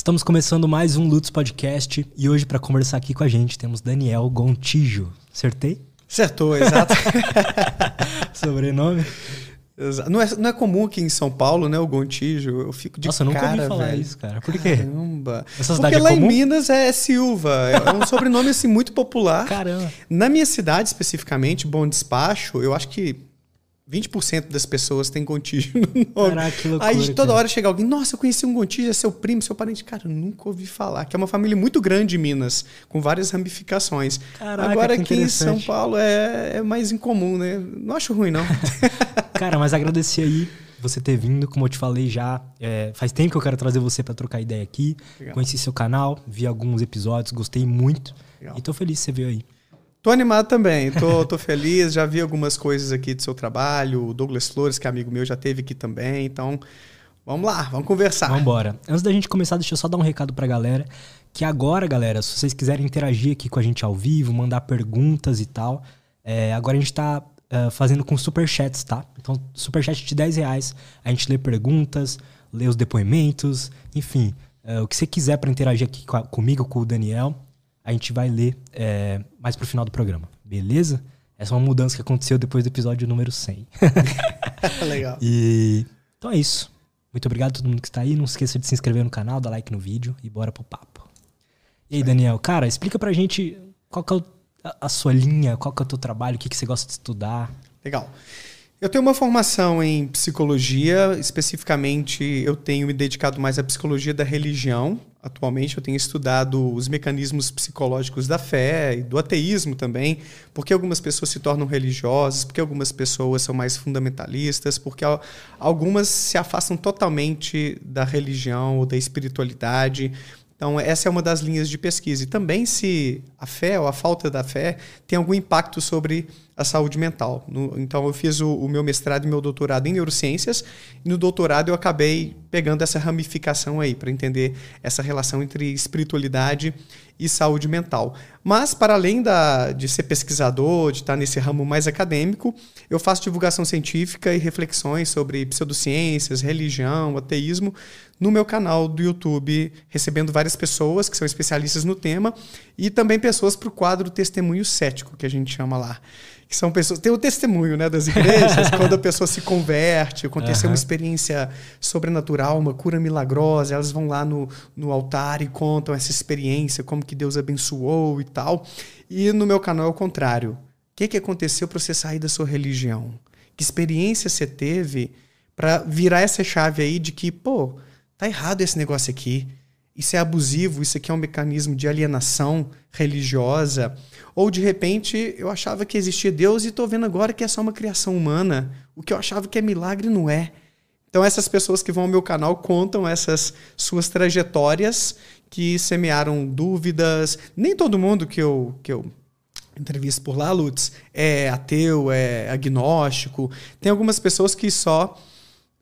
Estamos começando mais um Lutz Podcast e hoje para conversar aqui com a gente temos Daniel Gontijo. Acertei? Acertou, exato. Sobrenome? Não é, não é comum aqui em São Paulo, né? O Gontijo. Eu fico de Nossa, eu nunca cara, ouvi falar velho. isso, cara. Por quê? Caramba. Essa Porque cidade é lá comum? em Minas é Silva. É um sobrenome assim muito popular. Caramba. Na minha cidade, especificamente, Bom Despacho, eu acho que 20% das pessoas têm Gontijo no nome. Caraca, que loucura, Aí toda cara. hora chega alguém, nossa, eu conheci um Gontijo, é seu primo, seu parente. Cara, eu nunca ouvi falar. Que é uma família muito grande em Minas, com várias ramificações. Caraca, Agora que aqui em São. Paulo é, é mais incomum, né? Não acho ruim, não. Cara, mas agradecer aí você ter vindo, como eu te falei já. é, faz tempo que eu quero trazer você para trocar ideia aqui. Legal. Conheci seu canal, vi alguns episódios, gostei muito. Legal. E tô feliz que você veio aí. Tô animado também, tô, tô feliz, já vi algumas coisas aqui do seu trabalho, o Douglas Flores, que é amigo meu, já teve aqui também, então vamos lá, vamos conversar. Vamos embora. Antes da gente começar, deixa eu só dar um recado pra galera. Que agora, galera, se vocês quiserem interagir aqui com a gente ao vivo, mandar perguntas e tal, é, agora a gente tá é, fazendo com superchats, tá? Então, superchat de 10 reais, a gente lê perguntas, lê os depoimentos, enfim, é, o que você quiser pra interagir aqui com a- comigo, com o Daniel, a gente vai ler é, mais pro final do programa, beleza? Essa é uma mudança que aconteceu depois do episódio número 100. Legal. E então é isso. Muito obrigado a todo mundo que está aí. Não esqueça de se inscrever no canal, dar like no vídeo e bora pro papo. E aí, Daniel, cara, explica pra gente qual que é a sua linha, qual que é o teu trabalho, o que, que você gosta de estudar. Legal. Eu tenho uma formação em psicologia, especificamente eu tenho me dedicado mais à psicologia da religião. Atualmente eu tenho estudado os mecanismos psicológicos da fé e do ateísmo também, porque algumas pessoas se tornam religiosas, porque algumas pessoas são mais fundamentalistas, porque al- algumas se afastam totalmente da religião ou da espiritualidade. Então, essa é uma das linhas de pesquisa. E também se a fé ou a falta da fé tem algum impacto sobre a saúde mental. No- então, eu fiz o, o meu mestrado e meu doutorado em neurociências, e no doutorado eu acabei pegando essa ramificação aí, para entender essa relação entre espiritualidade e saúde mental. Mas, para além da, de ser pesquisador, de estar nesse ramo mais acadêmico, eu faço divulgação científica e reflexões sobre pseudociências, religião, ateísmo, no meu canal do YouTube, recebendo várias pessoas que são especialistas no tema e também pessoas para o quadro Testemunho Cético, que a gente chama lá. Que são pessoas. Tem o testemunho né, das igrejas, quando a pessoa se converte, aconteceu uma experiência sobrenatural, uma cura milagrosa, elas vão lá no, no altar e contam essa experiência, como que Deus abençoou e tal. E no meu canal é o contrário. O que, que aconteceu para você sair da sua religião? Que experiência você teve para virar essa chave aí de que, pô, tá errado esse negócio aqui. Isso é abusivo, isso aqui é um mecanismo de alienação religiosa. Ou de repente eu achava que existia Deus e estou vendo agora que é só uma criação humana. O que eu achava que é milagre não é. Então essas pessoas que vão ao meu canal contam essas suas trajetórias que semearam dúvidas. Nem todo mundo que eu, que eu entrevisto por lá, Lutz, é ateu, é agnóstico. Tem algumas pessoas que só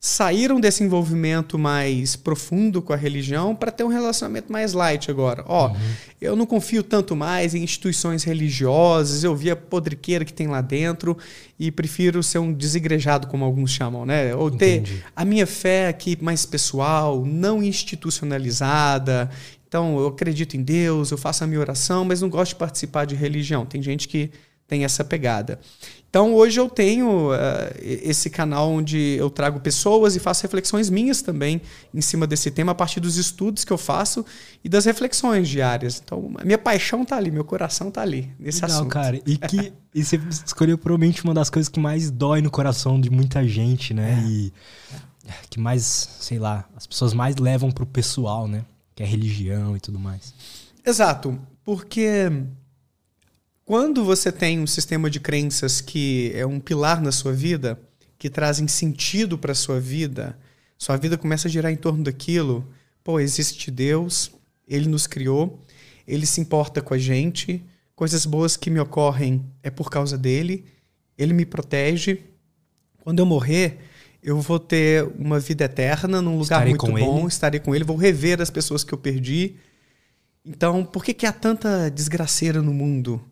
saíram desse envolvimento mais profundo com a religião para ter um relacionamento mais light agora. Ó, eu não confio tanto mais em instituições religiosas, eu vi a podriqueira que tem lá dentro e prefiro ser um desigrejado, como alguns chamam, né? Ou ter Entendi. a minha fé aqui mais pessoal, não institucionalizada. Então, eu acredito em Deus, eu faço a minha oração, mas não gosto de participar de religião. Tem gente que tem essa pegada. Então, hoje eu tenho eh, esse canal onde eu trago pessoas e faço reflexões minhas também em cima desse tema, a partir dos estudos que eu faço e das reflexões diárias. Então, minha paixão tá ali, meu coração tá ali, nesse Legal, assunto. cara. E que e você escolheu provavelmente uma das coisas que mais dói no coração de muita gente, né? E que mais, sei lá, as pessoas mais levam pro pessoal, né? Que é religião e tudo mais. Exato, porque quando você tem um sistema de crenças que é um pilar na sua vida, que trazem sentido para sua vida, sua vida começa a girar em torno daquilo. Pô, existe Deus, ele nos criou, ele se importa com a gente, coisas boas que me ocorrem é por causa dele, ele me protege. Quando eu morrer, eu vou ter uma vida eterna num lugar Estarei muito bom, ele. estarei com ele, vou rever as pessoas que eu perdi. Então, por que, que há tanta desgraceira no mundo?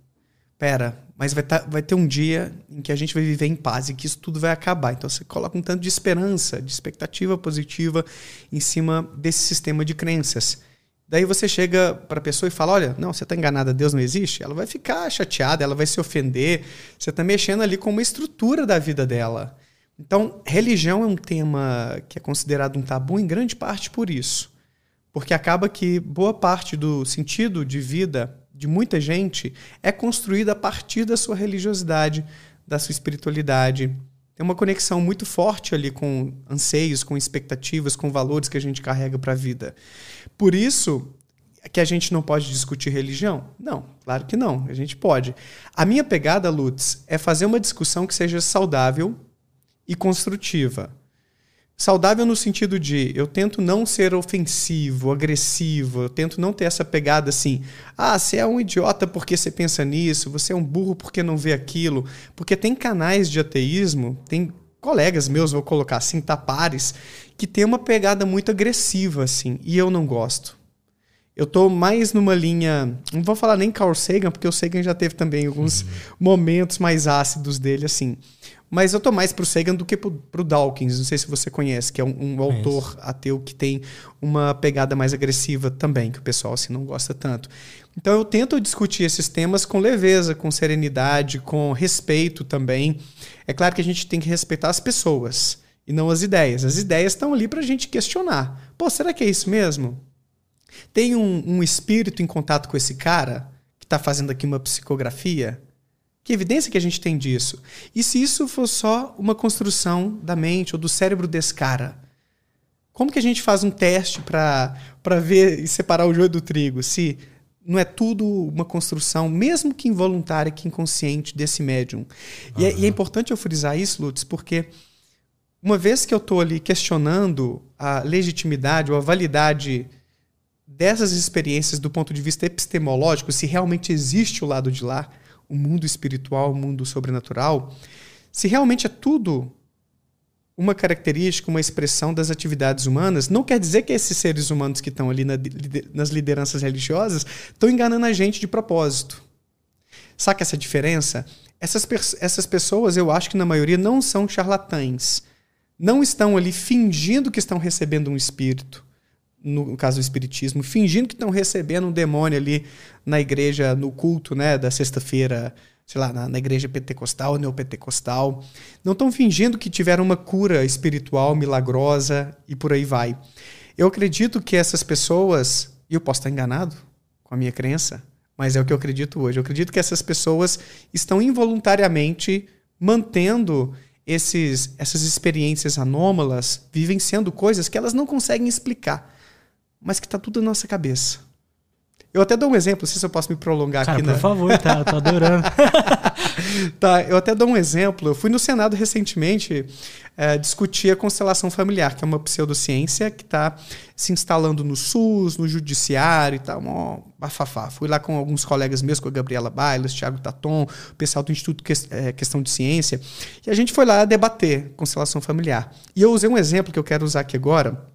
Pera, mas vai, tá- vai ter um dia em que a gente vai viver em paz e que isso tudo vai acabar. Então você coloca um tanto de esperança, de expectativa positiva em cima desse sistema de crenças. Daí você chega para a pessoa e fala: Olha, não, você está enganada, Deus não existe. Ela vai ficar chateada, ela vai se ofender. Você está mexendo ali com uma estrutura da vida dela. Então, religião é um tema que é considerado um tabu em grande parte por isso. Porque acaba que boa parte do sentido de vida de muita gente é construída a partir da sua religiosidade, da sua espiritualidade. Tem uma conexão muito forte ali com anseios, com expectativas, com valores que a gente carrega para a vida. Por isso que a gente não pode discutir religião? Não, claro que não. A gente pode. A minha pegada, Lutz, é fazer uma discussão que seja saudável e construtiva. Saudável no sentido de eu tento não ser ofensivo, agressivo, eu tento não ter essa pegada assim, ah, você é um idiota porque você pensa nisso, você é um burro porque não vê aquilo. Porque tem canais de ateísmo, tem colegas meus, vou colocar assim, tapares, que tem uma pegada muito agressiva, assim, e eu não gosto. Eu tô mais numa linha. Não vou falar nem Carl Sagan, porque o Sagan já teve também alguns uhum. momentos mais ácidos dele, assim. Mas eu tô mais pro Sagan do que pro, pro Dawkins. Não sei se você conhece, que é um, um autor ateu que tem uma pegada mais agressiva também, que o pessoal assim não gosta tanto. Então eu tento discutir esses temas com leveza, com serenidade, com respeito também. É claro que a gente tem que respeitar as pessoas e não as ideias. As ideias estão ali para a gente questionar. Pô, será que é isso mesmo? Tem um, um espírito em contato com esse cara que está fazendo aqui uma psicografia? Que evidência que a gente tem disso? E se isso for só uma construção da mente ou do cérebro desse cara? Como que a gente faz um teste para ver e separar o joio do trigo? Se não é tudo uma construção, mesmo que involuntária, que inconsciente desse médium. Uhum. E, é, e, é, importante eu frisar isso, Lutz, porque uma vez que eu estou ali questionando a legitimidade ou a validade dessas experiências do ponto de vista epistemológico, se realmente existe o lado de lá, o mundo espiritual, o mundo sobrenatural, se realmente é tudo uma característica, uma expressão das atividades humanas, não quer dizer que esses seres humanos que estão ali na, nas lideranças religiosas estão enganando a gente de propósito. Saca essa diferença? Essas, essas pessoas, eu acho que na maioria não são charlatães. Não estão ali fingindo que estão recebendo um espírito, no caso do espiritismo, fingindo que estão recebendo um demônio ali na igreja, no culto né, da sexta-feira, sei lá, na, na igreja pentecostal, neopentecostal. Não estão fingindo que tiveram uma cura espiritual milagrosa e por aí vai. Eu acredito que essas pessoas, e eu posso estar enganado com a minha crença, mas é o que eu acredito hoje. Eu acredito que essas pessoas estão involuntariamente mantendo esses, essas experiências anômalas, vivenciando coisas que elas não conseguem explicar, mas que está tudo na nossa cabeça. Eu até dou um exemplo, não sei se eu posso me prolongar Cara, aqui. Por né? favor, tá, eu tô adorando. tá, eu até dou um exemplo. Eu fui no Senado recentemente é, discutir a constelação familiar, que é uma pseudociência que está se instalando no SUS, no judiciário e tal, um bafafá. Fui lá com alguns colegas meus, com a Gabriela Bailas, Thiago Taton, o pessoal do Instituto que, é, Questão de Ciência, e a gente foi lá debater constelação familiar. E eu usei um exemplo que eu quero usar aqui agora,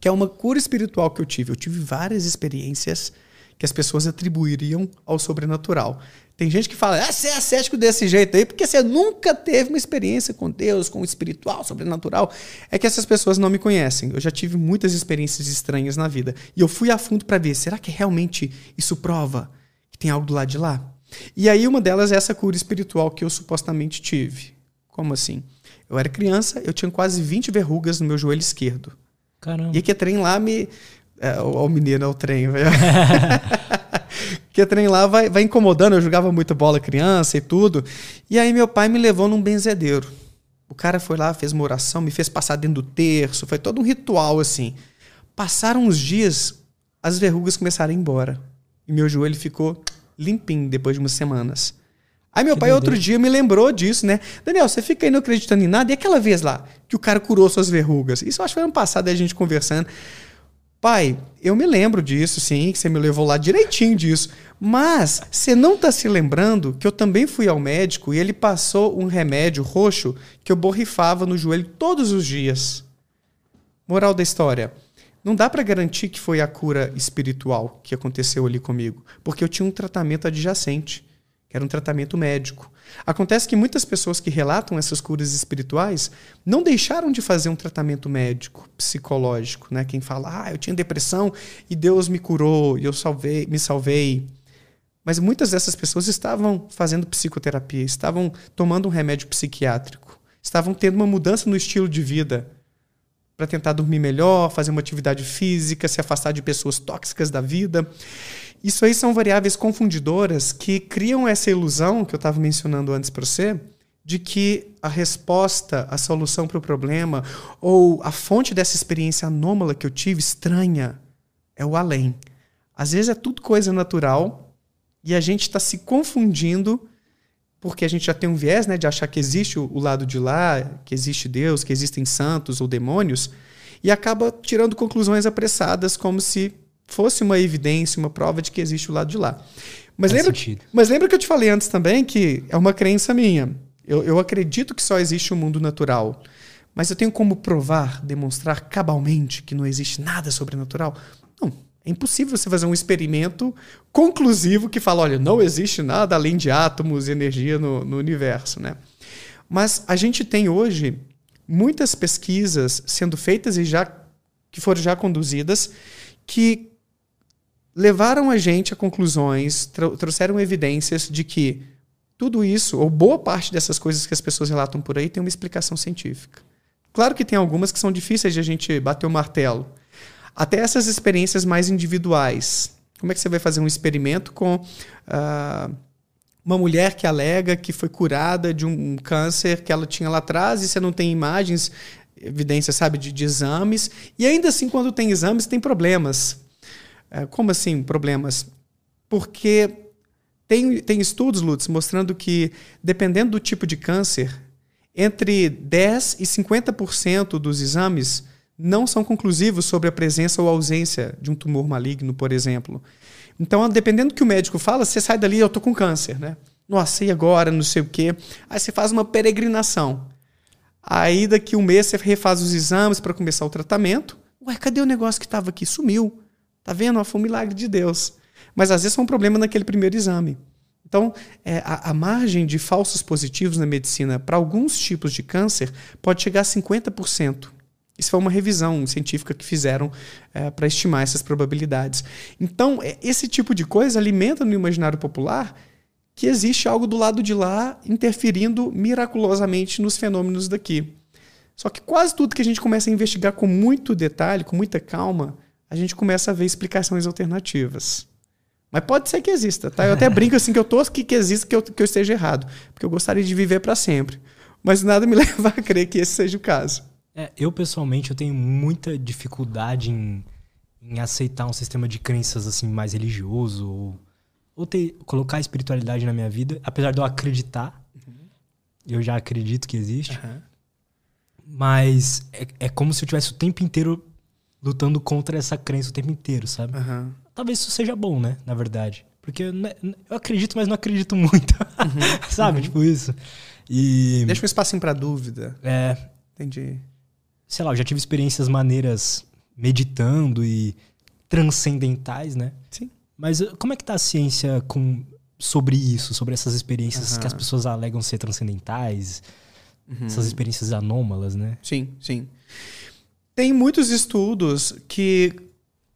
que é uma cura espiritual que eu tive. Eu tive várias experiências que as pessoas atribuiriam ao sobrenatural. Tem gente que fala, ah, você é cético desse jeito aí, porque você nunca teve uma experiência com Deus, com o espiritual, sobrenatural. É que essas pessoas não me conhecem. Eu já tive muitas experiências estranhas na vida. E eu fui a fundo para ver, será que realmente isso prova que tem algo do lado de lá? E aí uma delas é essa cura espiritual que eu supostamente tive. Como assim? Eu era criança, eu tinha quase 20 verrugas no meu joelho esquerdo. Caramba. E que trem lá me é, o, o menino é o trem, velho. que trem lá vai, vai incomodando. Eu jogava muito bola criança e tudo. E aí meu pai me levou num benzedeiro. O cara foi lá, fez uma oração, me fez passar dentro do terço. Foi todo um ritual assim. Passaram uns dias, as verrugas começaram a ir embora. E meu joelho ficou limpinho depois de umas semanas. Aí meu que pai outro dia me lembrou disso, né? Daniel, você fica aí não acreditando em nada. E aquela vez lá que o cara curou suas verrugas? Isso eu acho que foi ano passado a gente conversando. Pai, eu me lembro disso, sim, que você me levou lá direitinho disso. Mas você não está se lembrando que eu também fui ao médico e ele passou um remédio roxo que eu borrifava no joelho todos os dias. Moral da história. Não dá para garantir que foi a cura espiritual que aconteceu ali comigo, porque eu tinha um tratamento adjacente, que era um tratamento médico. Acontece que muitas pessoas que relatam essas curas espirituais não deixaram de fazer um tratamento médico, psicológico, né? Quem fala, ah, eu tinha depressão e Deus me curou e eu salvei, me salvei. Mas muitas dessas pessoas estavam fazendo psicoterapia, estavam tomando um remédio psiquiátrico, estavam tendo uma mudança no estilo de vida para tentar dormir melhor, fazer uma atividade física, se afastar de pessoas tóxicas da vida. Isso aí são variáveis confundidoras que criam essa ilusão que eu estava mencionando antes para você, de que a resposta, a solução para o problema, ou a fonte dessa experiência anômala que eu tive, estranha, é o além. Às vezes é tudo coisa natural e a gente está se confundindo porque a gente já tem um viés né, de achar que existe o lado de lá, que existe Deus, que existem santos ou demônios, e acaba tirando conclusões apressadas como se fosse uma evidência, uma prova de que existe o lado de lá. Mas, lembra, mas lembra que eu te falei antes também que é uma crença minha. Eu, eu acredito que só existe o um mundo natural. Mas eu tenho como provar, demonstrar cabalmente que não existe nada sobrenatural? Não. É impossível você fazer um experimento conclusivo que fala, olha, não existe nada além de átomos e energia no, no universo, né? Mas a gente tem hoje muitas pesquisas sendo feitas e já que foram já conduzidas que levaram a gente a conclusões, trouxeram evidências de que tudo isso, ou boa parte dessas coisas que as pessoas relatam por aí, tem uma explicação científica. Claro que tem algumas que são difíceis de a gente bater o martelo. Até essas experiências mais individuais. Como é que você vai fazer um experimento com uh, uma mulher que alega que foi curada de um câncer que ela tinha lá atrás e você não tem imagens, evidências, sabe, de, de exames. E ainda assim, quando tem exames, tem problemas. É, como assim problemas? Porque tem, tem estudos, Lutz, mostrando que, dependendo do tipo de câncer, entre 10% e 50% dos exames não são conclusivos sobre a presença ou ausência de um tumor maligno, por exemplo. Então, dependendo do que o médico fala, você sai dali, eu tô com câncer, né? Nossa, e agora? Não sei o quê. Aí você faz uma peregrinação. Aí, daqui um mês, você refaz os exames para começar o tratamento. Ué, cadê o negócio que estava aqui? Sumiu. Tá vendo? Foi um milagre de Deus. Mas às vezes foi um problema naquele primeiro exame. Então, é, a, a, margem de falsos positivos na medicina para alguns tipos de câncer pode chegar a 50%. Isso foi uma revisão científica que fizeram é, para estimar essas probabilidades. Então, é, esse tipo de coisa alimenta no imaginário popular que existe algo do lado de lá interferindo miraculosamente nos fenômenos daqui. Só que quase tudo que a gente começa a investigar com muito detalhe, com muita calma, a gente começa a ver explicações alternativas. Mas pode ser que exista, tá? Eu até brinco assim que eu torço que, que exista que eu, que eu esteja errado, porque eu gostaria de viver para sempre. Mas nada me leva a crer que esse seja o caso. É, eu pessoalmente eu tenho muita dificuldade em, em aceitar um sistema de crenças assim mais religioso ou, ou ter, colocar a espiritualidade na minha vida, apesar de eu acreditar. Uhum. Eu já acredito que existe. Uhum. Mas é, é como se eu tivesse o tempo inteiro lutando contra essa crença o tempo inteiro, sabe? Uhum. Talvez isso seja bom, né? Na verdade. Porque eu, eu acredito, mas não acredito muito. Uhum. sabe? Uhum. Tipo isso. E. Deixa um espacinho pra dúvida. É. Entendi. Sei lá, eu já tive experiências maneiras meditando e transcendentais, né? Sim. Mas uh, como é que tá a ciência com, sobre isso, sobre essas experiências que as pessoas alegam ser transcendentais, uhum. essas experiências anômalas, né? Sim, sim. Tem muitos estudos que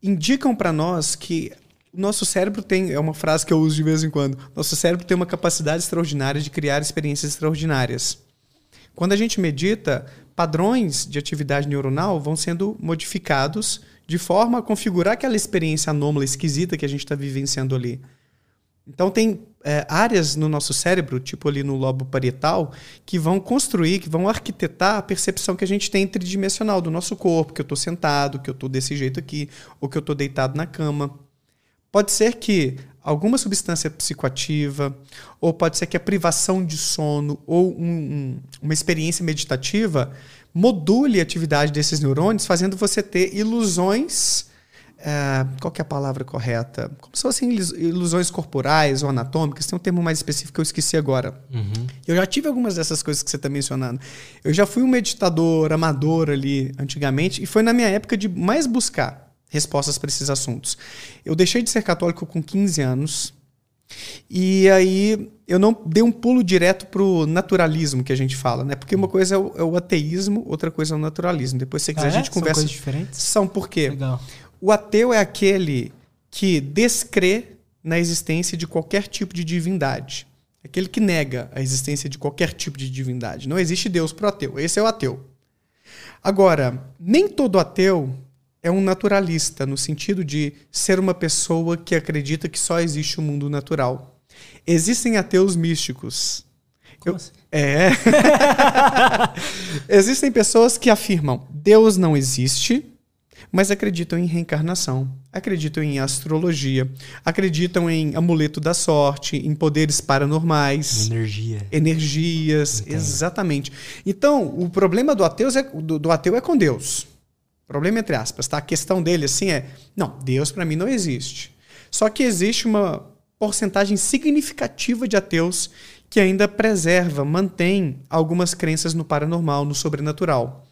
indicam para nós que o nosso cérebro tem, é uma frase que eu uso de vez em quando, nosso cérebro tem uma capacidade extraordinária de criar experiências extraordinárias. Quando a gente medita, padrões de atividade neuronal vão sendo modificados de forma a configurar aquela experiência anômala, esquisita que a gente está vivenciando ali. Então, tem é, áreas no nosso cérebro, tipo ali no lobo parietal, que vão construir, que vão arquitetar a percepção que a gente tem tridimensional do nosso corpo, que eu estou sentado, que eu estou desse jeito aqui, ou que eu estou deitado na cama. Pode ser que alguma substância psicoativa, ou pode ser que a privação de sono, ou um, um, uma experiência meditativa module a atividade desses neurônios, fazendo você ter ilusões é, qual é a palavra correta? Como se fossem ilusões corporais ou anatômicas, tem um termo mais específico que eu esqueci agora. Uhum. Eu já tive algumas dessas coisas que você está mencionando. Eu já fui um meditador amador ali antigamente, e foi na minha época de mais buscar respostas para esses assuntos. Eu deixei de ser católico com 15 anos, E aí eu não dei um pulo direto pro naturalismo que a gente fala, né? Porque uma coisa é o, é o ateísmo, outra coisa é o naturalismo. Depois, se quiser, Ah, a é? gente São conversa. coisas diferentes? São por quê? Legal. O ateu é aquele que descrê na existência de qualquer tipo de divindade. Aquele que nega a existência de qualquer tipo de divindade. Não existe Deus para o ateu. Esse é o ateu. Agora, nem todo ateu é um naturalista, no sentido de ser uma pessoa que acredita que só existe o mundo natural. Existem ateus místicos. Como Eu- assim? É. Existem pessoas que afirmam Deus não existe, mas acreditam em reencarnação, acreditam em astrologia, acreditam em amuleto da sorte, em poderes paranormais, Energia. energias, exatamente. Então, o problema do ateu é, do, do ateu é com Deus. Problema entre aspas, tá? A questão dele assim é, não, Deus para mim não existe. Só que existe uma porcentagem significativa de ateus que ainda preserva, mantém algumas crenças no paranormal, no sobrenatural.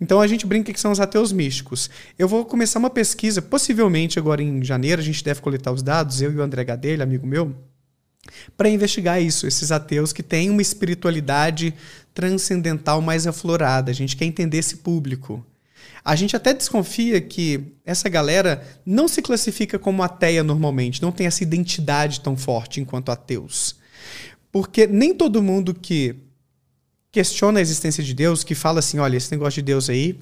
Então a gente brinca que são os ateus místicos. Eu vou começar uma pesquisa, possivelmente agora em janeiro, a gente deve coletar os dados, eu e o André Gadelha, amigo meu, para investigar isso, esses ateus que têm uma espiritualidade transcendental mais aflorada. A gente quer entender esse público. A gente até desconfia que essa galera não se classifica como ateia normalmente, não tem essa identidade tão forte enquanto ateus. Porque nem todo mundo que questiona a existência de Deus, que fala assim, olha, esse negócio de Deus aí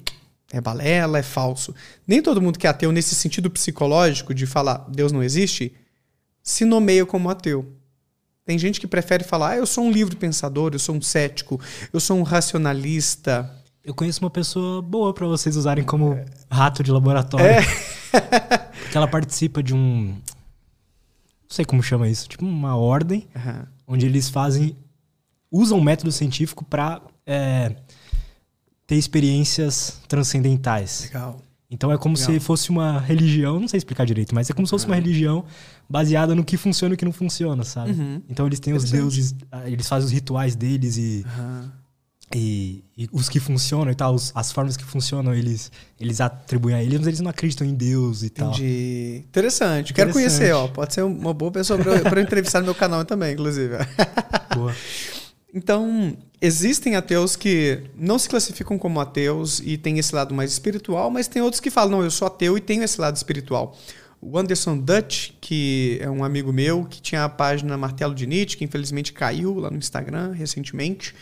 é balela, é falso. Nem todo mundo que é ateu nesse sentido psicológico de falar Deus não existe, se nomeia como ateu. Tem gente que prefere falar, ah, eu sou um livre pensador, eu sou um cético, eu sou um racionalista. Eu conheço uma pessoa boa pra vocês usarem como rato de laboratório. É. Porque ela participa de um. Não sei como chama isso. Tipo uma ordem Aham. onde eles fazem. usam o método científico pra é, ter experiências transcendentais. Legal. Então é como Legal. se fosse uma religião, não sei explicar direito, mas é como se fosse uma religião baseada no que funciona e o que não funciona, sabe? Uhum. Então eles têm os deuses, ah, eles fazem os rituais deles e, Aham. E, e os que funcionam e tal, os- as formas que funcionam, eles, eles atribuem a eles, mas eles não acreditam em Deus e tal. Entendi. Interessante. Quero conhecer, ó. Pode ser uma boa pessoa para entrevistar no meu canal também, inclusive. Boa. Então, existem ateus que não se classificam como ateus e têm esse lado mais espiritual, mas tem outros que falam, não, eu sou ateu e tenho esse lado espiritual. O Anderson Dutch, que é um amigo meu, que tinha a página Martelo de Nietzsche, que infelizmente caiu lá no Instagram recentemente,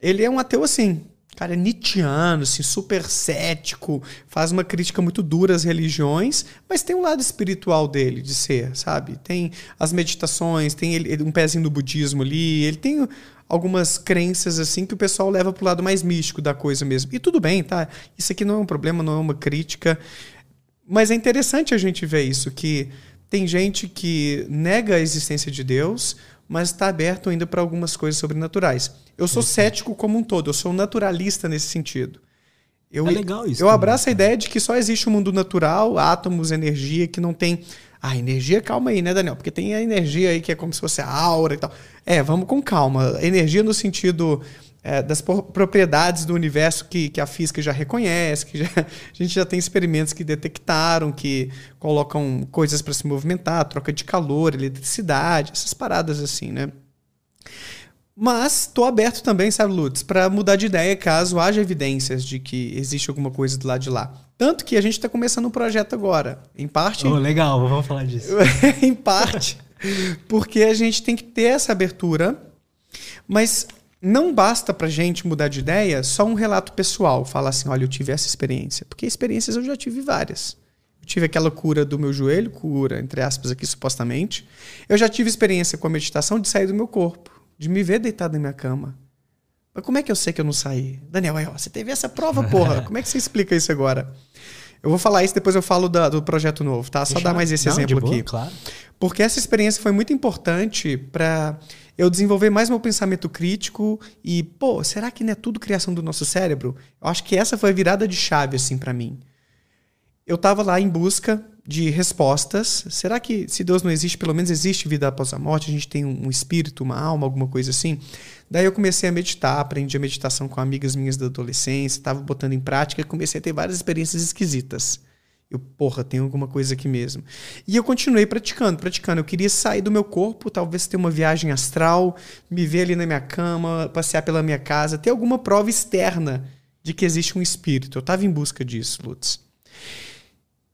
ele é um ateu assim, cara, é assim, super cético, faz uma crítica muito dura às religiões, mas tem um lado espiritual dele de ser, sabe? Tem as meditações, tem ele- um pezinho do budismo ali, ele tem algumas crenças assim que o pessoal leva pro lado mais místico da coisa mesmo. E tudo bem, tá? Isso aqui não é um problema, não é uma crítica. Mas é interessante a gente ver isso, que tem gente que nega a existência de Deus, mas está aberto ainda para algumas coisas sobrenaturais. Eu sou cético como um todo, eu sou um naturalista nesse sentido. Eu, É legal isso Eu também, abraço a cara. ideia de que só existe o mundo natural, átomos, energia, que não tem. Ah, energia, calma aí, né, Daniel? Porque tem a energia aí que é como se fosse a aura e tal. É, vamos com calma. Energia no sentido é, das propriedades do universo que, que a física já reconhece, que já- a gente já tem experimentos que detectaram, que colocam coisas para se movimentar, troca de calor, eletricidade, essas paradas assim, né? Mas estou aberto também, sabe, Lutz, para mudar de ideia caso haja evidências de que existe alguma coisa do lado de lá. Tanto que a gente está começando um projeto agora. Em parte, Oh, legal, vamos falar disso. em parte, porque a gente tem que ter essa abertura, mas não basta pra gente mudar de ideia só um relato pessoal, falar assim, olha, eu tive essa experiência, porque experiências eu já tive várias. Eu tive aquela cura do meu joelho, cura entre aspas aqui supostamente. Eu já tive experiência com a meditação de sair do meu corpo, de me ver deitado na minha cama. Mas como é que eu sei que eu não saí? Daniel, aí, ó, você teve essa prova, porra. Como é que você explica isso agora? Eu vou falar isso, depois eu falo da- do projeto novo, tá? Só dar mais esse Não, exemplo boa, aqui. Claro. Porque essa experiência foi muito importante para eu desenvolver mais meu pensamento crítico e, pô, será que não é tudo criação do nosso cérebro? Eu acho que essa foi a virada de chave assim para mim. Eu estava lá em busca de respostas. Será que se Deus não existe, pelo menos existe vida após a morte? A gente tem um espírito, uma alma, alguma coisa assim? Daí eu comecei a meditar, aprendi a meditação com amigas minhas da adolescência, estava botando em prática e comecei a ter várias experiências esquisitas. Eu, porra, tem alguma coisa aqui mesmo. E eu continuei praticando, praticando. Eu queria sair do meu corpo, talvez ter uma viagem astral, me ver ali na minha cama, passear pela minha casa, ter alguma prova externa de que existe um espírito. Eu estava em busca disso, Lutz.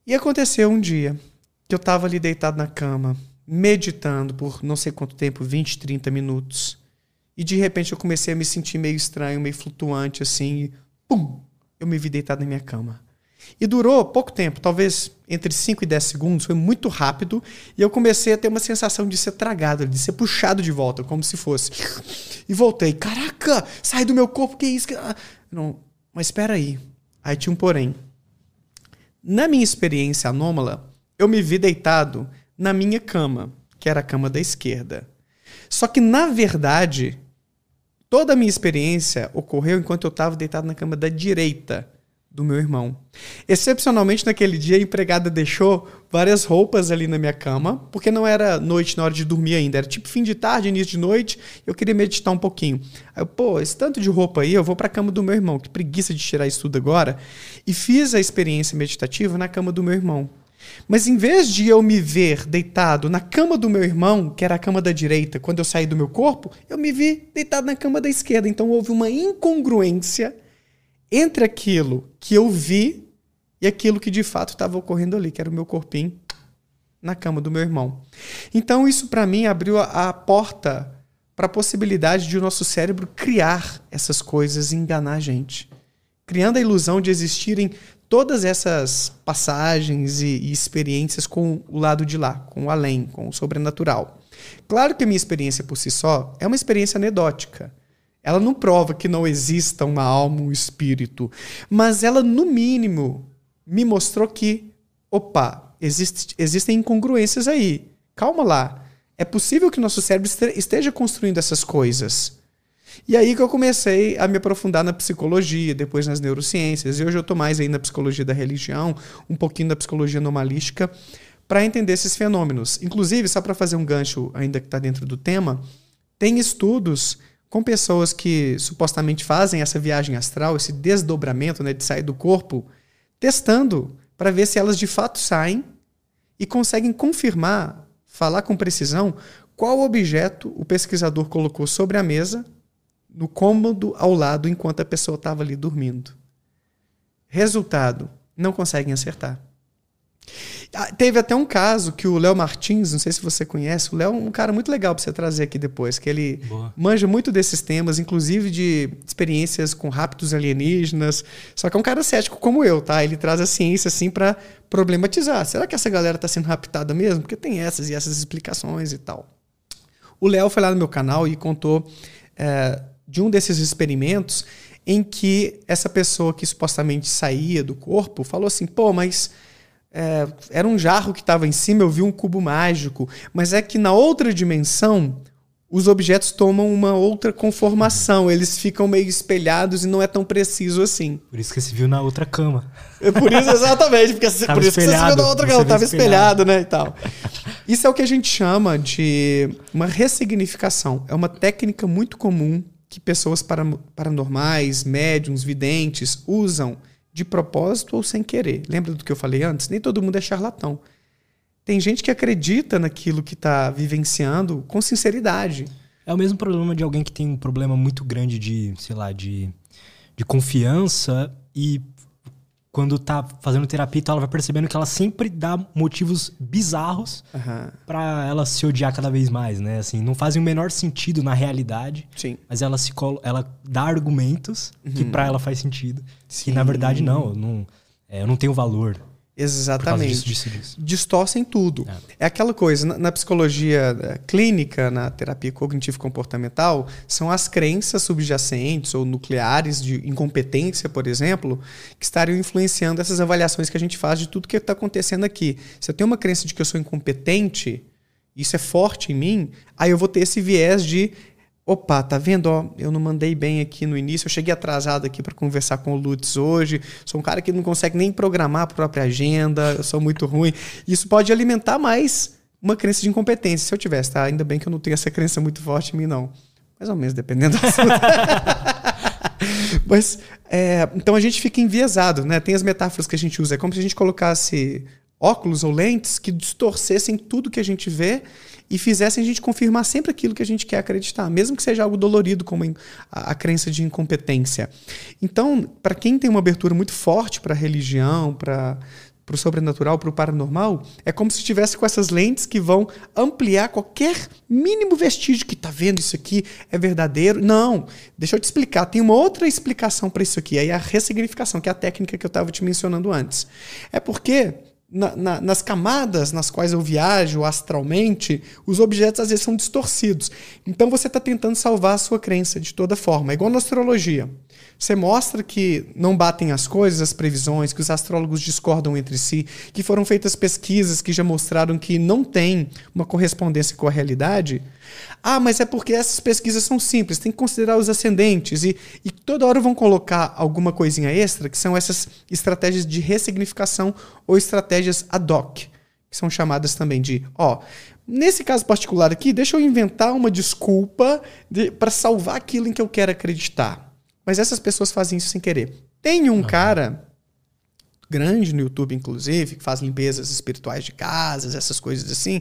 E aconteceu um dia que eu estava ali deitado na cama, meditando por não sei quanto tempo 20, 30 minutos. E de repente eu comecei a me sentir meio estranho, meio flutuante assim, e pum! Eu me vi deitado na minha cama. E durou pouco tempo, talvez entre 5 e 10 segundos, foi muito rápido, e eu comecei a ter uma sensação de ser tragado, de ser puxado de volta, como se fosse. E voltei, caraca, sai do meu corpo, que isso? Ah, não, mas espera aí. Aí tinha um porém. Na minha experiência anômala, eu me vi deitado na minha cama, que era a cama da esquerda. Só que, na verdade, toda a minha experiência ocorreu enquanto eu estava deitado na cama da direita do meu irmão. Excepcionalmente, naquele dia, a empregada deixou várias roupas ali na minha cama, porque não era noite na hora de dormir ainda, era tipo fim de tarde, início de noite, eu queria meditar um pouquinho. Aí eu, pô, esse tanto de roupa aí, eu vou para a cama do meu irmão, que preguiça de tirar isso tudo agora, e fiz a experiência meditativa na cama do meu irmão. Mas em vez de eu me ver deitado na cama do meu irmão, que era a cama da direita, quando eu saí do meu corpo, eu me vi deitado na cama da esquerda. Então houve uma incongruência entre aquilo que eu vi e aquilo que de fato estava ocorrendo ali, que era o meu corpinho na cama do meu irmão. Então isso para mim abriu a, a porta para a possibilidade de o nosso cérebro criar essas coisas e enganar a gente, criando a ilusão de existirem todas essas passagens e, e, experiências com o lado de lá, com o além, com o sobrenatural. Claro que a minha experiência por si só é uma experiência anedótica. Ela não prova que não exista uma alma, um espírito, mas ela, no mínimo, me mostrou que, opa, existe, existem incongruências aí. Calma lá. É possível que nosso cérebro esteja construindo essas coisas. E aí que eu comecei a me aprofundar na psicologia, depois nas neurociências. E hoje eu estou mais aí na psicologia da religião, um pouquinho da psicologia anomalística, para entender esses fenômenos. Inclusive, só para fazer um gancho ainda que está dentro do tema, tem estudos com pessoas que supostamente fazem essa viagem astral, esse desdobramento né, de sair do corpo, testando para ver se elas de fato saem e conseguem confirmar, falar com precisão, qual objeto o pesquisador colocou sobre a mesa, no cômodo ao lado, enquanto a pessoa estava ali dormindo. Resultado: não conseguem acertar. Ah, teve até um caso que o Léo Martins, não sei se você conhece, o Léo é um cara muito legal para você trazer aqui depois, que ele Boa. manja muito desses temas, inclusive de experiências com rápidos alienígenas. Só que é um cara cético como eu, tá? Ele traz a ciência assim para problematizar. Será que essa galera tá sendo raptada mesmo? Porque tem essas e essas explicações e tal. O Léo foi lá no meu canal e contou é, de um desses experimentos em que essa pessoa que supostamente saía do corpo falou assim: pô, mas é, era um jarro que estava em cima, eu vi um cubo mágico. Mas é que na outra dimensão, os objetos tomam uma outra conformação. Eles ficam meio espelhados e não é tão preciso assim. Por isso que você viu na outra cama. É por isso, exatamente. Porque por isso que você viu na outra cama. Estava espelhado. espelhado, né? E tal. Isso é o que a gente chama de uma ressignificação. É uma técnica muito comum que pessoas paranormais, médiums, videntes usam de propósito ou sem querer. Lembra do que eu falei antes? Nem todo mundo é charlatão. Tem gente que acredita naquilo que está vivenciando com sinceridade. É o mesmo problema de alguém que tem um problema muito grande de, sei lá, de, de confiança e quando tá fazendo terapia e tal, ela vai percebendo que ela sempre dá motivos bizarros uhum. para ela se odiar cada vez mais, né? Assim, não fazem o menor sentido na realidade, Sim. mas ela se ela dá argumentos uhum. que para ela faz sentido. Sim. E na verdade não, eu não, é, eu não tenho valor. Exatamente. Disso, disso, disso. Distorcem tudo. É. é. aquela coisa, na, na, psicologia eh, clínica, na terapia cognitivo-comportamental, são as crenças subjacentes ou nucleares de incompetência, por exemplo, que estariam influenciando essas avaliações que a gente faz de tudo que está acontecendo aqui. Se eu tenho uma crença de que eu sou incompetente, isso é forte em mim, aí eu vou ter esse viés de Opa, tá vendo? Ó, eu não mandei bem aqui no início. Eu cheguei atrasado aqui para conversar com o Lutz hoje. Sou um cara que não consegue nem programar a própria agenda. Eu sou muito ruim. Isso pode alimentar mais uma crença de incompetência. Se eu tivesse, tá? Ainda bem que eu não tenho essa crença muito forte em mim, não. Mais ou menos, dependendo do assunto. Mas, é, então a gente fica enviesado, né? Tem as metáforas que a gente usa. É como se a gente colocasse óculos ou lentes que distorcessem tudo que a gente vê e fizessem a gente confirmar sempre aquilo que a gente quer acreditar, mesmo que seja algo dolorido, como a, a crença de incompetência. Então, para quem tem uma abertura muito forte para a religião, para para o sobrenatural, para o paranormal, é como se estivesse com essas lentes que vão ampliar qualquer mínimo vestígio que está vendo isso aqui é verdadeiro. Não, deixa eu te explicar. Tem uma outra explicação para isso aqui. Aí a ressignificação, que é a técnica que eu estava te mencionando antes. É porque na, na, nas camadas nas quais eu viajo astralmente, os objetos às vezes são distorcidos. Então você está tentando salvar a sua crença de toda forma. É igual na astrologia. Você mostra que não batem as coisas, as previsões, que os astrólogos discordam entre si, que foram feitas pesquisas que já mostraram que não tem uma correspondência com a realidade. Ah, mas é porque essas pesquisas são simples, tem que considerar os ascendentes e, e toda hora vão colocar alguma coisinha extra, que são essas estratégias de ressignificação ou estratégias ad hoc, que são chamadas também de, ó, nesse caso particular aqui, deixa eu inventar uma desculpa de, para salvar aquilo em que eu quero acreditar. Mas essas pessoas fazem isso sem querer. Tem um cara grande no YouTube, inclusive, que faz limpezas espirituais de casas, essas coisas assim,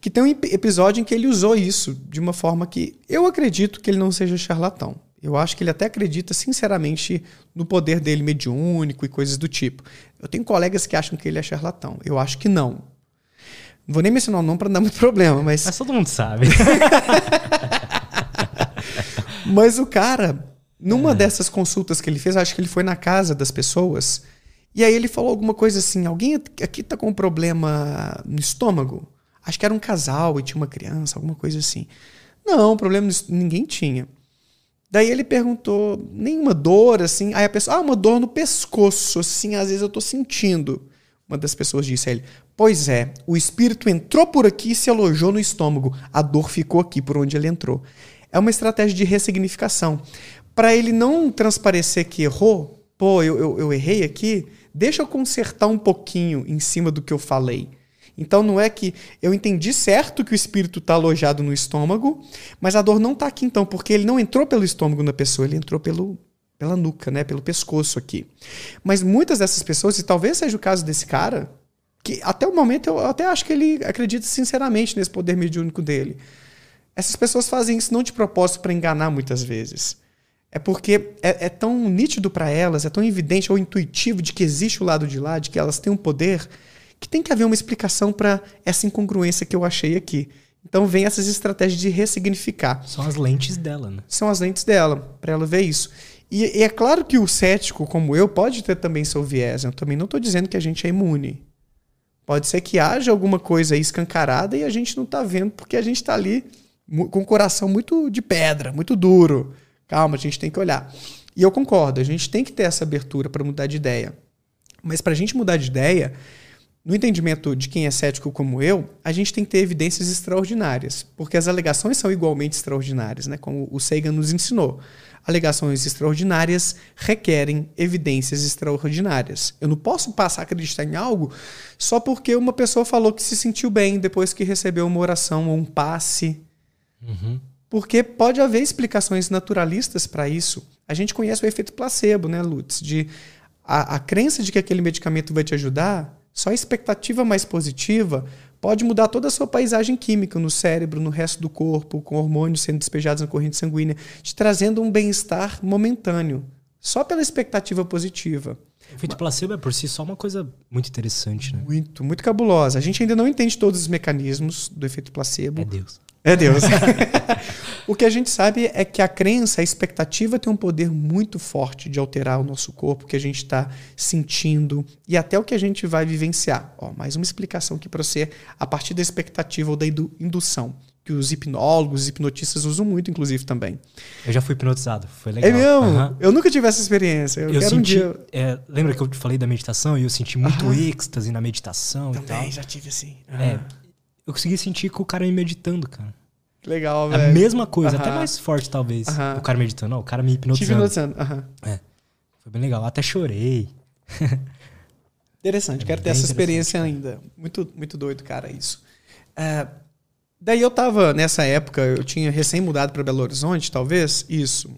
que tem um episódio em que ele usou isso de uma forma que eu acredito que ele não seja charlatão. Eu acho que ele até acredita sinceramente no poder dele mediúnico e coisas do tipo. Eu tenho colegas que acham que ele é charlatão. Eu acho que não. Não vou nem mencionar o nome para não dar muito problema, mas. Mas todo mundo sabe. mas o cara numa é. dessas consultas que ele fez, acho que ele foi na casa das pessoas, e aí ele falou alguma coisa assim: alguém aqui tá com um problema no estômago? Acho que era um casal e tinha uma criança, alguma coisa assim. Não, problema ninguém tinha. Daí ele perguntou, nenhuma dor assim. Aí a pessoa, ah, uma dor no pescoço, assim, às vezes eu tô sentindo. Uma das pessoas disse a ele: Pois é, o espírito entrou por aqui e se alojou no estômago. A dor ficou aqui por onde ele entrou. É uma estratégia de ressignificação para ele não transparecer que errou, pô, eu, eu, eu, errei aqui, deixa eu consertar um pouquinho em cima do que eu falei. Então não é que eu entendi certo que o espírito está alojado no estômago, mas a dor não está aqui então, porque ele não entrou pelo estômago na pessoa, ele entrou pelo, pela nuca, né, pelo pescoço aqui. Mas muitas dessas pessoas, e talvez seja o caso desse cara, que até o momento eu até acho que ele acredita sinceramente nesse poder mediúnico dele. Essas pessoas fazem isso não de propósito para enganar muitas vezes é porque é, é tão nítido para elas, é tão evidente ou intuitivo de que existe o lado de lá, de que elas têm um poder, que tem que haver uma explicação para essa incongruência que eu achei aqui. Então vem essas estratégias de ressignificar. São as lentes dela, né? São as lentes dela, para ela ver isso. E, e, é claro que o cético, como eu, pode ter também seu viés. Eu também não estou dizendo que a gente é imune. Pode ser que haja alguma coisa aí escancarada e a gente não está vendo porque a gente está ali com o coração muito de pedra, muito duro. Calma, a gente tem que olhar. E eu concordo, a gente tem que ter essa abertura para mudar de ideia. Mas para a gente mudar de ideia, no entendimento de quem é cético como eu, a gente tem que ter evidências extraordinárias, porque as alegações são igualmente extraordinárias, né? como o Sagan nos ensinou. Alegações extraordinárias requerem evidências extraordinárias. Eu não posso passar a acreditar em algo só porque uma pessoa falou que se sentiu bem depois que recebeu uma oração ou um passe. Uhum. Porque pode haver explicações naturalistas para isso. A gente conhece o efeito placebo, né, Lutz? De a, a crença de que aquele medicamento vai te ajudar, só a expectativa mais positiva pode mudar toda a sua paisagem química no cérebro, no resto do corpo, com hormônios sendo despejados na corrente sanguínea, te trazendo um bem-estar momentâneo, só pela expectativa positiva. O efeito placebo é por si só uma coisa muito interessante, né? Muito, muito cabulosa. A gente ainda não entende todos os mecanismos do efeito placebo. É Deus. É Deus. o que a gente sabe é que a crença, a expectativa tem um poder muito forte de alterar o nosso corpo, o que a gente está sentindo e até o que a gente vai vivenciar. Ó, mais uma explicação aqui para você a partir da expectativa ou da indução, que os hipnólogos, os hipnotistas usam muito, inclusive, também. Eu já fui hipnotizado, foi legal. É mesmo? Uhum. Eu nunca tive essa experiência. Eu, eu quero senti, um dia... É, lembra que eu te falei da meditação e eu senti muito uhum. êxtase na meditação também, e tal? Também, já tive assim. Uhum. É, eu consegui sentir com o cara me meditando, cara. Legal, velho. A mesma coisa, até mais forte, talvez. O cara meditando. Não, o cara me hipnotizando. Te hipnotizando, aham. É. Foi bem legal. Até chorei. interessante, é quero ter essa experiência ainda. Muito, muito doido, cara, isso. É, daí eu tava, nessa época, eu tinha recém mudado para Belo Horizonte, talvez. Isso.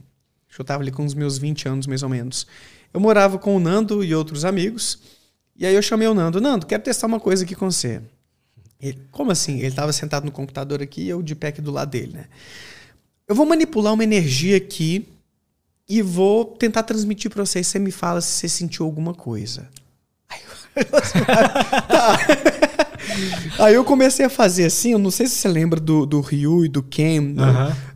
Deixa Eu estava ali com os meus 20 anos, mais ou menos. Eu morava com o Nando e outros amigos. E aí eu chamei o Nando. Nando, quero testar uma coisa aqui com você. Ele, como assim? Ele estava sentado no computador aqui e eu de pé aqui do lado dele, né? Eu vou manipular uma energia aqui e vou tentar transmitir para você. Você me fala se você sentiu alguma coisa. Aí eu, tá. Aí eu comecei a fazer assim, eu não sei se você lembra do, do Ryu e do Ken no,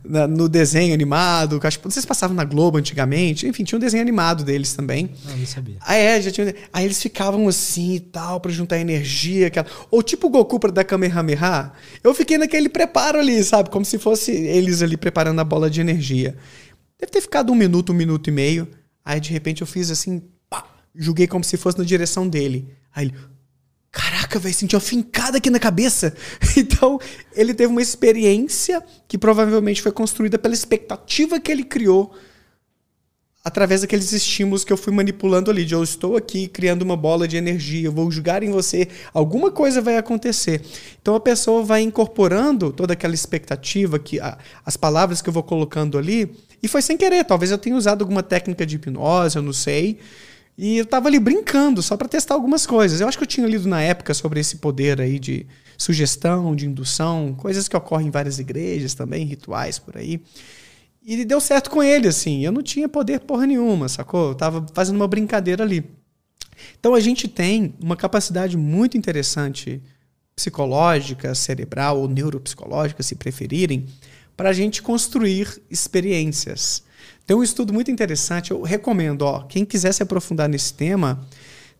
na, no desenho animado. Que acho, não sei se passavam na Globo antigamente. Enfim, tinha um desenho animado deles também. Ah, não sabia. Aí, é, já tinha, aí eles ficavam assim e tal, para juntar energia. Aquela, ou tipo o Goku pra dar Kamehameha. Eu fiquei naquele preparo ali, sabe? Como se fosse eles ali preparando a bola de energia. Deve ter ficado um minuto, um minuto e meio. Aí de repente eu fiz assim, pá, julguei como se fosse na direção dele. Aí ele, caraca, velho, senti uma fincada aqui na cabeça. Então, ele teve uma experiência que provavelmente foi construída pela expectativa que ele criou através daqueles estímulos que eu fui manipulando ali, de eu estou aqui criando uma bola de energia, eu vou jogar em você, alguma coisa vai acontecer. Então a pessoa vai incorporando toda aquela expectativa que a, as palavras que eu vou colocando ali, e foi sem querer, talvez eu tenha usado alguma técnica de hipnose, eu não sei. E eu tava ali brincando, só para testar algumas coisas. Eu acho que eu tinha lido na época sobre esse poder aí de sugestão, de indução, coisas que ocorrem em várias igrejas também, rituais por aí. E deu certo com ele, assim. Eu não tinha poder porra nenhuma, sacou? Eu tava fazendo uma brincadeira ali. Então a gente tem uma capacidade muito interessante psicológica, cerebral ou neuropsicológica, se preferirem, para a gente construir experiências. Tem um estudo muito interessante, eu recomendo, ó, quem quiser se aprofundar nesse tema,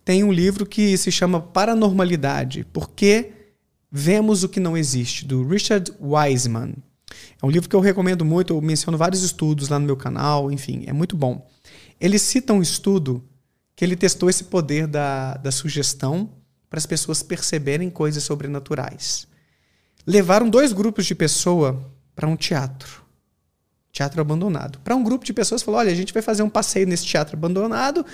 tem um livro que se chama Paranormalidade, porque vemos o que não existe, do Richard Wiseman. É um livro que eu recomendo muito, eu menciono vários estudos lá no meu canal, enfim, é muito bom. Ele cita um estudo que ele testou esse poder da, da sugestão para as pessoas perceberem coisas sobrenaturais. Levaram dois grupos de pessoa para um teatro. Teatro abandonado. Para um grupo de pessoas, falou: olha, a gente vai fazer um passeio nesse teatro abandonado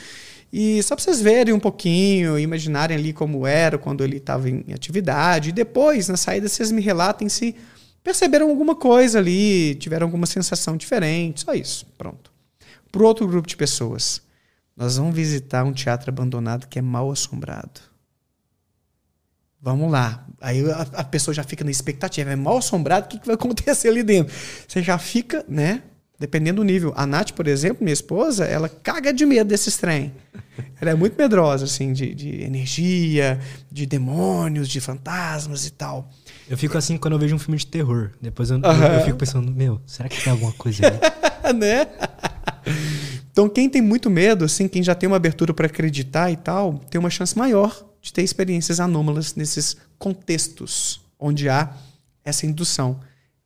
e só para vocês verem um pouquinho, imaginarem ali como era quando ele estava em atividade. E depois, na saída, vocês me relatem se perceberam alguma coisa ali, tiveram alguma sensação diferente, só isso, pronto. Para outro grupo de pessoas, nós vamos visitar um teatro abandonado que é mal assombrado. Vamos lá. Aí a, a pessoa já fica na expectativa, é mal assombrado, o que, que vai acontecer ali dentro? Você já fica, né? Dependendo do nível. A Nath, por exemplo, minha esposa, ela caga de medo desse trem. Ela é muito medrosa, assim, de, de energia, de demônios, de fantasmas e tal. Eu fico assim quando eu vejo um filme de terror. Depois eu, eu, eu fico pensando, meu, será que tem alguma coisa aí? né? Então, quem tem muito medo, assim, quem já tem uma abertura para acreditar e tal, tem uma chance maior de ter experiências anômalas nesses contextos onde há essa indução.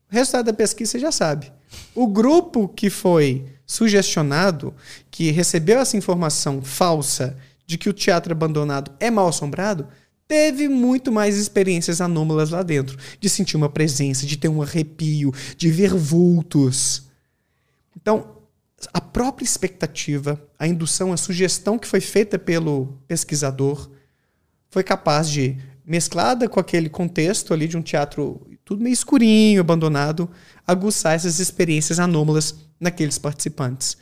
O resultado da pesquisa você já sabe. O grupo que foi sugestionado, que recebeu essa informação falsa de que o teatro abandonado é mal assombrado, teve muito mais experiências anômalas lá dentro. De sentir uma presença, de ter um arrepio, de ver vultos. Então, a própria expectativa, a indução, a sugestão que foi feita pelo pesquisador foi capaz de, mesclada com aquele contexto ali de um teatro tudo meio escurinho, abandonado, aguçar essas experiências anômalas naqueles participantes.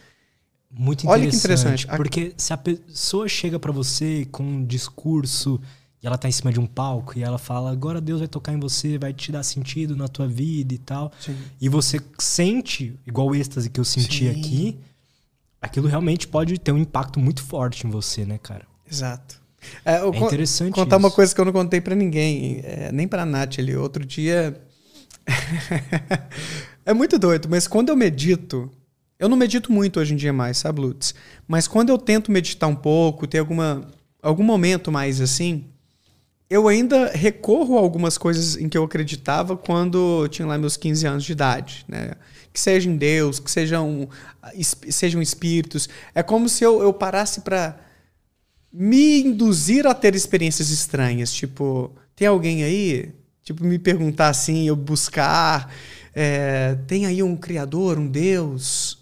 Muito interessante. Olha que interessante. Porque se a pessoa chega para você com um discurso e ela tá em cima de um palco e ela fala, agora Deus vai tocar em você, vai te dar sentido na tua vida e tal. Sim. E você sente, igual o êxtase que eu senti Sim. aqui, aquilo realmente pode ter um impacto muito forte em você, né, cara? Exato. É, é interessante. Contar isso. uma coisa que eu não contei para ninguém, é, nem pra Nath ali. Outro dia. é muito doido, mas quando eu medito, eu não medito muito hoje em dia mais, sabe, Lutz? Mas quando eu tento meditar um pouco, ter alguma, algum momento mais assim, eu ainda recorro a algumas coisas em que eu acreditava quando eu tinha lá meus 15 anos de idade, né? Que seja em Deus, que sejam, sejam espíritos. É como se eu, eu parasse para me induzir a ter experiências estranhas. Tipo, tem alguém aí? Tipo, me perguntar assim, eu buscar. É, tem aí um criador, um Deus?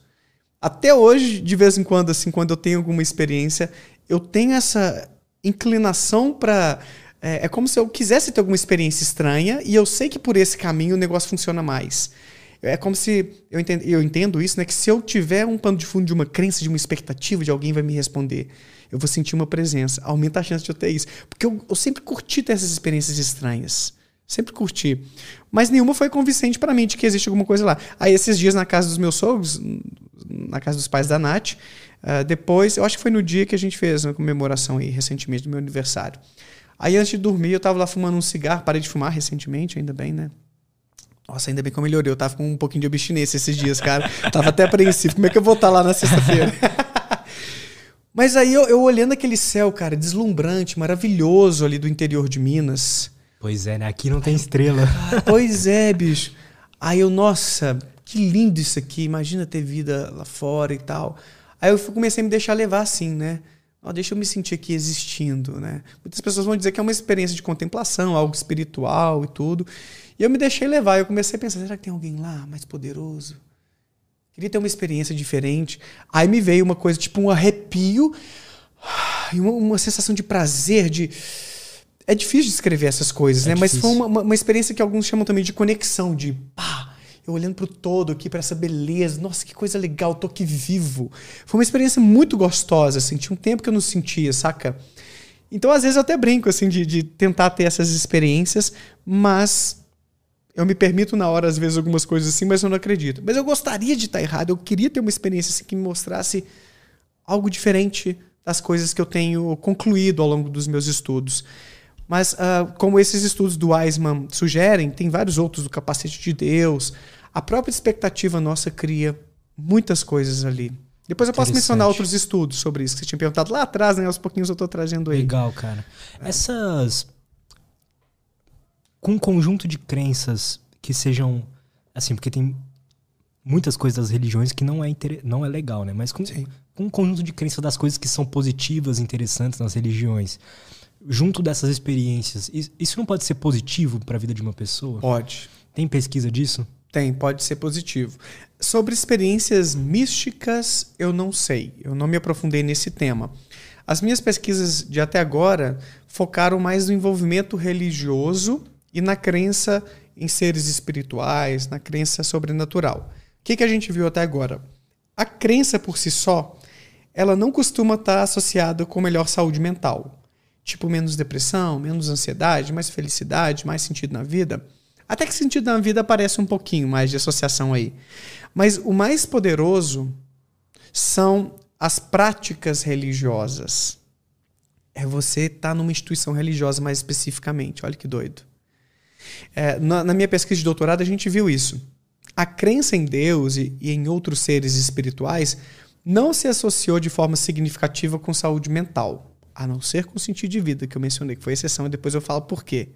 Até hoje, de vez em quando, assim, quando eu tenho alguma experiência, eu tenho essa inclinação para é, é como se eu quisesse ter alguma experiência estranha e eu sei que por esse caminho o negócio funciona mais. É como se. Eu entendo, eu entendo isso, né? Que se eu tiver um pano de fundo de uma crença, de uma expectativa de alguém vai me responder, eu vou sentir uma presença. Aumenta a chance de eu ter isso. Porque eu, eu sempre curti ter essas experiências estranhas. Sempre curti. Mas nenhuma foi convincente para mim de que existe alguma coisa lá. Aí, esses dias na casa dos meus sogros, na casa dos pais da Nath, uh, depois, eu acho que foi no dia que a gente fez uma comemoração aí, recentemente, do meu aniversário. Aí, antes de dormir, eu tava lá fumando um cigarro, parei de fumar recentemente, ainda bem, né? Nossa, ainda bem que eu melhorei. Eu tava com um pouquinho de abstinência esses dias, cara. tava até apreensivo. Como é que eu vou estar lá na sexta-feira? Mas aí eu, eu, olhando aquele céu, cara, deslumbrante, maravilhoso ali do interior de Minas. Pois é, né? Aqui não tem estrela. pois é, bicho. Aí eu, nossa, que lindo isso aqui. Imagina ter vida lá fora e tal. Aí eu comecei a me deixar levar assim, né? Deixa eu me sentir aqui existindo, né? Muitas pessoas vão dizer que é uma experiência de contemplação, algo espiritual e tudo. E eu me deixei levar. Eu comecei a pensar: será que tem alguém lá mais poderoso? Queria ter uma experiência diferente. Aí me veio uma coisa tipo um arrepio e uma, uma sensação de prazer, de. É difícil descrever essas coisas, é né? Difícil. Mas foi uma, uma, experiência que alguns chamam também de conexão, de pá, eu olhando para o todo aqui, para essa beleza. Nossa, que coisa legal, tô aqui vivo. Foi uma experiência muito gostosa, assim. Tinha um tempo que eu não sentia, saca? Então, às vezes, eu até brinco, assim, de, de tentar ter essas experiências, mas eu me permito na hora, às vezes, algumas coisas assim, mas eu não acredito. Mas eu gostaria de estar errado, eu queria ter uma experiência assim, que me mostrasse algo diferente das coisas que eu tenho concluído ao longo dos meus estudos. Mas, uh, como esses estudos do Weisman sugerem, tem vários outros do capacete de Deus. A própria expectativa nossa cria muitas coisas ali. Depois eu posso mencionar outros estudos sobre isso que você tinha perguntado lá atrás, né? Aos pouquinhos eu estou trazendo aí. Legal, cara. É. Essas com um conjunto de crenças que sejam assim, porque tem muitas coisas das religiões que não é não é legal, né? Mas com, com um conjunto de crenças das coisas que são positivas, interessantes nas religiões, junto dessas experiências, isso não pode ser positivo para a vida de uma pessoa? Pode. Tem pesquisa disso? Tem, pode ser positivo. Sobre experiências místicas, eu não sei. Eu não me aprofundei nesse tema. As minhas pesquisas de até agora focaram mais no envolvimento religioso e na crença em seres espirituais, na crença sobrenatural. O que, que a gente viu até agora? A crença por si só, ela não costuma estar associada com melhor saúde mental. Tipo, menos depressão, menos ansiedade, mais felicidade, mais sentido na vida. Até que sentido na vida aparece um pouquinho mais de associação aí. Mas o mais poderoso são as práticas religiosas. É você estar tá numa instituição religiosa mais especificamente. Olha que doido. É, na, na, minha pesquisa de doutorado, a gente viu isso. A crença em Deus e, e em outros seres espirituais não se associou de forma significativa com saúde mental, a não ser com o sentido de vida, que eu mencionei, que foi exceção, e depois eu falo por quê.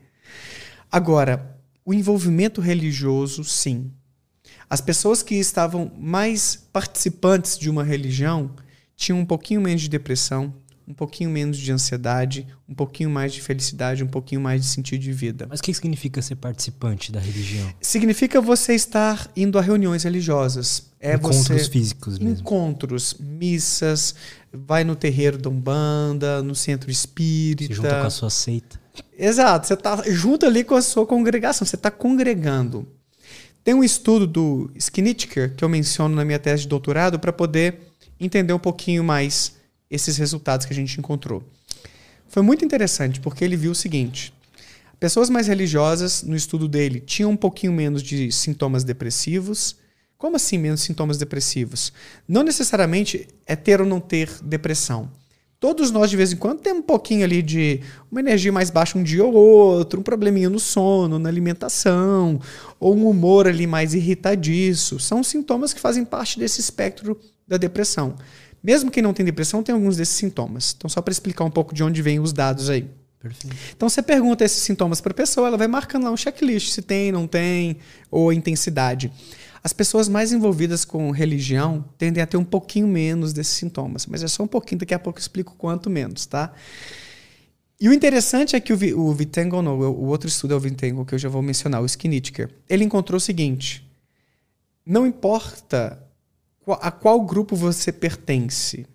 Agora, o envolvimento religioso, sim. As pessoas que estavam mais participantes de uma religião tinham um pouquinho menos de depressão, um pouquinho menos de ansiedade, um pouquinho mais de felicidade, um pouquinho mais de sentido de vida. Mas o que significa ser participante da religião? Significa você estar indo a reuniões religiosas. É encontros você... físicos mesmo. Encontros, missas, vai no terreiro da Umbanda, no centro espírita. Se junta com a sua seita. Exato, você está junto ali com a sua congregação, você está congregando. Tem um estudo do Skinitker que eu menciono na minha tese de doutorado para poder entender um pouquinho mais esses resultados que a gente encontrou. Foi muito interessante porque ele viu o seguinte: pessoas mais religiosas, no estudo dele, tinham um pouquinho menos de sintomas depressivos. Como assim menos sintomas depressivos? Não necessariamente é ter ou não ter depressão. Todos nós, de vez em quando, temos um pouquinho ali de uma energia mais baixa um dia ou outro, um probleminha no sono, na alimentação, ou um humor ali mais irritadiço. São sintomas que fazem parte desse espectro da depressão. Mesmo quem não tem depressão tem alguns desses sintomas. Então, só para explicar um pouco de onde vêm os dados aí. Perfeito. Então, você pergunta esses sintomas para a pessoa, ela vai marcando lá um checklist se tem, não tem, ou a intensidade. As pessoas mais envolvidas com religião tendem a ter um pouquinho menos desses sintomas, mas é só um pouquinho, daqui a pouco eu explico quanto menos, tá? E o interessante é que o, o Vitengel, não, o outro estudo é o Vitengel, que eu já vou mencionar, o Skinitker, ele encontrou o seguinte: não importa a qual grupo você pertence.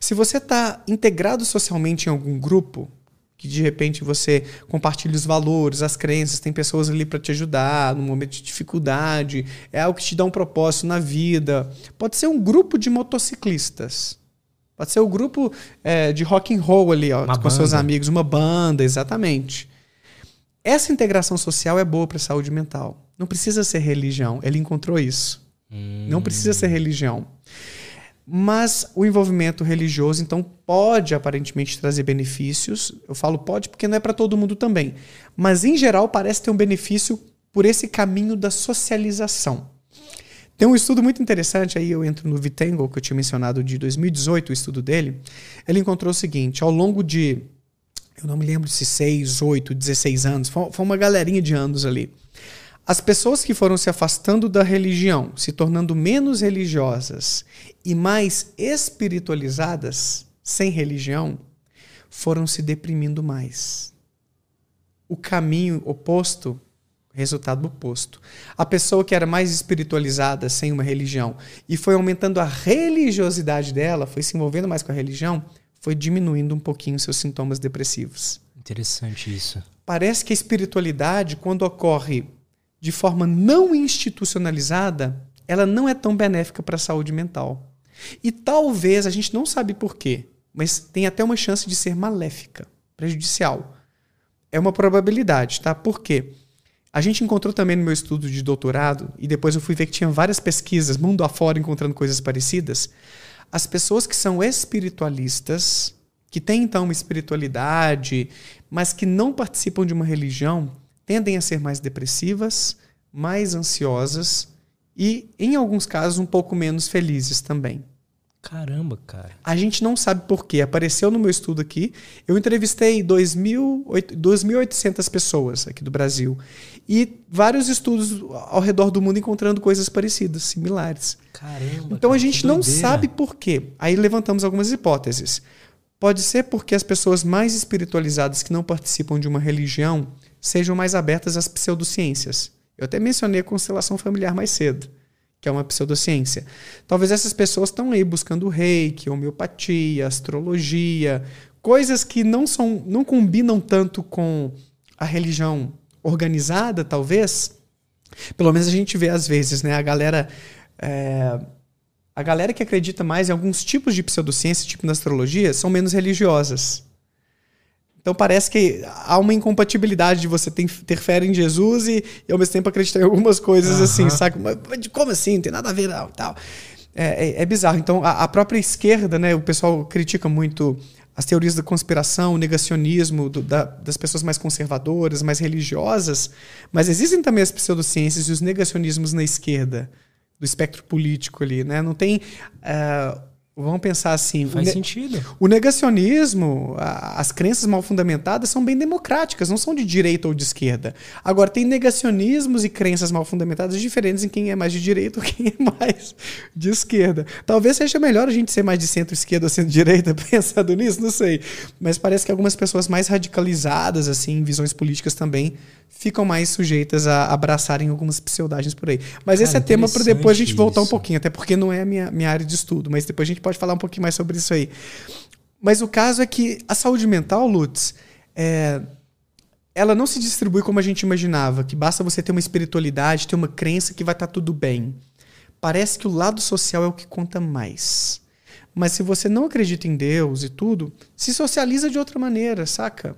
Se você está integrado socialmente em algum grupo, que de repente você compartilha os valores, as crenças, tem pessoas ali para te ajudar no momento de dificuldade, é algo que te dá um propósito na vida. Pode ser um grupo de motociclistas. Pode ser o um grupo é, de rock and roll ali, ó, com banda. seus amigos, uma banda, exatamente. Essa integração social é boa para a saúde mental. Não precisa ser religião. Ele encontrou isso. Não precisa ser religião. Mas o envolvimento religioso, então, pode aparentemente trazer benefícios. Eu falo pode porque não é para todo mundo também. Mas, em geral, parece ter um benefício por esse caminho da socialização. Tem um estudo muito interessante, aí eu entro no Vitengo, que eu tinha mencionado de 2018, o estudo dele. Ele encontrou o seguinte: ao longo de, eu não me lembro se 6, 8, 16 anos, foi uma galerinha de anos ali. As pessoas que foram se afastando da religião, se tornando menos religiosas e mais espiritualizadas, sem religião, foram se deprimindo mais. O caminho oposto, resultado oposto. A pessoa que era mais espiritualizada, sem uma religião, e foi aumentando a religiosidade dela, foi se envolvendo mais com a religião, foi diminuindo um pouquinho seus sintomas depressivos. Interessante isso. Parece que a espiritualidade, quando ocorre de forma não institucionalizada, ela não é tão benéfica para a saúde mental. E talvez, a gente não sabe por quê, mas tem até uma chance de ser maléfica, prejudicial. É uma probabilidade, tá? Por quê? A gente encontrou também no meu estudo de doutorado, e depois eu fui ver que tinha várias pesquisas, mundo afora, encontrando coisas parecidas. As pessoas que são espiritualistas, que têm então uma espiritualidade, mas que não participam de uma religião, tendem a ser mais depressivas, mais ansiosas e, em alguns casos, um pouco menos felizes também. Caramba, cara. A gente não sabe por quê. Apareceu no meu estudo aqui. Eu entrevistei 2.800 pessoas aqui do Brasil. E vários estudos ao redor do mundo encontrando coisas parecidas, similares. Caramba. Então cara, a gente não sabe por quê. Aí levantamos algumas hipóteses. Pode ser porque as pessoas mais espiritualizadas que não participam de uma religião sejam mais abertas às pseudociências. Eu até mencionei a constelação familiar mais cedo, que é uma pseudociência. Talvez essas pessoas estão aí buscando reiki, homeopatia, astrologia, coisas que não são, não combinam tanto com a religião organizada, talvez. Pelo menos a gente vê às vezes, né? A galera é, a galera que acredita mais em alguns tipos de pseudociência, tipo na astrologia, são menos religiosas. Então parece que há uma incompatibilidade de você ter, fé em Jesus e, e, ao mesmo tempo acreditar em algumas coisas uhum. assim, sabe? Mas, como assim? Não tem nada a ver não, tal. É, é, é bizarro. Então a, a, própria esquerda, né? O pessoal critica muito as teorias da conspiração, o negacionismo do, da, das pessoas mais conservadoras, mais religiosas, mas existem também as pseudociências e os negacionismos na esquerda do espectro político ali, né? Não tem uh, Vamos pensar assim. Faz o sentido. O negacionismo, a, as crenças mal fundamentadas são bem democráticas, não são de direita ou de esquerda. Agora, tem negacionismos e crenças mal fundamentadas diferentes em quem é mais de direita ou quem é mais de esquerda. Talvez seja melhor a gente ser mais de centro-esquerda ou centro-direita, pensando nisso, não sei. Mas parece que algumas pessoas mais radicalizadas, assim, em visões políticas também, ficam mais sujeitas a abraçarem algumas pseudagens por aí. Mas Cara, esse é tema para depois a gente voltar isso. um pouquinho, até porque não é a minha, minha área de estudo, mas depois a gente pode falar um pouquinho mais sobre isso aí. Mas o caso é que a saúde mental, Lutz, é, ela não se distribui como a gente imaginava, que basta você ter uma espiritualidade, ter uma crença que vai estar tá tudo bem. Parece que o lado social é o que conta mais. Mas se você não acredita em Deus e tudo, se socializa de outra maneira, saca?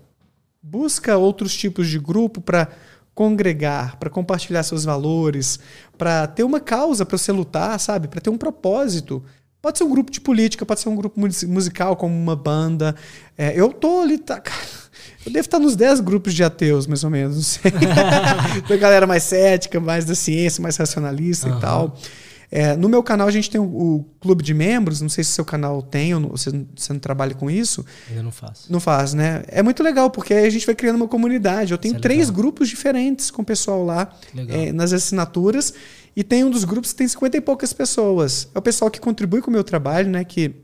Busca outros tipos de grupo para congregar, para compartilhar seus valores, para ter uma causa para você lutar, sabe? Para ter um propósito. Pode ser um grupo de política, pode ser um grupo musical, como uma banda. É, eu tô ali. Tá, eu devo estar nos 10 grupos de ateus, mais ou menos, não sei. da galera mais cética, mais da ciência, mais racionalista uhum. e tal. É, no meu canal a gente tem o, o, clube de membros, não sei se seu canal tem ou não, você, você não trabalha com isso. Eu não faço. Não faz, né? É muito legal, porque aí a gente vai criando uma comunidade. Eu tenho é três grupos diferentes com o pessoal lá é, nas assinaturas. E tem um dos grupos que tem 50 e poucas pessoas. É o pessoal que contribui com o meu trabalho, né? Que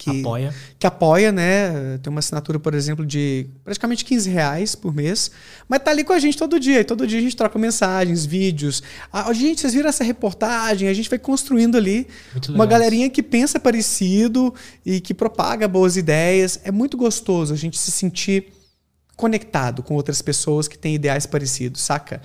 que apoia. que apoia, né? Tem uma assinatura, por exemplo, de praticamente 15 reais por mês, mas tá ali com a gente todo dia. E todo dia a gente troca mensagens, vídeos. A, gente, vocês viram essa reportagem? A gente vai construindo ali uma galerinha que pensa parecido e que propaga boas ideias. É muito gostoso a gente se sentir conectado com outras pessoas que têm ideais parecidos, saca?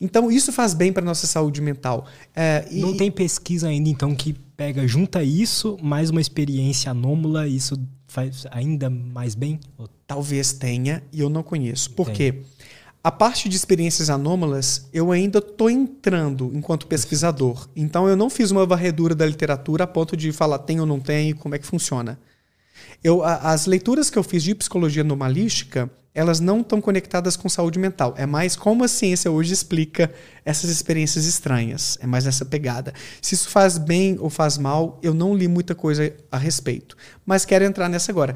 Então isso faz bem para nossa saúde mental. É, e... Não tem pesquisa ainda então que pega junta isso mais uma experiência anômala, isso faz ainda mais bem? Talvez tenha e eu não conheço. Por quê? A parte de experiências anômalas, eu ainda estou entrando enquanto pesquisador. Então, eu não fiz uma varredura da literatura a ponto de falar tem ou não tem, como é que funciona. Eu, a, as leituras que eu fiz de psicologia anomalística, elas não estão conectadas com saúde mental. É mais como a ciência hoje explica essas experiências estranhas. É mais essa pegada. Se isso faz bem ou faz mal, eu não li muita coisa a respeito. Mas quero entrar nessa agora.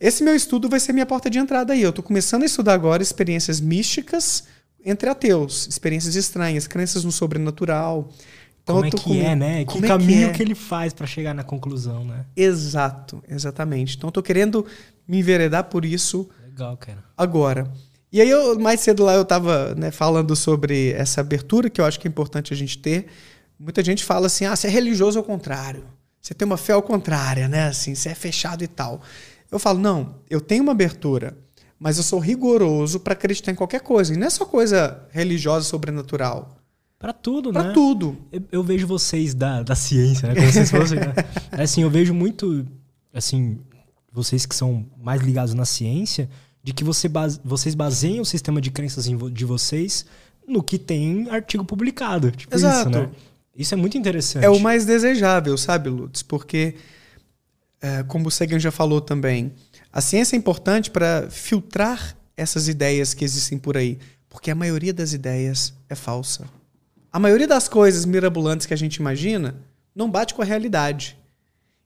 Esse meu estudo vai ser minha porta de entrada aí. Eu estou começando a estudar agora experiências místicas entre ateus, experiências estranhas, crenças no sobrenatural. Como é que com... é, né? Que caminho que, é? que ele faz para chegar na conclusão, né? Exato, exatamente. Então, estou querendo me enveredar por isso. Legal, cara. Agora. E aí, eu, mais cedo lá, eu estava né, falando sobre essa abertura que eu acho que é importante a gente ter. Muita gente fala assim: ah, você é religioso ao contrário. Você tem uma fé ao contrário, né? Assim, você é fechado e tal. Eu falo, não, eu tenho uma abertura, mas eu sou rigoroso para acreditar em qualquer coisa. E não é só coisa religiosa, sobrenatural. Para tudo, pra né? Para tudo. Eu, eu, vejo vocês da, da ciência, né? Como vocês fossem, né? É assim, eu vejo muito, assim, vocês que são mais ligados na ciência, de que você base, vocês baseiam o sistema de crenças de vocês no que tem artigo publicado. Tipo Exato. Isso, né? Isso é muito interessante. É o mais desejável, sabe, Lutz? Porque é, como o Sagan já falou também, a ciência é importante para filtrar essas ideias que existem por aí, porque a maioria das ideias é falsa. A maioria das coisas mirabolantes que a gente imagina não bate com a realidade.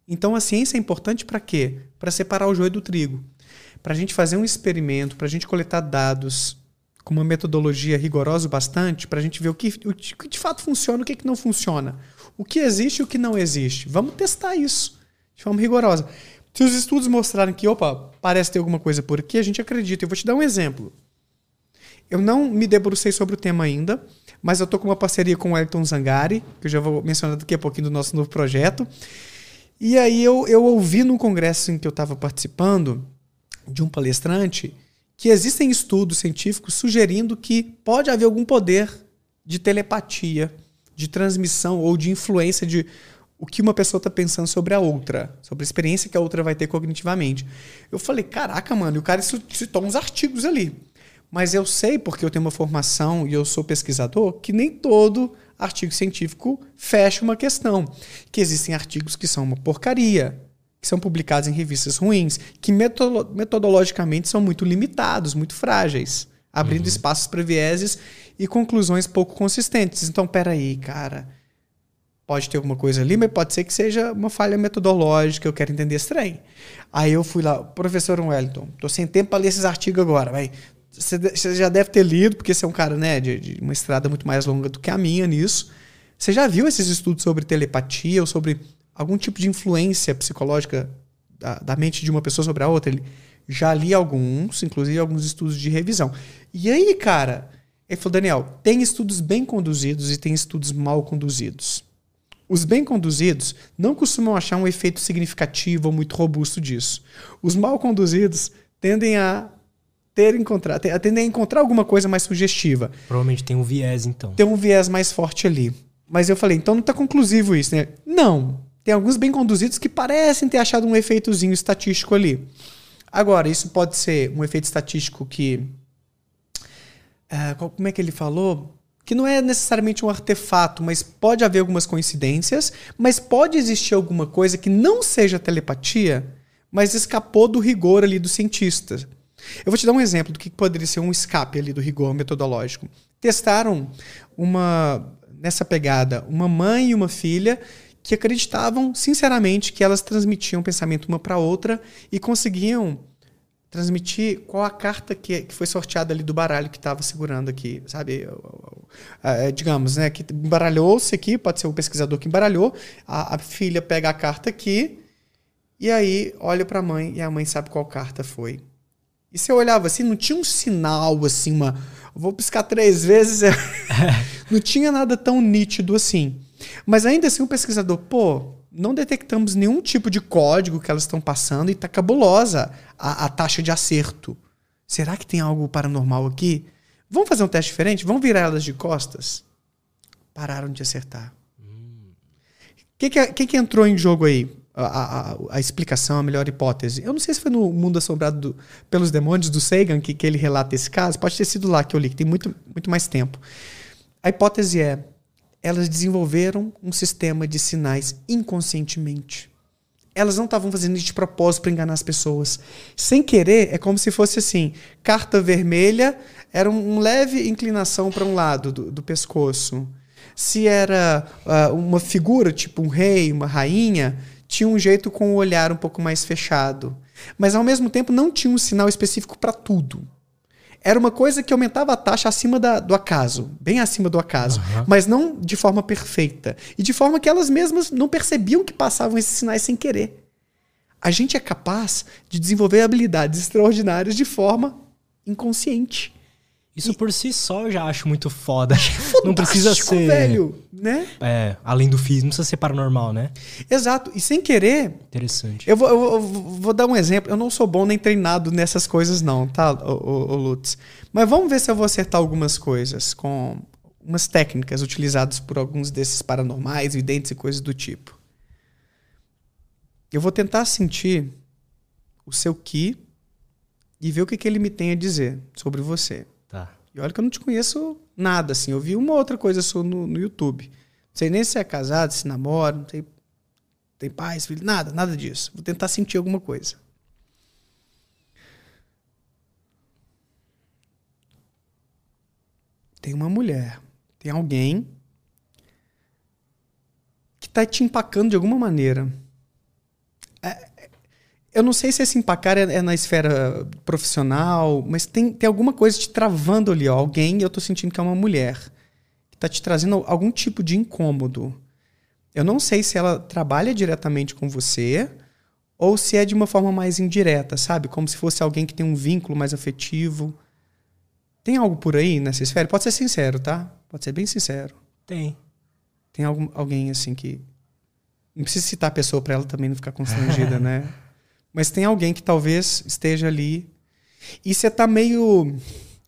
Então a ciência é importante para quê? Para separar o joio do trigo. Para a gente fazer um experimento, para a gente coletar dados com uma metodologia rigorosa bastante, para a gente ver o que, o que de fato funciona o que, que não funciona. O que existe e o que não existe. Vamos testar isso de forma rigorosa. Se os estudos mostrarem que, opa, parece ter alguma coisa por aqui, a gente acredita. Eu vou te dar um exemplo. Eu não me debrucei sobre o tema ainda, mas eu estou com uma parceria com o Elton Zangari, que eu já vou mencionar daqui a pouquinho do nosso novo projeto. E aí eu, eu ouvi num congresso em que eu estava participando, de um palestrante, que existem estudos científicos sugerindo que pode haver algum poder de telepatia, de transmissão ou de influência de o que uma pessoa está pensando sobre a outra, sobre a experiência que a outra vai ter cognitivamente. Eu falei, caraca, mano, e o cara citou uns artigos ali. Mas eu sei, porque eu tenho uma formação e eu sou pesquisador, que nem todo artigo científico fecha uma questão. Que existem artigos que são uma porcaria, que são publicados em revistas ruins, que metodologicamente são muito limitados, muito frágeis, abrindo uhum. espaços para vieses e conclusões pouco consistentes. Então, peraí, cara Pode ter alguma coisa ali, mas pode ser que seja uma falha metodológica, eu quero entender esse trem. Aí eu fui lá, professor Wellington, tô sem tempo para ler esses artigos agora, vai. Você já deve ter lido, porque você é um cara né, de, de, uma estrada muito mais longa do que a minha nisso. Você já viu esses estudos sobre telepatia ou sobre algum tipo de influência psicológica da, da mente de uma pessoa sobre a outra? Ele, já li alguns, inclusive alguns estudos de revisão. E aí, cara, ele falou, Daniel, tem estudos bem conduzidos e tem estudos mal conduzidos. Os bem conduzidos não costumam achar um efeito significativo ou muito robusto disso. Os mal conduzidos tendem a ter encontrar, tendem a encontrar alguma coisa mais sugestiva. Provavelmente tem um viés, então. Tem um viés mais forte ali. Mas eu falei, então não está conclusivo isso, né? Não. Tem alguns bem conduzidos que parecem ter achado um efeitozinho estatístico ali. Agora, isso pode ser um efeito estatístico que. Uh, como é que ele falou? que não é necessariamente um artefato, mas pode haver algumas coincidências, mas pode existir alguma coisa que não seja telepatia, mas escapou do rigor ali do cientista. Eu vou te dar um exemplo do que poderia ser um escape ali do rigor metodológico. Testaram uma nessa pegada uma mãe e uma filha que acreditavam sinceramente que elas transmitiam pensamento uma para outra e conseguiam transmitir qual a carta que, que foi sorteada ali do baralho que estava segurando aqui, sabe? É, digamos, né? Que embaralhou-se aqui, pode ser o pesquisador que embaralhou, a, a filha pega a carta aqui e aí olha para a mãe e a mãe sabe qual carta foi. E você olhava assim, não tinha um sinal assim, uma. Vou piscar três vezes. não tinha nada tão nítido assim. Mas ainda assim, o pesquisador, pô, não detectamos nenhum tipo de código que elas estão passando e está cabulosa a, a, taxa de acerto. Será que tem algo paranormal aqui? Vamos fazer um teste diferente? Vamos virar elas de costas? Pararam de acertar. O hum. que, que, que, que entrou em jogo aí? A, a, a, explicação, a melhor hipótese. Eu não sei se foi no Mundo Assombrado do, pelos Demônios do Sagan que, que ele relata esse caso. Pode ter sido lá que eu li, que tem muito, muito mais tempo. A hipótese é: elas desenvolveram um sistema de sinais inconscientemente. Elas não estavam fazendo isso de propósito para enganar as pessoas. Sem querer, é como se fosse assim: carta vermelha era um, um leve inclinação para um lado do, do pescoço. Se era uh, uma figura, tipo um rei, uma rainha, tinha um jeito com o olhar um pouco mais fechado. Mas ao mesmo tempo não tinha um sinal específico para tudo. Era uma coisa que aumentava a taxa acima da, do acaso, bem acima do acaso, uhum. mas não de forma perfeita. E de forma que elas mesmas não percebiam que passavam esses sinais sem querer. A gente é capaz de desenvolver habilidades extraordinárias de forma inconsciente. Isso e... por si só eu já acho muito foda. não precisa ser. velho, né? É, além do físico, não precisa ser paranormal, né? Exato. E sem querer. Interessante. Eu vou, eu vou, vou dar um exemplo. Eu não sou bom nem treinado nessas coisas, não, tá, o, Lutz? Mas vamos ver se eu vou acertar algumas coisas com umas técnicas utilizadas por alguns desses paranormais, videntes e coisas do tipo. Eu vou tentar sentir o seu ki e ver o que, que ele me tem a dizer sobre você. E olha que eu não te conheço nada, assim. Eu vi uma outra coisa sua no, no YouTube. Não sei nem se é casado, se namora, não sei. Tem pais, filhos, nada, nada disso. Vou tentar sentir alguma coisa. Tem uma mulher, tem alguém que está te empacando de alguma maneira. Eu não sei se esse empacar é, é, na esfera profissional, mas tem, tem alguma coisa te travando ali, ó. Alguém, eu tô sentindo que é uma mulher, que tá te trazendo algum tipo de incômodo. Eu não sei se ela trabalha diretamente com você ou se é de uma forma mais indireta, sabe? Como se fosse alguém que tem um vínculo mais afetivo. Tem algo por aí nessa esfera? Pode ser sincero, tá? Pode ser bem sincero. Tem. Tem algum, alguém assim que. Não precisa citar a pessoa para ela também não ficar constrangida, né? Mas tem alguém que talvez esteja ali e você tá meio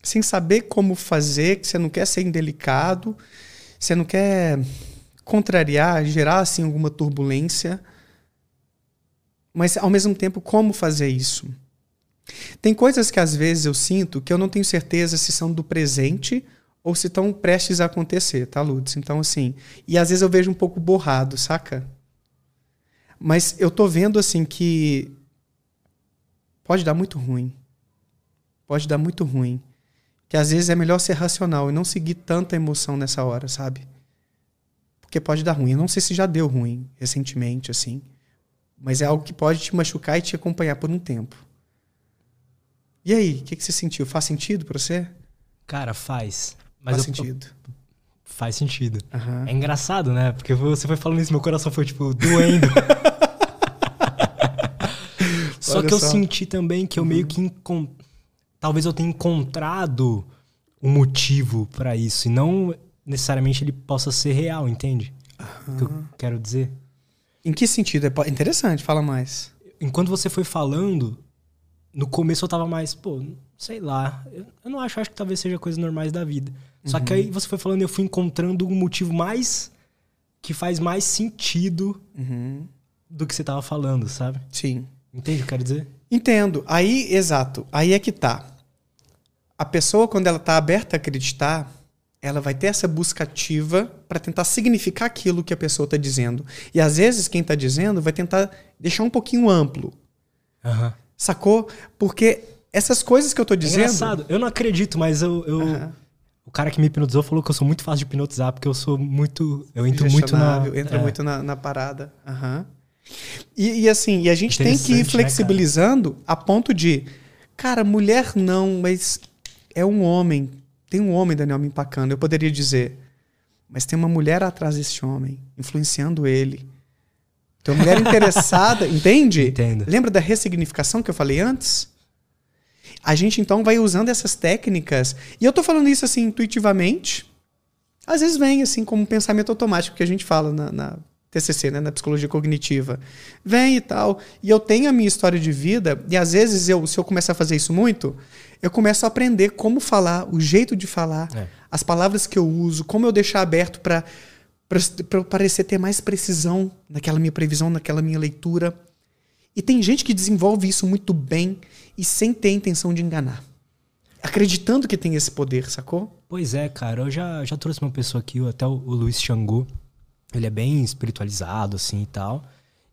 sem saber como fazer, que você não quer ser indelicado, você não quer contrariar, gerar assim alguma turbulência, mas ao mesmo tempo como fazer isso? Tem coisas que às vezes eu sinto que eu não tenho certeza se são do presente ou se estão prestes a acontecer, tá, Lutz? Então, assim, e às vezes eu vejo um pouco borrado, saca? Mas eu tô vendo, assim, que pode dar muito ruim. Pode dar muito ruim. Que às vezes é melhor ser racional e não seguir tanta emoção nessa hora, sabe? Porque pode dar ruim. Eu não sei se já deu ruim recentemente, assim. Mas é algo que pode te machucar e te acompanhar por um tempo. E aí, o que, que você sentiu? Faz sentido pra você? Cara, faz. Faz eu, sentido. Eu, faz sentido. Uhum. É engraçado, né? Porque você foi falando isso, meu coração foi, tipo, doendo. Que eu senti também que eu uhum. meio que. Encont... Talvez eu tenha encontrado um motivo para isso. E não necessariamente ele possa ser real, entende? Uhum. O que eu quero dizer? Em que sentido? É interessante, fala mais. Enquanto você foi falando, no começo eu tava mais, pô, sei lá. Eu, eu não acho, acho que talvez seja coisas normais da vida. Só que uhum. aí você foi falando e eu fui encontrando um motivo mais. que faz mais sentido uhum. do que você tava falando, sabe? Sim. Entende o que eu quero dizer? Entendo. Aí, exato. Aí é que tá. A pessoa, quando ela tá aberta a acreditar, ela vai ter essa busca ativa para tentar significar aquilo que a pessoa está dizendo. E às vezes quem está dizendo vai tentar deixar um pouquinho amplo. Uhum. Sacou? Porque essas coisas que eu estou dizendo. É engraçado. Eu não acredito, mas eu. eu... Uhum. O cara que me hipnotizou falou que eu sou muito fácil de hipnotizar, porque eu sou muito. Eu entro muito na. Entra é. muito na, na parada. Aham. Uhum. E, e, assim, e a gente tem que ir né, flexibilizando né, a ponto de, cara, mulher não, mas é um homem. Tem um homem, Daniel, me empacando. Eu poderia dizer, mas tem uma mulher atrás desse homem, influenciando ele. Tem uma mulher interessada, entende? Entendo. Lembra da ressignificação que eu falei antes? A gente então vai usando essas técnicas. E eu tô falando isso assim intuitivamente. Às vezes vem assim como um pensamento automático que a gente fala na, na TCC, né, na psicologia cognitiva. Vem e tal. E eu tenho a minha história de vida, e às vezes, eu, se eu começar a fazer isso muito, eu começo a aprender como falar, o jeito de falar, é. as palavras que eu uso, como eu deixar aberto para parecer ter mais precisão naquela minha previsão, naquela minha leitura. E tem gente que desenvolve isso muito bem e sem ter intenção de enganar. Acreditando que tem esse poder, sacou? Pois é, cara. Eu já, já trouxe uma pessoa aqui, até o, o Luiz Xangô. Ele é bem espiritualizado, assim e tal.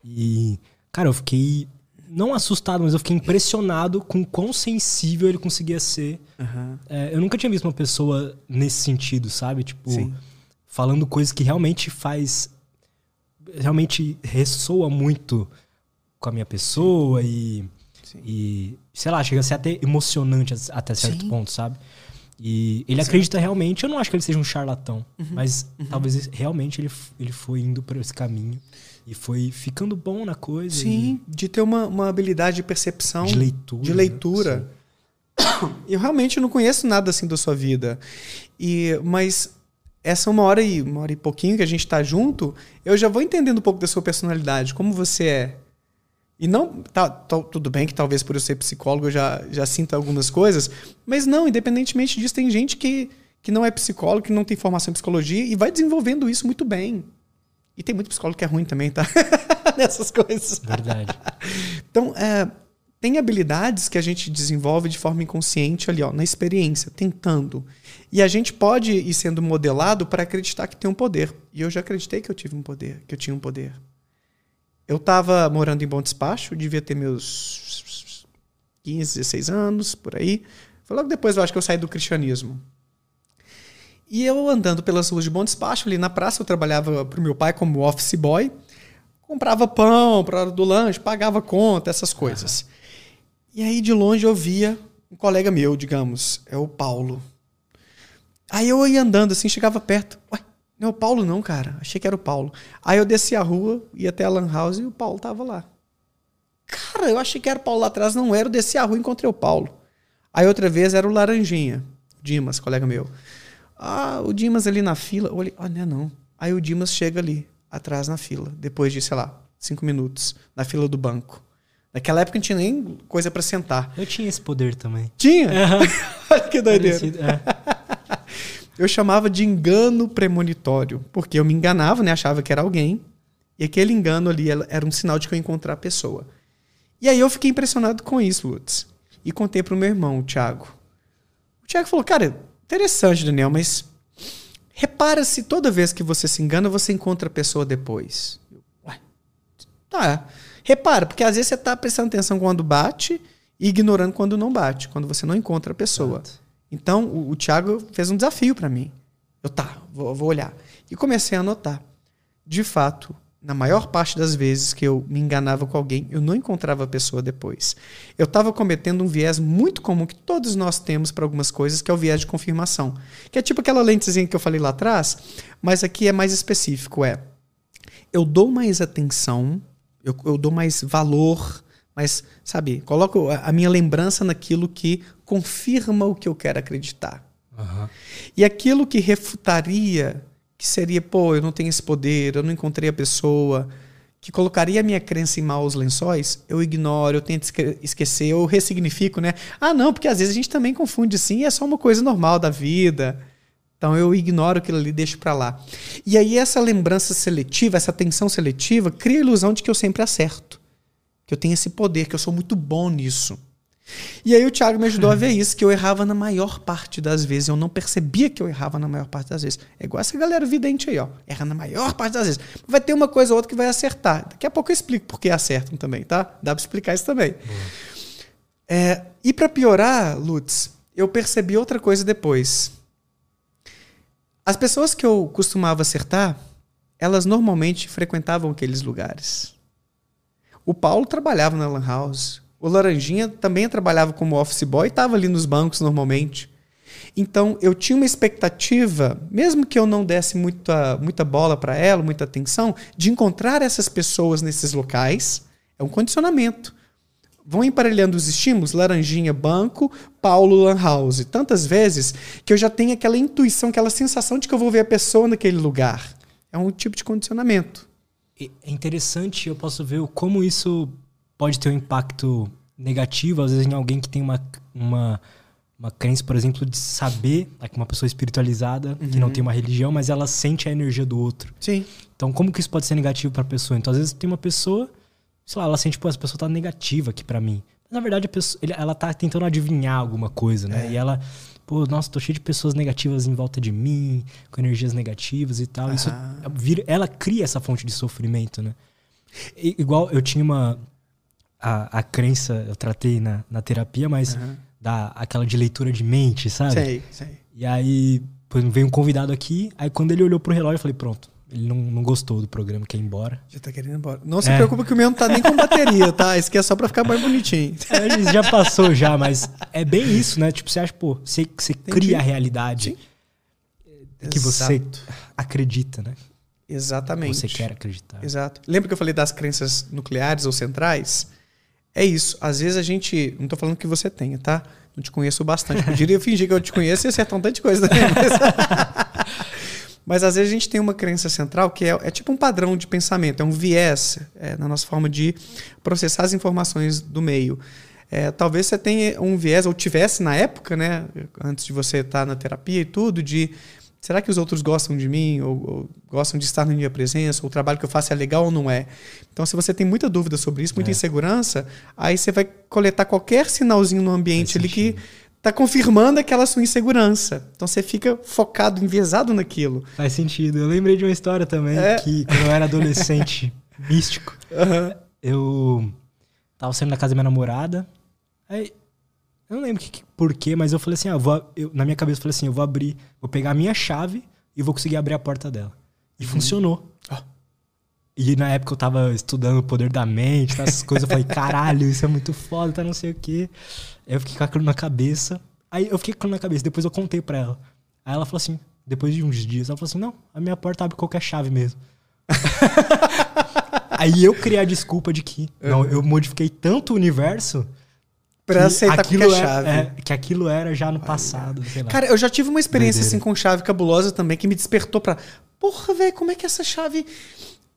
E, cara, eu fiquei. Não assustado, mas eu fiquei impressionado com quão sensível ele conseguia ser. Uhum. É, eu nunca tinha visto uma pessoa nesse sentido, sabe? Tipo, Sim. falando coisas que realmente faz. Realmente ressoa muito com a minha pessoa e, e sei lá, chega a ser até emocionante até certo Sim. ponto, sabe? E ele Sim. acredita realmente, eu não acho que ele seja um charlatão, uhum. mas uhum. talvez realmente ele, ele foi indo por esse caminho e foi ficando bom na coisa. Sim, e... de ter uma, uma habilidade de percepção. De leitura. De leitura. Né? Eu realmente não conheço nada assim da sua vida. E, mas essa uma hora e uma hora e pouquinho que a gente está junto, eu já vou entendendo um pouco da sua personalidade, como você é. E não, tá, tá, tudo bem que talvez por eu ser psicólogo eu já, já sinta algumas coisas, mas não, independentemente disso, tem gente que, que não é psicólogo, que não tem formação em psicologia e vai desenvolvendo isso muito bem. E tem muito psicólogo que é ruim também, tá? Nessas coisas. Verdade. então, é, tem habilidades que a gente desenvolve de forma inconsciente ali, ó, na experiência, tentando. E a gente pode ir sendo modelado para acreditar que tem um poder. E eu já acreditei que eu tive um poder, que eu tinha um poder. Eu estava morando em Bom Despacho, devia ter meus 15, 16 anos, por aí. Foi logo depois, eu acho que eu saí do cristianismo. E eu andando pelas ruas de Bom Despacho, ali na praça, eu trabalhava para o meu pai como office boy. Comprava pão para hora do lanche, pagava conta, essas coisas. Uhum. E aí de longe eu via um colega meu, digamos, é o Paulo. Aí eu ia andando assim, chegava perto. Ué, não, o Paulo não, cara. Achei que era o Paulo. Aí eu desci a rua, ia até a Lan House e o Paulo tava lá. Cara, eu achei que era o Paulo lá atrás, não era. Eu desci a rua e encontrei o Paulo. Aí outra vez era o Laranjinha, Dimas, colega meu. Ah, o Dimas ali na fila. Olhei, ah, não é não. Aí o Dimas chega ali, atrás na fila, depois de, sei lá, cinco minutos, na fila do banco. Naquela época não tinha nem coisa para sentar. Eu tinha esse poder também. Tinha? Uhum. Olha que doideira. É. eu chamava de engano premonitório, porque eu me enganava, né? Achava que era alguém, e aquele engano ali era um sinal de que eu ia encontrar a pessoa. E aí eu fiquei impressionado com isso, Lutz. E contei pro meu irmão, o Thiago. O Thiago falou, cara, interessante, Daniel, mas repara se toda vez que você se engana, você encontra a pessoa depois. Ué, tá. Repara, porque às vezes você tá prestando atenção quando bate e ignorando quando não bate, quando você não encontra a pessoa. Exato. Então, o, o Thiago fez um desafio para mim. Eu, tá, vou, vou olhar. E comecei a anotar. De fato, na maior parte das vezes que eu me enganava com alguém, eu não encontrava a pessoa depois. Eu estava cometendo um viés muito comum que todos nós temos para algumas coisas, que é o viés de confirmação. Que é tipo aquela lentezinha que eu falei lá atrás, mas aqui é mais específico. É, eu dou mais atenção, eu, eu dou mais valor mas, sabe, coloco a minha lembrança naquilo que confirma o que eu quero acreditar. Uhum. E aquilo que refutaria, que seria, pô, eu não tenho esse poder, eu não encontrei a pessoa, que colocaria a minha crença em maus lençóis, eu ignoro, eu tento esquecer, eu ressignifico, né? Ah, não, porque às vezes a gente também confunde sim, é só uma coisa normal da vida. Então eu ignoro aquilo ali, deixo para lá. E aí essa lembrança seletiva, essa atenção seletiva, cria a ilusão de que eu sempre acerto que eu tenho esse poder, que eu sou muito bom nisso. E aí o Thiago me ajudou a ver isso, que eu errava na maior parte das vezes. Eu não percebia que eu errava na maior parte das vezes. É igual essa galera vidente aí, ó. Erra na maior parte das vezes. Vai ter uma coisa ou outra que vai acertar. Daqui a pouco eu explico por que acertam também, tá? Dá pra explicar isso também. É, e para piorar, Lutz, eu percebi outra coisa depois. As pessoas que eu costumava acertar, elas normalmente frequentavam aqueles lugares. O Paulo trabalhava na Lan House. O Laranjinha também trabalhava como office boy e estava ali nos bancos normalmente. Então eu tinha uma expectativa, mesmo que eu não desse muita, muita bola para ela, muita atenção, de encontrar essas pessoas nesses locais. É um condicionamento. Vão emparelhando os estímulos, Laranjinha, banco, Paulo, Lan House. Tantas vezes que eu já tenho aquela intuição, aquela sensação de que eu vou ver a pessoa naquele lugar. É um tipo de condicionamento. É interessante, eu posso ver como isso pode ter um impacto negativo, às vezes, em alguém que tem uma, uma, uma crença, por exemplo, de saber, uma pessoa espiritualizada, uhum. que não uhum. tem uma religião, mas ela sente a energia do outro. Sim. Então, como que isso pode ser negativo para a pessoa? Então, às vezes, tem uma pessoa, sei lá, ela sente, pô, essa pessoa tá negativa aqui para mim. Mas, na verdade, a pessoa, ela tá tentando adivinhar alguma coisa, né? É. E ela pô, nossa, tô cheio de pessoas negativas em volta de mim, com energias negativas e tal. Isso vira, ela cria essa fonte de sofrimento, né? E, igual eu tinha uma a, a crença, eu tratei na, na terapia, mas uhum. da aquela de leitura de mente, sabe? Sei, sei. E aí veio um convidado aqui, aí quando ele olhou pro relógio, eu falei, pronto, ele não, não gostou do programa, quer ir embora. Já tá querendo ir embora. Não se é. preocupa que o meu não tá nem com bateria, tá? Isso aqui é só pra ficar mais bonitinho. É, já passou já, mas é bem isso, né? Tipo, você acha, pô, você, você cria a realidade Sim. que você acredita, né? Exatamente. Você quer acreditar. Exato. Lembra que eu falei das crenças nucleares ou centrais? É isso. Às vezes a gente. Não tô falando que você tenha, tá? Não te conheço bastante. Poderia fingir que eu te conheço e acertar um tanto de coisa também. Mas... Mas às vezes a gente tem uma crença central que é, é tipo um padrão de pensamento, é um viés é, na nossa forma de processar as informações do meio. É, talvez você tenha um viés, ou tivesse na época, né, antes de você estar na terapia e tudo, de será que os outros gostam de mim, ou, ou, gostam de estar na minha presença, ou o trabalho que eu faço é legal ou não é. Então, se você tem muita dúvida sobre isso, muita é. insegurança, aí você vai coletar qualquer sinalzinho no ambiente ali que tá confirmando aquela sua insegurança. Então você fica focado, enviesado naquilo. Faz sentido. Eu lembrei de uma história também é. que quando eu era adolescente, místico, uhum. eu tava saindo da casa da minha namorada. Aí eu não lembro que, por quê, mas eu falei assim, ah, vou, eu, na minha cabeça eu falei assim, eu vou abrir, vou pegar a minha chave e vou conseguir abrir a porta dela. E uhum. funcionou. E na época eu tava estudando o poder da mente, essas coisas. Eu falei, caralho, isso é muito foda, tá não sei o quê. Aí eu fiquei com aquilo na cabeça. Aí eu fiquei com aquilo na cabeça, depois eu contei pra ela. Aí ela falou assim, depois de uns dias, ela falou assim: não, a minha porta abre qualquer chave mesmo. Aí eu criei a desculpa de que uhum. não, eu modifiquei tanto o universo pra aceitar aquilo qualquer chave. É, que aquilo era já no passado. Cara, eu já tive uma experiência Doideira. assim com chave cabulosa também que me despertou pra. Porra, velho, como é que essa chave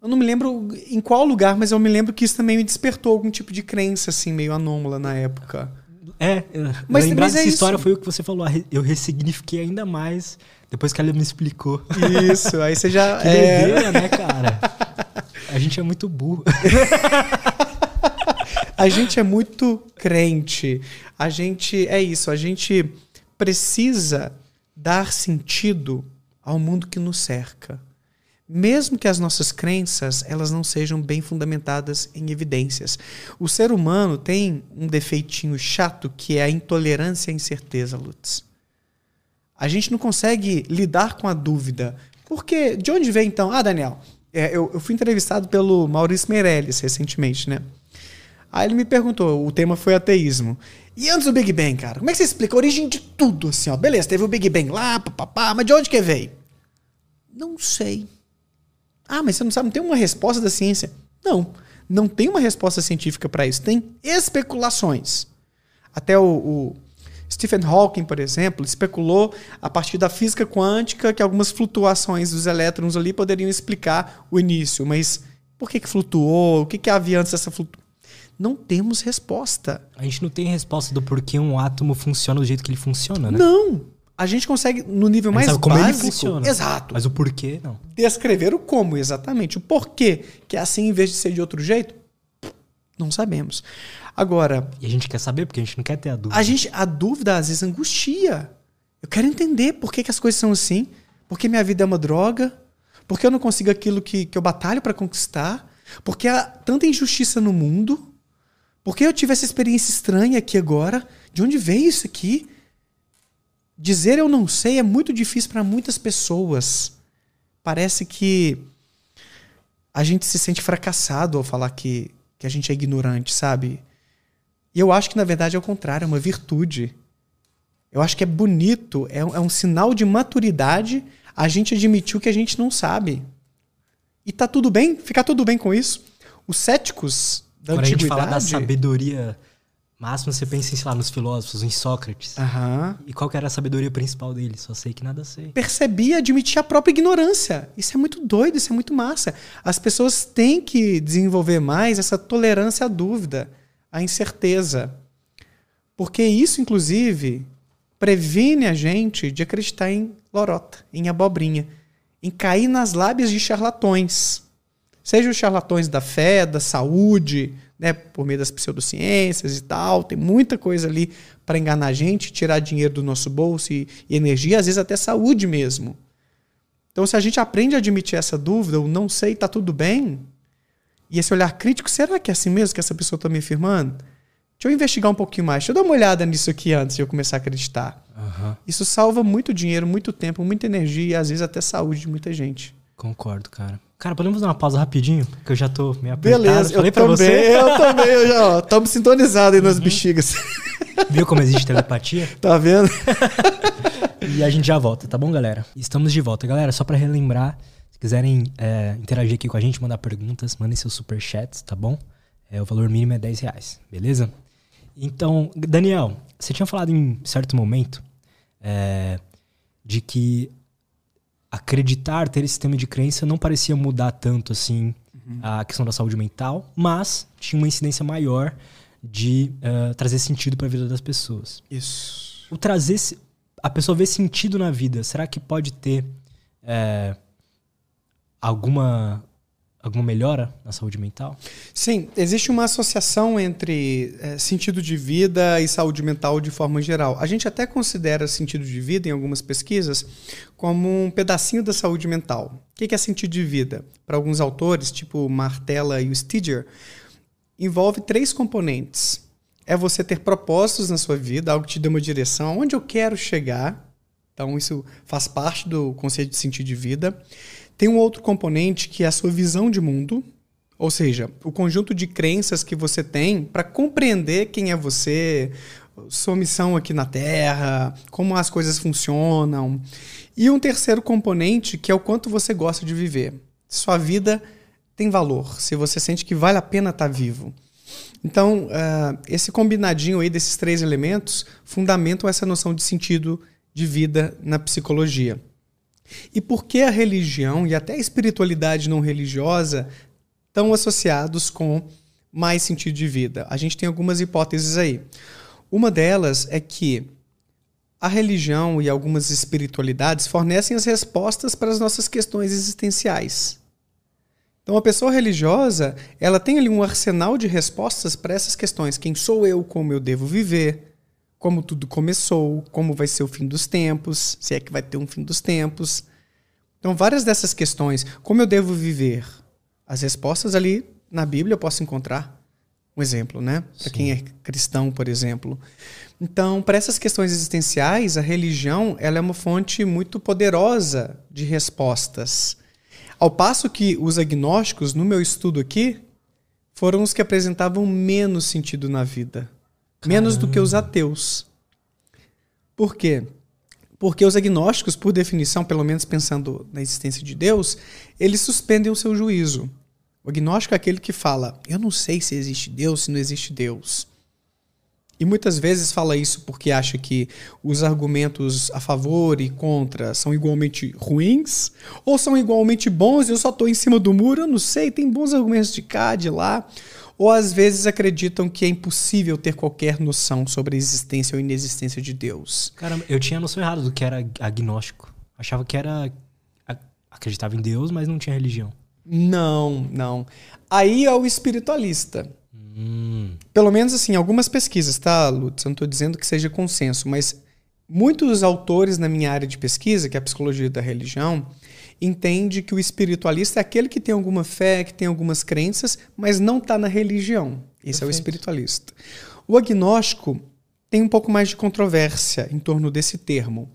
eu não me lembro em qual lugar, mas eu me lembro que isso também me despertou algum tipo de crença, assim, meio anômala na época. É, mas, lembrar mas é dessa história foi o que você falou. Eu ressignifiquei ainda mais depois que ela me explicou. Isso, aí você já. que é... Doideira, né, cara? A gente é muito burro. a gente é muito crente. A gente. É isso, a gente precisa dar sentido ao mundo que nos cerca mesmo que as nossas crenças elas não sejam bem fundamentadas em evidências. O ser humano tem um defeitinho chato que é a intolerância à incerteza, Lutz. A gente não consegue lidar com a dúvida. Porque, de onde vem então? Ah, Daniel, é, eu, eu, fui entrevistado pelo Maurício Meirelles recentemente, né? Aí ele me perguntou, o tema foi ateísmo. E antes do Big Bang, cara, como é que você explica a origem de tudo, assim, ó? Beleza, teve o Big Bang lá, papapá, mas de onde que veio? Não sei. Ah, mas você não sabe, não tem uma resposta da ciência. Não, não tem uma resposta científica para isso. Tem especulações. Até o, o, Stephen Hawking, por exemplo, especulou a partir da física quântica que algumas flutuações dos elétrons ali poderiam explicar o início. Mas por que, que flutuou? O que, que havia antes dessa flutuação? Não temos resposta. A gente não tem resposta do porquê um átomo funciona do jeito que ele funciona, né? Não a gente consegue, no nível mais sabe como básico, ele funciona. Exato. Mas o porquê, não. Descrever o como, exatamente. O porquê, que é assim em vez de ser de outro jeito, não sabemos. Agora. E a gente quer saber, porque a gente não quer ter a dúvida. A, gente, a dúvida às vezes angustia. Eu quero entender por que, que as coisas são assim. Por que minha vida é uma droga. Por que eu não consigo aquilo que, que eu batalho para conquistar. Por que há tanta injustiça no mundo. Por que eu tive essa experiência estranha aqui agora. De onde veio isso aqui? Dizer eu não sei é muito difícil para muitas pessoas. Parece que a gente se sente fracassado ao falar que, que a gente é ignorante, sabe? E eu acho que na verdade é o contrário, é uma virtude. Eu acho que é bonito, é, é um sinal de maturidade a gente admitir o que a gente não sabe. E tá tudo bem, ficar tudo bem com isso. Os céticos da Quando antiguidade... a gente fala da sabedoria máximo você pensa em, sei lá, nos filósofos, em Sócrates. Aham. E qual era a sabedoria principal dele? Só sei que nada sei. Perceber e admitir a própria ignorância. Isso é muito doido, isso é muito massa. As pessoas têm que desenvolver mais essa tolerância à dúvida, à incerteza. Porque isso, inclusive, previne a gente de acreditar em lorota, em abobrinha, em cair nas lábias de charlatões. Seja os charlatões da fé, da saúde, né, por meio das pseudociências e tal, tem muita coisa ali para enganar a gente, tirar dinheiro do nosso bolso e, e energia, às vezes até saúde mesmo. Então, se a gente aprende a admitir essa dúvida, o não sei, tá tudo bem, e esse olhar crítico, será que é assim mesmo que essa pessoa está me afirmando? Deixa eu investigar um pouquinho mais, deixa eu dar uma olhada nisso aqui antes de eu começar a acreditar. Aham. Isso salva muito dinheiro, muito tempo, muita energia e às vezes até saúde de muita gente. Concordo, cara. Cara, podemos dar uma pausa rapidinho? Que eu já tô meio apertado. Beleza, Falei eu pra também, você. eu também, eu já, ó, estamos sintonizados aí nas bexigas. Viu como existe telepatia? Tá vendo? E a gente já volta, tá bom, galera? Estamos de volta. Galera, só pra relembrar, se quiserem é, interagir aqui com a gente, mandar perguntas, mandem seus superchats, tá bom? É, o valor mínimo é 10 reais, beleza? Então, Daniel, você tinha falado em certo momento é, de que acreditar, ter esse sistema de crença não parecia mudar tanto assim a questão da saúde mental, mas tinha uma incidência maior de eh, trazer sentido para a vida das pessoas. Isso. O trazer a pessoa ver sentido na vida, será que pode ter eh, alguma alguma melhora na saúde mental? Sim, existe uma associação entre eh, sentido de vida e saúde mental de forma geral. A gente até considera sentido de vida, em algumas pesquisas, como um pedacinho da saúde mental. O que é sentido de vida? Para alguns autores, tipo Martella e o Stiger, envolve três componentes. É você ter propósitos na sua vida, algo que te dê uma direção, onde eu quero chegar. Então, isso faz parte do conceito de sentido de vida. Tem um outro componente que é a sua visão de mundo, ou seja, o conjunto de crenças que você tem para compreender quem é você, sua missão aqui na Terra, como as coisas funcionam. E um terceiro componente que é o quanto você gosta de viver. Sua vida tem valor, se você sente que vale a pena estar vivo. Então, ah, esse combinadinho aí desses três elementos fundamentam essa noção de sentido de vida na psicologia. E por que a religião e até a espiritualidade não religiosa estão associados com mais sentido de vida? A gente tem algumas hipóteses aí. Uma delas é que a religião e algumas espiritualidades fornecem as respostas para as nossas questões existenciais. Então, a pessoa religiosa, ela tem ali um arsenal de respostas para essas questões. Quem sou eu? Como eu devo viver? Como tudo começou? Como vai ser o fim dos tempos? Se é que vai ter um fim dos tempos? Então, várias dessas questões. Como eu devo viver? As respostas ali na Bíblia eu posso encontrar. Um exemplo, né? Para quem é cristão, por exemplo. Então, para essas questões existenciais, a religião ela é uma fonte muito poderosa de respostas. Ao passo que os agnósticos, no meu estudo aqui, foram os que apresentavam menos sentido na vida. Menos do que os ateus. Por quê? Porque os agnósticos, por definição, pelo menos pensando na existência de Deus, eles suspendem o seu juízo. O agnóstico é aquele que fala: Eu não sei se existe Deus, se não existe Deus. E muitas vezes fala isso porque acha que os argumentos a favor e contra são igualmente ruins ou são igualmente bons e eu só estou em cima do muro, eu não sei, tem bons argumentos de cá, de lá. Ou às vezes acreditam que é impossível ter qualquer noção sobre a existência ou inexistência de Deus. Caramba, eu tinha a noção errada do que era agnóstico. Achava que era. acreditava em Deus, mas não tinha religião. Não, não. Aí é o espiritualista. Hum, Pelo menos assim, algumas pesquisas, tá, Lutz? Eu não estou dizendo que seja consenso, mas muitos autores na minha área de pesquisa, que é a psicologia da religião, entende que o espiritualista é aquele que tem alguma fé, que tem algumas crenças, mas não está na religião. Esse é o Perfeito. espiritualista. O agnóstico tem um pouco mais de controvérsia em torno desse termo.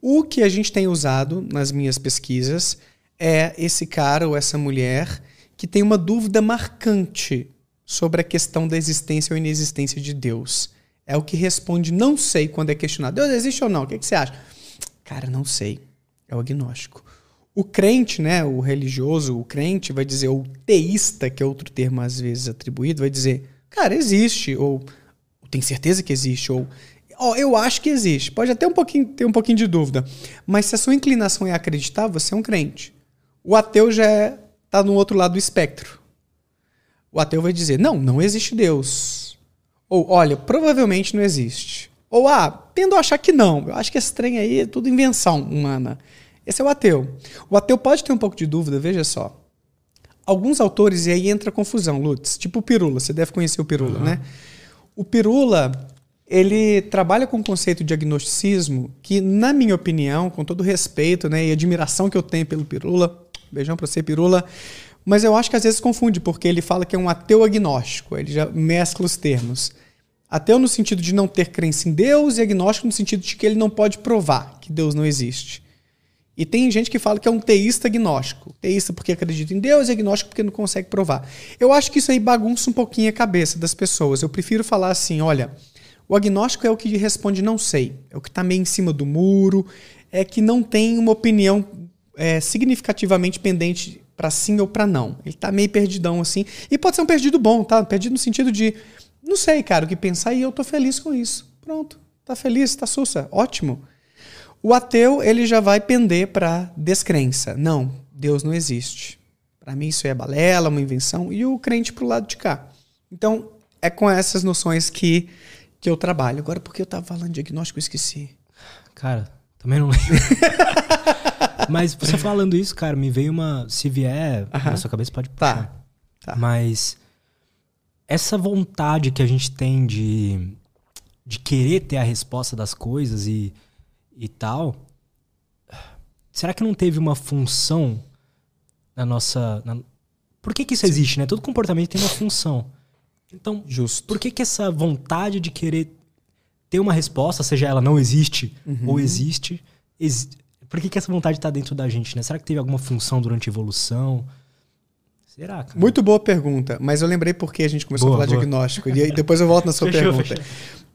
O que a gente tem usado nas minhas pesquisas é esse cara ou essa mulher que tem uma dúvida marcante sobre a questão da existência ou inexistência de Deus. É o que responde não sei quando é questionado. Deus existe ou não? O que, que você acha? Cara, não sei. É o agnóstico. O crente, né, o religioso, o crente vai dizer, ou o teísta, que é outro termo às vezes atribuído, vai dizer, cara, existe. Ou tem certeza que existe? Ou oh, eu acho que existe. Pode até um pouquinho, ter um pouquinho de dúvida. Mas se a sua inclinação é acreditar, você é um crente. O ateu já está é, no outro lado do espectro. O ateu vai dizer: não, não existe Deus. Ou, olha, provavelmente não existe. Ou, ah, tendo a achar que não. Eu acho que esse trem aí é tudo invenção humana. Esse é o ateu. O ateu pode ter um pouco de dúvida, veja só. Alguns autores, e aí entra a confusão, Lutz, tipo o Pirula, você deve conhecer o Pirula, uhum. né? O Pirula, ele trabalha com o conceito de agnosticismo, que, na minha opinião, com todo respeito né, e admiração que eu tenho pelo Pirula, beijão pra você, Pirula, mas eu acho que às vezes confunde, porque ele fala que é um ateu agnóstico, ele já mescla os termos. Ateu no sentido de não ter crença em Deus e agnóstico no sentido de que ele não pode provar que Deus não existe. E tem gente que fala que é um teísta agnóstico. Teísta porque acredita em Deus e agnóstico porque não consegue provar. Eu acho que isso aí bagunça um pouquinho a cabeça das pessoas. Eu prefiro falar assim: olha, o agnóstico é o que responde não sei. É o que está meio em cima do muro, é que não tem uma opinião é, significativamente pendente para sim ou para não. Ele está meio perdidão assim. E pode ser um perdido bom, tá? Perdido no sentido de, não sei, cara, o que pensar e eu tô feliz com isso. Pronto. Tá feliz, tá sussa. Ótimo. O ateu, ele já vai pender para descrença. Não, Deus não existe. Para mim isso é balela, uma invenção. E o crente pro lado de cá. Então, é com essas noções que, que eu trabalho. Agora, por que eu tava falando de diagnóstico, eu esqueci. Cara, também não lembro. Mas você falando isso, cara, me veio uma. Se vier uh -huh. na sua cabeça, pode puxar. Tá. tá. Mas essa vontade que a gente tem de, de querer ter a resposta das coisas e e tal, será que não teve uma função na nossa. Na... Por que, que isso existe, né? Todo comportamento tem uma função. Então, Justo. por que, que essa vontade de querer ter uma resposta, seja ela não existe uhum. ou existe, ex... por que, que essa vontade está dentro da gente, né? Será que teve alguma função durante a evolução? Será, cara? Muito boa pergunta, mas eu lembrei porque a gente começou boa, a falar boa. de diagnóstico. e depois eu volto na sua fechou, pergunta. Fechou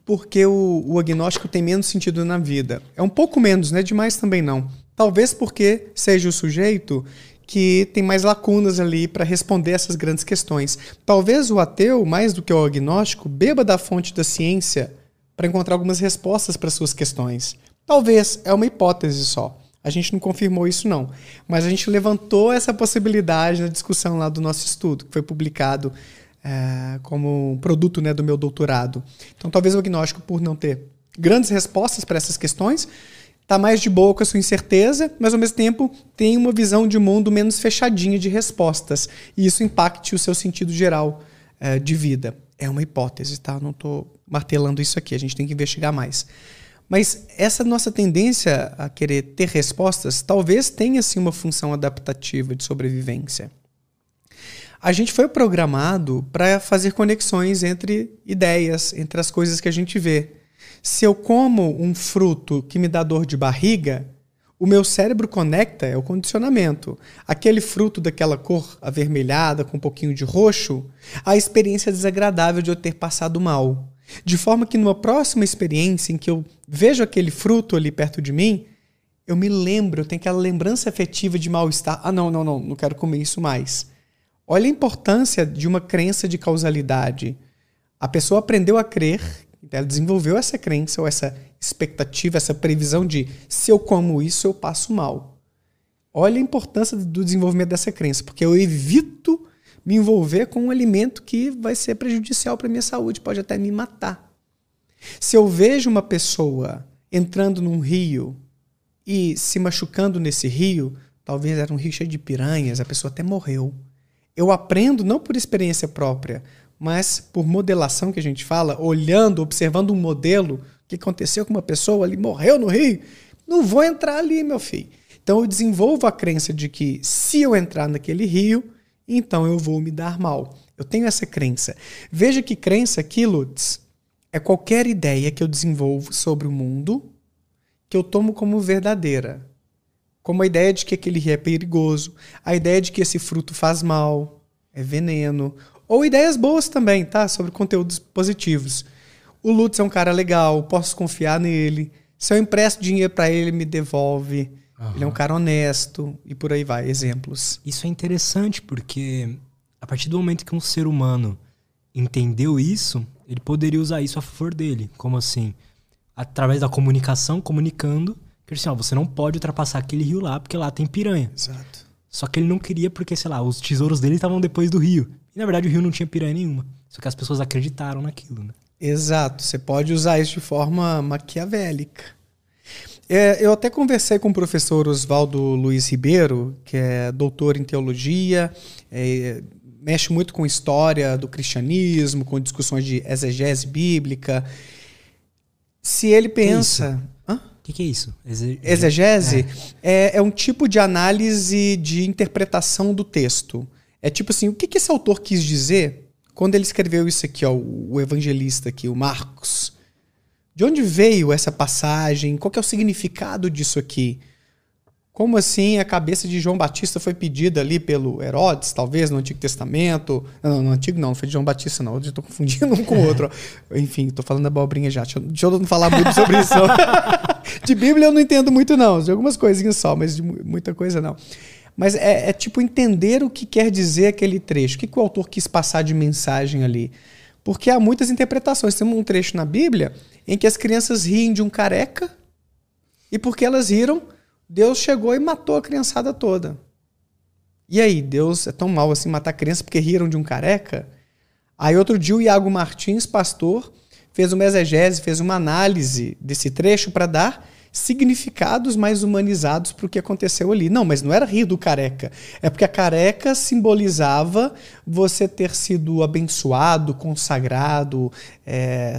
porque o, o agnóstico tem menos sentido na vida. É um pouco menos, não é demais também não. Talvez porque seja o sujeito que tem mais lacunas ali para responder essas grandes questões. Talvez o ateu, mais do que o agnóstico, beba da fonte da ciência para encontrar algumas respostas para suas questões. Talvez, é uma hipótese só. A gente não confirmou isso não, mas a gente levantou essa possibilidade na discussão lá do nosso estudo, que foi publicado é, como produto né, do meu doutorado. Então, talvez o agnóstico, por não ter grandes respostas para essas questões, está mais de boa com a sua incerteza, mas ao mesmo tempo tem uma visão de mundo menos fechadinha de respostas. E isso impacte o seu sentido geral é, de vida. É uma hipótese, tá? Não estou martelando isso aqui, a gente tem que investigar mais. Mas essa nossa tendência a querer ter respostas talvez tenha sim uma função adaptativa de sobrevivência a gente foi programado para fazer conexões entre ideias, entre as coisas que a gente vê. Se eu como um fruto que me dá dor de barriga, o meu cérebro conecta, é o condicionamento. Aquele fruto daquela cor avermelhada, com um pouquinho de roxo, a experiência desagradável de eu ter passado mal. De forma que numa próxima experiência em que eu vejo aquele fruto ali perto de mim, eu me lembro, eu tenho aquela lembrança afetiva de mal-estar. Ah, não, não, não, não quero comer isso mais. Olha a importância de uma crença de causalidade. A pessoa aprendeu a crer, ela desenvolveu essa crença ou essa expectativa, essa previsão de se eu como isso, eu passo mal. Olha a importância do desenvolvimento dessa crença, porque eu evito me envolver com um alimento que vai ser prejudicial para minha saúde, pode até me matar. Se eu vejo uma pessoa entrando num rio e se machucando nesse rio, talvez era um rio cheio de piranhas, a pessoa até morreu. Eu aprendo não por experiência própria, mas por modelação que a gente fala, olhando, observando um modelo, que aconteceu com uma pessoa ali, morreu no rio, não vou entrar ali, meu filho. Então eu desenvolvo a crença de que se eu entrar naquele rio, então eu vou me dar mal. Eu tenho essa crença. Veja que crença aqui, Lutz, é qualquer ideia que eu desenvolvo sobre o mundo que eu tomo como verdadeira como a ideia de que aquele rio é perigoso, a ideia de que esse fruto faz mal, é veneno, ou ideias boas também, tá? Sobre conteúdos positivos. O Lutz é um cara legal, posso confiar nele. Se eu empresto dinheiro para ele, ele me devolve. Uhum. Ele é um cara honesto e por aí vai, exemplos. Isso é interessante porque a partir do momento que um ser humano entendeu isso, ele poderia usar isso a favor dele. Como assim? Através da comunicação, comunicando, que assim, ó, você não pode ultrapassar aquele rio lá, porque lá tem piranha. Exato. Só que ele não queria porque, sei lá, os tesouros dele estavam depois do rio. E na verdade o rio não tinha piranha nenhuma. Só que as pessoas acreditaram naquilo, né? Exato. Você pode usar isso de forma maquiavélica. É, eu até conversei com o professor Oswaldo Luiz Ribeiro, que é doutor em teologia, é, mexe muito com história do cristianismo, com discussões de exegese bíblica. Se ele pensa. O que, que, é isso? Exe exegese é. É, é. um tipo de análise de interpretação do texto. É tipo assim, o que, que esse autor quis dizer quando ele escreveu isso aqui, ó, o evangelista aqui, o Marcos? De onde veio essa passagem? Qual é o significado disso aqui? Como assim a cabeça de João Batista foi pedida ali pelo Herodes, talvez, no Antigo Testamento? Não, no Antigo não, não foi de João Batista, não. Eu estou confundindo um com o outro. Enfim, estou falando da abobrinha já. Deixa eu, deixa eu não falar muito sobre isso. de Bíblia eu não entendo muito, não. De algumas coisinhas só, mas de muita coisa não. Mas é, é tipo entender o que quer dizer aquele trecho. O que, que o autor quis passar de mensagem ali. Porque há muitas interpretações. Tem um trecho na Bíblia em que as crianças riem de um careca, e porque elas riram Deus chegou e matou a criançada toda. E aí, Deus é tão mal assim matar criança porque riram de um careca? Aí outro dia o Iago Martins, pastor, fez uma exegese, fez uma análise desse trecho para dar significados mais humanizados para o que aconteceu ali. Não, mas não era rir do careca. É porque a careca simbolizava você ter sido abençoado, consagrado, é,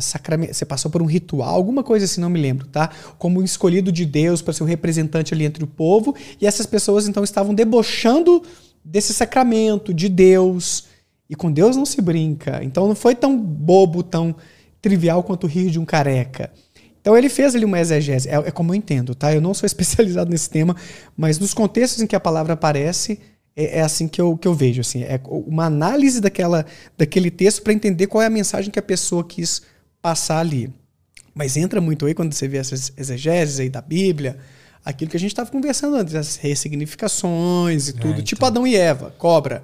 você passou por um ritual, alguma coisa assim, não me lembro, tá? Como escolhido de Deus para ser o um representante ali entre o povo. E essas pessoas então estavam debochando desse sacramento, de Deus. E com Deus não se brinca. Então não foi tão bobo, tão trivial quanto rir de um careca. Então ele fez ali uma exegese, é, é, como eu entendo, tá? Eu não sou especializado nesse tema, mas nos contextos em que a palavra aparece, é, é assim que eu, que eu vejo, assim, é uma análise daquela, daquele texto para entender qual é a mensagem que a pessoa quis passar ali. Mas entra muito aí quando você vê essas exegeses aí da Bíblia, aquilo que a gente estava conversando antes, as ressignificações e é, tudo, tipo então. tipo Adão e Eva, cobra.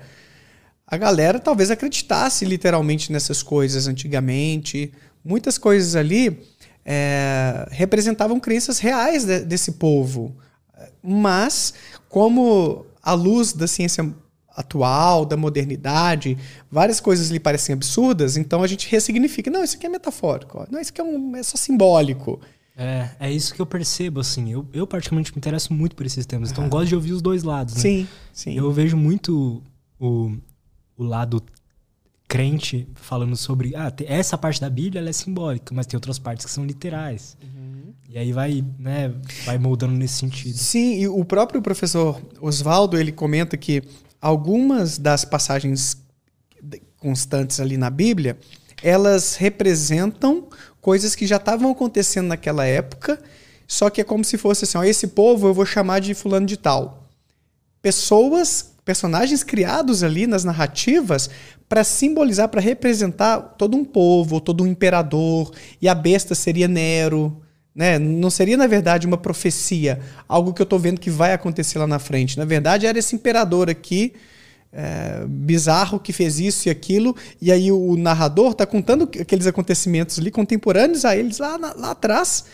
A galera talvez acreditasse literalmente nessas coisas antigamente. Muitas coisas ali é, representavam crenças reais de, desse povo. Mas, como a luz da ciência atual, da modernidade, várias coisas lhe parecem absurdas, então a gente ressignifica. Não, isso aqui é metafórico. Não, isso aqui é, um, é só simbólico. É, é isso que eu percebo, assim. Eu, eu particularmente me interesso muito por esses temas, então gosto de ouvir os dois lados, né? Sim, sim. Eu vejo muito o, o lado crente falando sobre ah, essa parte da Bíblia é simbólica, mas tem outras partes que são literais. Uhum. E aí vai, né, vai moldando nesse sentido. Sim, e o próprio professor Oswaldo, ele comenta que algumas das passagens constantes ali na Bíblia, elas representam coisas que já estavam acontecendo naquela época, só que é como se fosse assim, ó, esse povo eu vou chamar de fulano de tal. Pessoas personagens criados ali nas narrativas para simbolizar, para representar todo um povo, todo um imperador, e a besta seria Nero. Né? Não seria, na verdade, uma profecia, algo que eu estou vendo que vai acontecer lá na frente. Na verdade, era esse imperador aqui, é, bizarro, que fez isso e aquilo, e aí o narrador está contando aqueles acontecimentos ali contemporâneos a eles lá, lá atrás,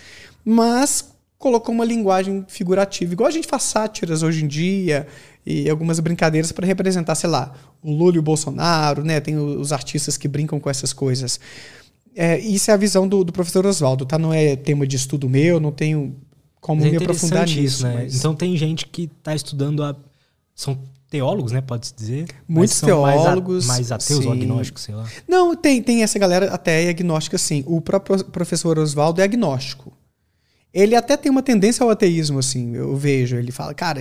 mas colocou uma linguagem figurativa, igual a gente faz sátiras hoje em dia, e algumas brincadeiras para representar, sei lá, o Lula e o Bolsonaro, né? Tem os artistas que brincam com essas coisas. É, isso é a visão do, do professor Oswaldo, tá? Não é tema de estudo meu, não tenho como é me aprofundar nisso. Isso, né? Mas... Então tem gente que está estudando a. São teólogos, né? Pode-se dizer. Muitos teólogos. Mais, a, mais ateus sim. ou agnósticos, sei lá. Não, tem, tem essa galera até é agnóstica, sim. O próprio professor Oswaldo é agnóstico ele até tem uma tendência ao ateísmo, assim, eu vejo. Ele fala, cara,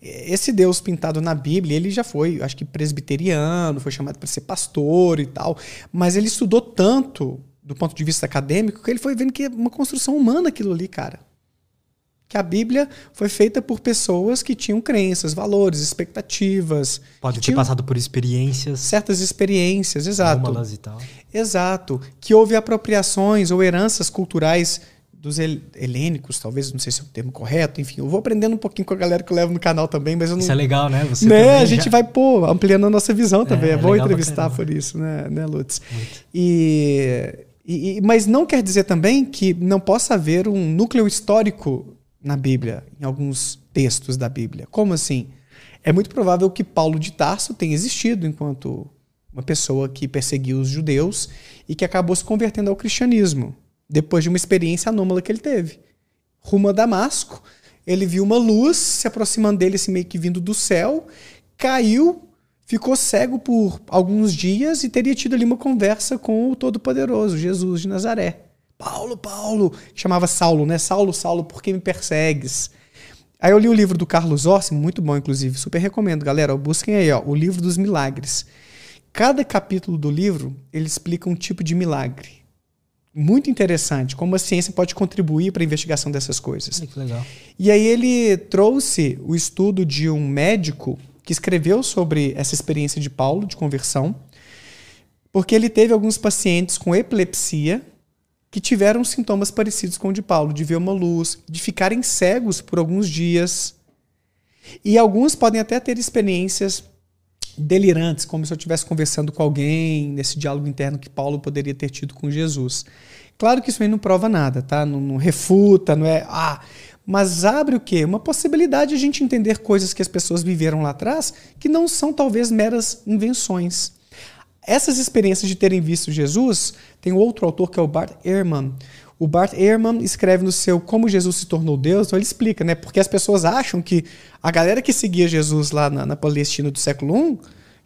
esse Deus pintado na Bíblia, ele já foi, acho que presbiteriano, foi chamado para ser pastor e tal, mas ele estudou tanto do ponto de vista acadêmico que ele foi vendo que é uma construção humana aquilo ali, cara. Que a Bíblia foi feita por pessoas que tinham crenças, valores, expectativas. Pode ter passado por experiências. Certas experiências, exato. E tal. Exato. Que houve apropriações ou heranças culturais dos helênicos, talvez, não sei se é o termo correto, enfim, eu vou aprendendo um pouquinho com a galera que eu levo no canal também, mas eu não... Isso é legal, né? Você né? A gente já... vai, pô, ampliando a nossa visão também, é, é bom entrevistar por isso, né, né Lutz? Muito. E E, e, mas não quer dizer também que não possa haver um núcleo histórico na Bíblia, em alguns textos da Bíblia. Como assim? É muito provável que Paulo de Tarso tenha existido enquanto uma pessoa que perseguiu os judeus e que acabou se convertendo ao cristianismo, depois de uma experiência anômala que ele teve. Rumo a Damasco, ele viu uma luz se aproximando dele, assim, meio que vindo do céu, caiu, ficou cego por alguns dias e teria tido ali uma conversa com o Todo-Poderoso, Jesus de Nazaré. Paulo, Paulo, chamava Saulo, né? Saulo, Saulo, por que me persegues? Aí eu li o livro do Carlos Orsi, muito bom, inclusive, super recomendo, galera. Busquem aí, ó, o livro dos milagres. Cada capítulo do livro, ele explica um tipo de milagre. Muito interessante, como a ciência pode contribuir para a investigação dessas coisas. que legal. E aí ele trouxe o estudo de um médico que escreveu sobre essa experiência de Paulo de conversão, porque ele teve alguns pacientes com epilepsia que tiveram sintomas parecidos com o de Paulo, de ver uma luz, de ficarem cegos por alguns dias. E alguns podem até ter experiências delirantes, como se eu estivesse conversando com alguém nesse diálogo interno que Paulo poderia ter tido com Jesus. Claro que isso aí não prova nada, tá? Não, não refuta, não é. Ah, mas abre o quê? Uma possibilidade de a gente entender coisas que as pessoas viveram lá atrás que não são talvez meras invenções. Essas experiências de terem visto Jesus, tem outro autor que é o Bart Ehrman. O Bart Ehrman escreve no seu Como Jesus se tornou Deus, então ele explica, né? Porque as pessoas acham que a galera que seguia Jesus lá na, na Palestina do século I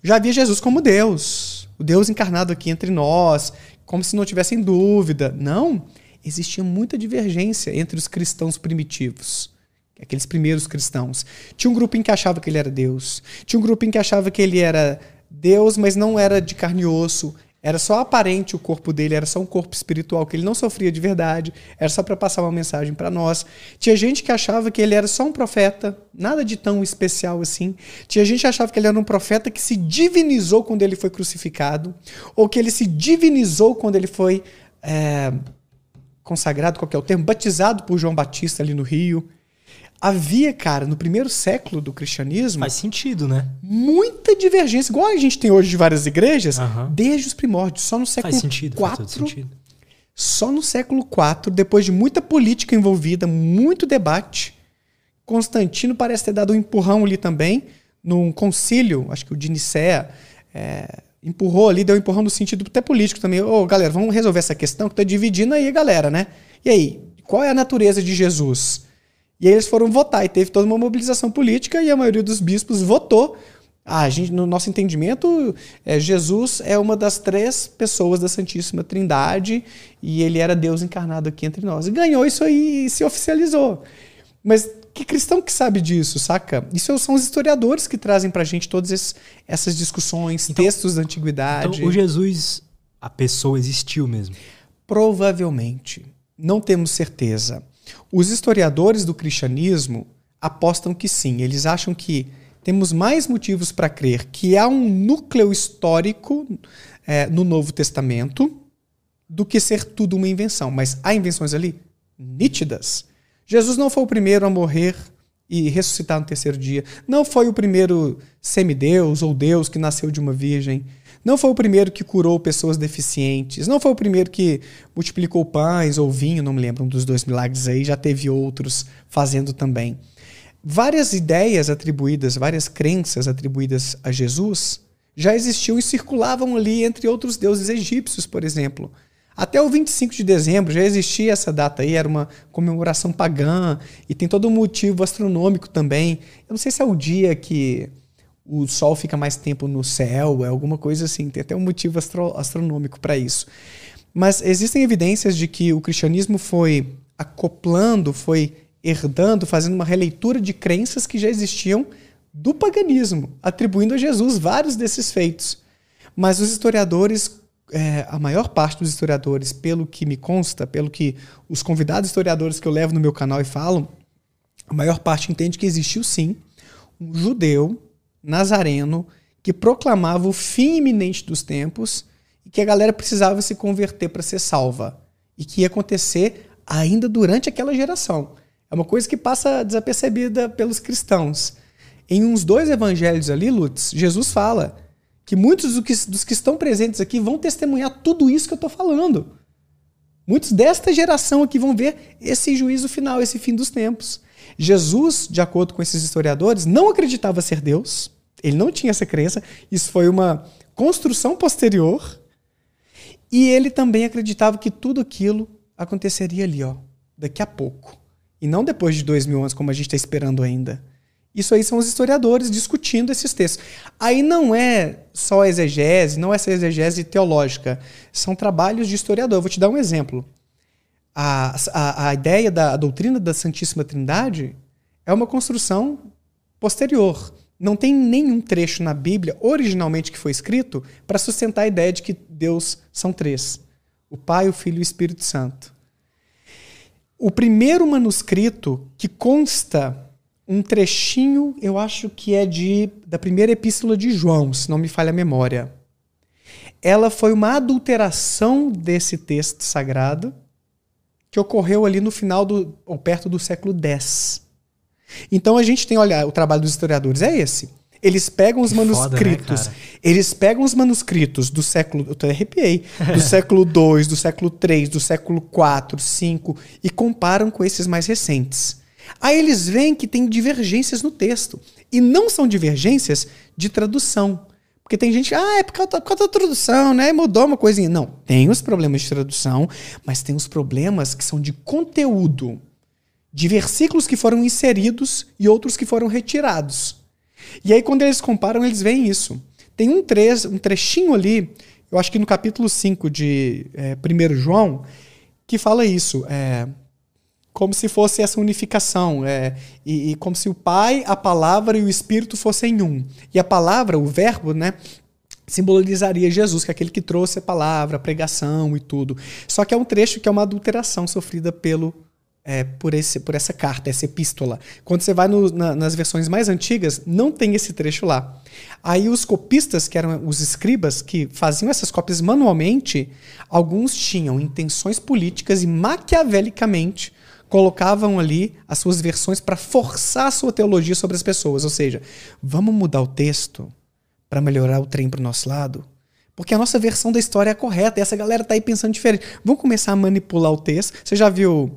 já via Jesus como Deus, o Deus encarnado aqui entre nós, como se não tivessem dúvida. Não, existia muita divergência entre os cristãos primitivos aqueles primeiros cristãos. Tinha um grupo que achava que ele era Deus. Tinha um grupo que achava que ele era Deus, mas não era de carne e osso. Era só aparente o corpo dele, era só um corpo espiritual que ele não sofria de verdade, era só para passar uma mensagem para nós. Tinha gente que achava que ele era só um profeta, nada de tão especial assim. Tinha gente que achava que ele era um profeta que se divinizou quando ele foi crucificado, ou que ele se divinizou quando ele foi é, consagrado, qual é o termo, batizado por João Batista ali no Rio havia, cara, no primeiro século do cristianismo. Faz sentido, né? Muita divergência, igual a gente tem hoje de várias igrejas, uhum. desde os primórdios. Só no século faz sentido, IV. Faz sentido. Só no século IV, depois de muita política envolvida, muito debate, Constantino parece ter dado um empurrão ali também, num concílio, acho que o de Nicéia, é, empurrou ali, deu um empurrão no sentido até político também. Ô, galera, vamos resolver essa questão que tá dividindo aí galera, né? E aí, qual é a natureza de Jesus? E aí eles foram votar e teve toda uma mobilização política e a maioria dos bispos votou. Ah, a gente, no nosso entendimento, é, Jesus é uma das três pessoas da Santíssima Trindade e ele era Deus encarnado aqui entre nós. E ganhou isso aí e se oficializou. Mas que cristão que sabe disso, saca? Isso são os historiadores que trazem pra gente todas esses, essas discussões, então, textos da antiguidade. Então, o Jesus, a pessoa existiu mesmo? Provavelmente. Não temos certeza. Os historiadores do cristianismo apostam que sim, eles acham que temos mais motivos para crer que há um núcleo histórico é, no Novo Testamento do que ser tudo uma invenção. Mas há invenções ali nítidas. Jesus não foi o primeiro a morrer e ressuscitar no terceiro dia. Não foi o primeiro semideus ou Deus que nasceu de uma virgem. Não foi o primeiro que curou pessoas deficientes, não foi o primeiro que multiplicou pães ou vinho, não me lembro, um dos dois milagres aí, já teve outros fazendo também. Várias ideias atribuídas, várias crenças atribuídas a Jesus já existiam e circulavam ali entre outros deuses egípcios, por exemplo. Até o 25 de dezembro já existia essa data aí, era uma comemoração pagã e tem todo um motivo astronômico também. Eu não sei se é o dia que o Sol fica mais tempo no céu, é alguma coisa assim. Tem até um motivo astro astronômico para isso. Mas existem evidências de que o cristianismo foi acoplando, foi herdando, fazendo uma releitura de crenças que já existiam do paganismo, atribuindo a Jesus vários desses feitos. Mas os historiadores, é, a maior parte dos historiadores, pelo que me consta, pelo que os convidados historiadores que eu levo no meu canal e falam, a maior parte entende que existiu sim um judeu nazareno que proclamava o fim iminente dos tempos e que a galera precisava se converter para ser salva e que ia acontecer ainda durante aquela geração. É uma coisa que passa desapercebida pelos cristãos. Em uns dois evangelhos ali, Lutz, Jesus fala que muitos dos que, dos que estão presentes aqui vão testemunhar tudo isso que eu estou falando. Muitos desta geração aqui vão ver esse juízo final, esse fim dos tempos. Jesus, de acordo com esses historiadores, não acreditava ser Deus. Ele não tinha essa crença. Isso foi uma construção posterior. E ele também acreditava que tudo aquilo aconteceria ali, ó, daqui a pouco. E não depois de dois mil anos, como a gente está esperando ainda. Isso aí são os historiadores discutindo esses textos. Aí não é só exegese, não é essa exegese teológica. São trabalhos de historiador. Eu vou te dar um exemplo. A, a, a ideia da a doutrina da Santíssima Trindade é uma construção posterior. Não tem nenhum trecho na Bíblia, originalmente que foi escrito, para sustentar a ideia de que Deus são três: o Pai, o Filho e o Espírito Santo. O primeiro manuscrito que consta um trechinho, eu acho que é de da primeira epístola de João, se não me falha a memória. Ela foi uma adulteração desse texto sagrado que ocorreu ali no final do ou perto do século X. Então a gente tem, olha, o trabalho dos historiadores é esse. Eles pegam os que manuscritos. Foda, né, eles pegam os manuscritos do século. Eu até arrepiei. Do século II, do século III, do século IV, V e comparam com esses mais recentes. Aí eles veem que tem divergências no texto. E não são divergências de tradução. Porque tem gente, ah, é por causa, por causa da tradução, né? Mudou uma coisinha. Não, tem os problemas de tradução, mas tem os problemas que são de conteúdo de versículos que foram inseridos e outros que foram retirados. E aí, quando eles comparam, eles veem isso. Tem um, tre um trechinho ali, eu acho que no capítulo 5 de é, 1 João, que fala isso. É, como se fosse essa unificação, é, e, e, como se o Pai, a palavra e o Espírito fossem um. E a palavra, o verbo, né, simbolizaria Jesus, que é aquele que trouxe a palavra, a pregação e tudo. Só que é um trecho que é uma adulteração sofrida pelo é, por, esse, por essa carta, essa epístola. Quando você vai no, na, nas versões mais antigas, não tem esse trecho lá. Aí os copistas, que eram os escribas, que faziam essas cópias manualmente, alguns tinham intenções políticas e maquiavelicamente colocavam ali as suas versões para forçar a sua teologia sobre as pessoas. Ou seja, vamos mudar o texto para melhorar o trem para o nosso lado? Porque a nossa versão da história é correta e essa galera tá aí pensando diferente. Vamos começar a manipular o texto. Você já viu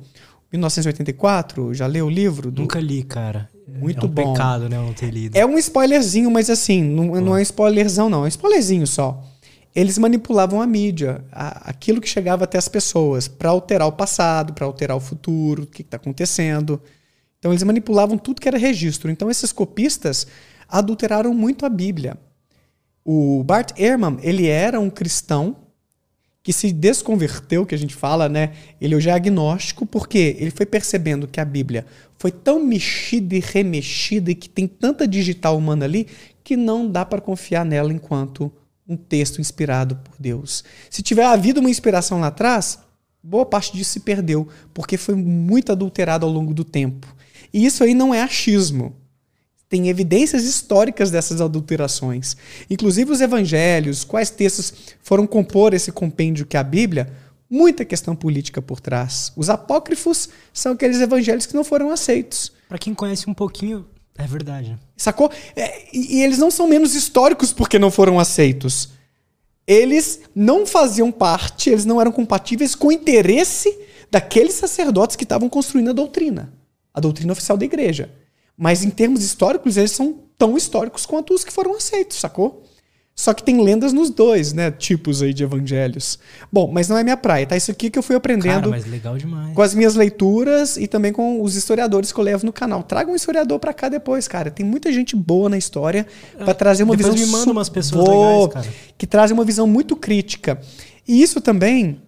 1984? Já leu o livro? Do... Nunca li, cara. Muito é um bom. pecado, né? Não ter lido. É um spoilerzinho, mas assim, não, não é um spoilerzão, não. É um spoilerzinho só. Eles manipulavam a mídia, a, aquilo que chegava até as pessoas, para alterar o passado, para alterar o futuro, o que está acontecendo. Então eles manipulavam tudo que era registro. Então esses copistas adulteraram muito a Bíblia. O Bart Ehrman, ele era um cristão que se desconverteu, que a gente fala, né? Ele hoje é agnóstico porque ele foi percebendo que a Bíblia foi tão mexida e remexida e que tem tanta digital humana ali que não dá para confiar nela enquanto um texto inspirado por Deus. Se tiver havido uma inspiração lá atrás, boa parte disso se perdeu, porque foi muito adulterado ao longo do tempo. E isso aí não é achismo tem evidências históricas dessas adulterações. Inclusive os evangelhos, quais textos foram compor esse compêndio que é a Bíblia, muita questão política por trás. Os apócrifos são aqueles evangelhos que não foram aceitos. Para quem conhece um pouquinho, é verdade. Sacou? É, e, eles não são menos históricos porque não foram aceitos. Eles não faziam parte, eles não eram compatíveis com o interesse daqueles sacerdotes que estavam construindo a doutrina, a doutrina oficial da igreja. Mas em termos históricos, eles são tão históricos quanto os que foram aceitos, sacou? Só que tem lendas nos dois, né? Tipos aí de evangelhos. Bom, mas não é minha praia, tá? Isso aqui que eu fui aprendendo cara, com as minhas leituras e também com os historiadores que eu levo no canal. Traga um historiador para cá depois, cara. Tem muita gente boa na história para é, trazer uma depois visão. me manda umas pessoas legais, cara. Que trazem uma visão muito crítica. E isso também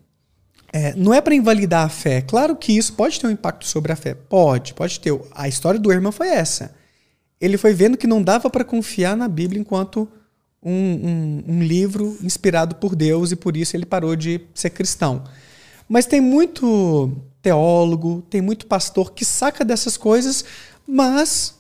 é, não é para invalidar a fé. Claro que isso pode ter um impacto sobre a fé. Pode, pode ter. A história do irmão foi essa. Ele foi vendo que não dava para confiar na Bíblia enquanto um, um, um, livro inspirado por Deus e por isso ele parou de ser cristão. Mas tem muito teólogo, tem muito pastor que saca dessas coisas, mas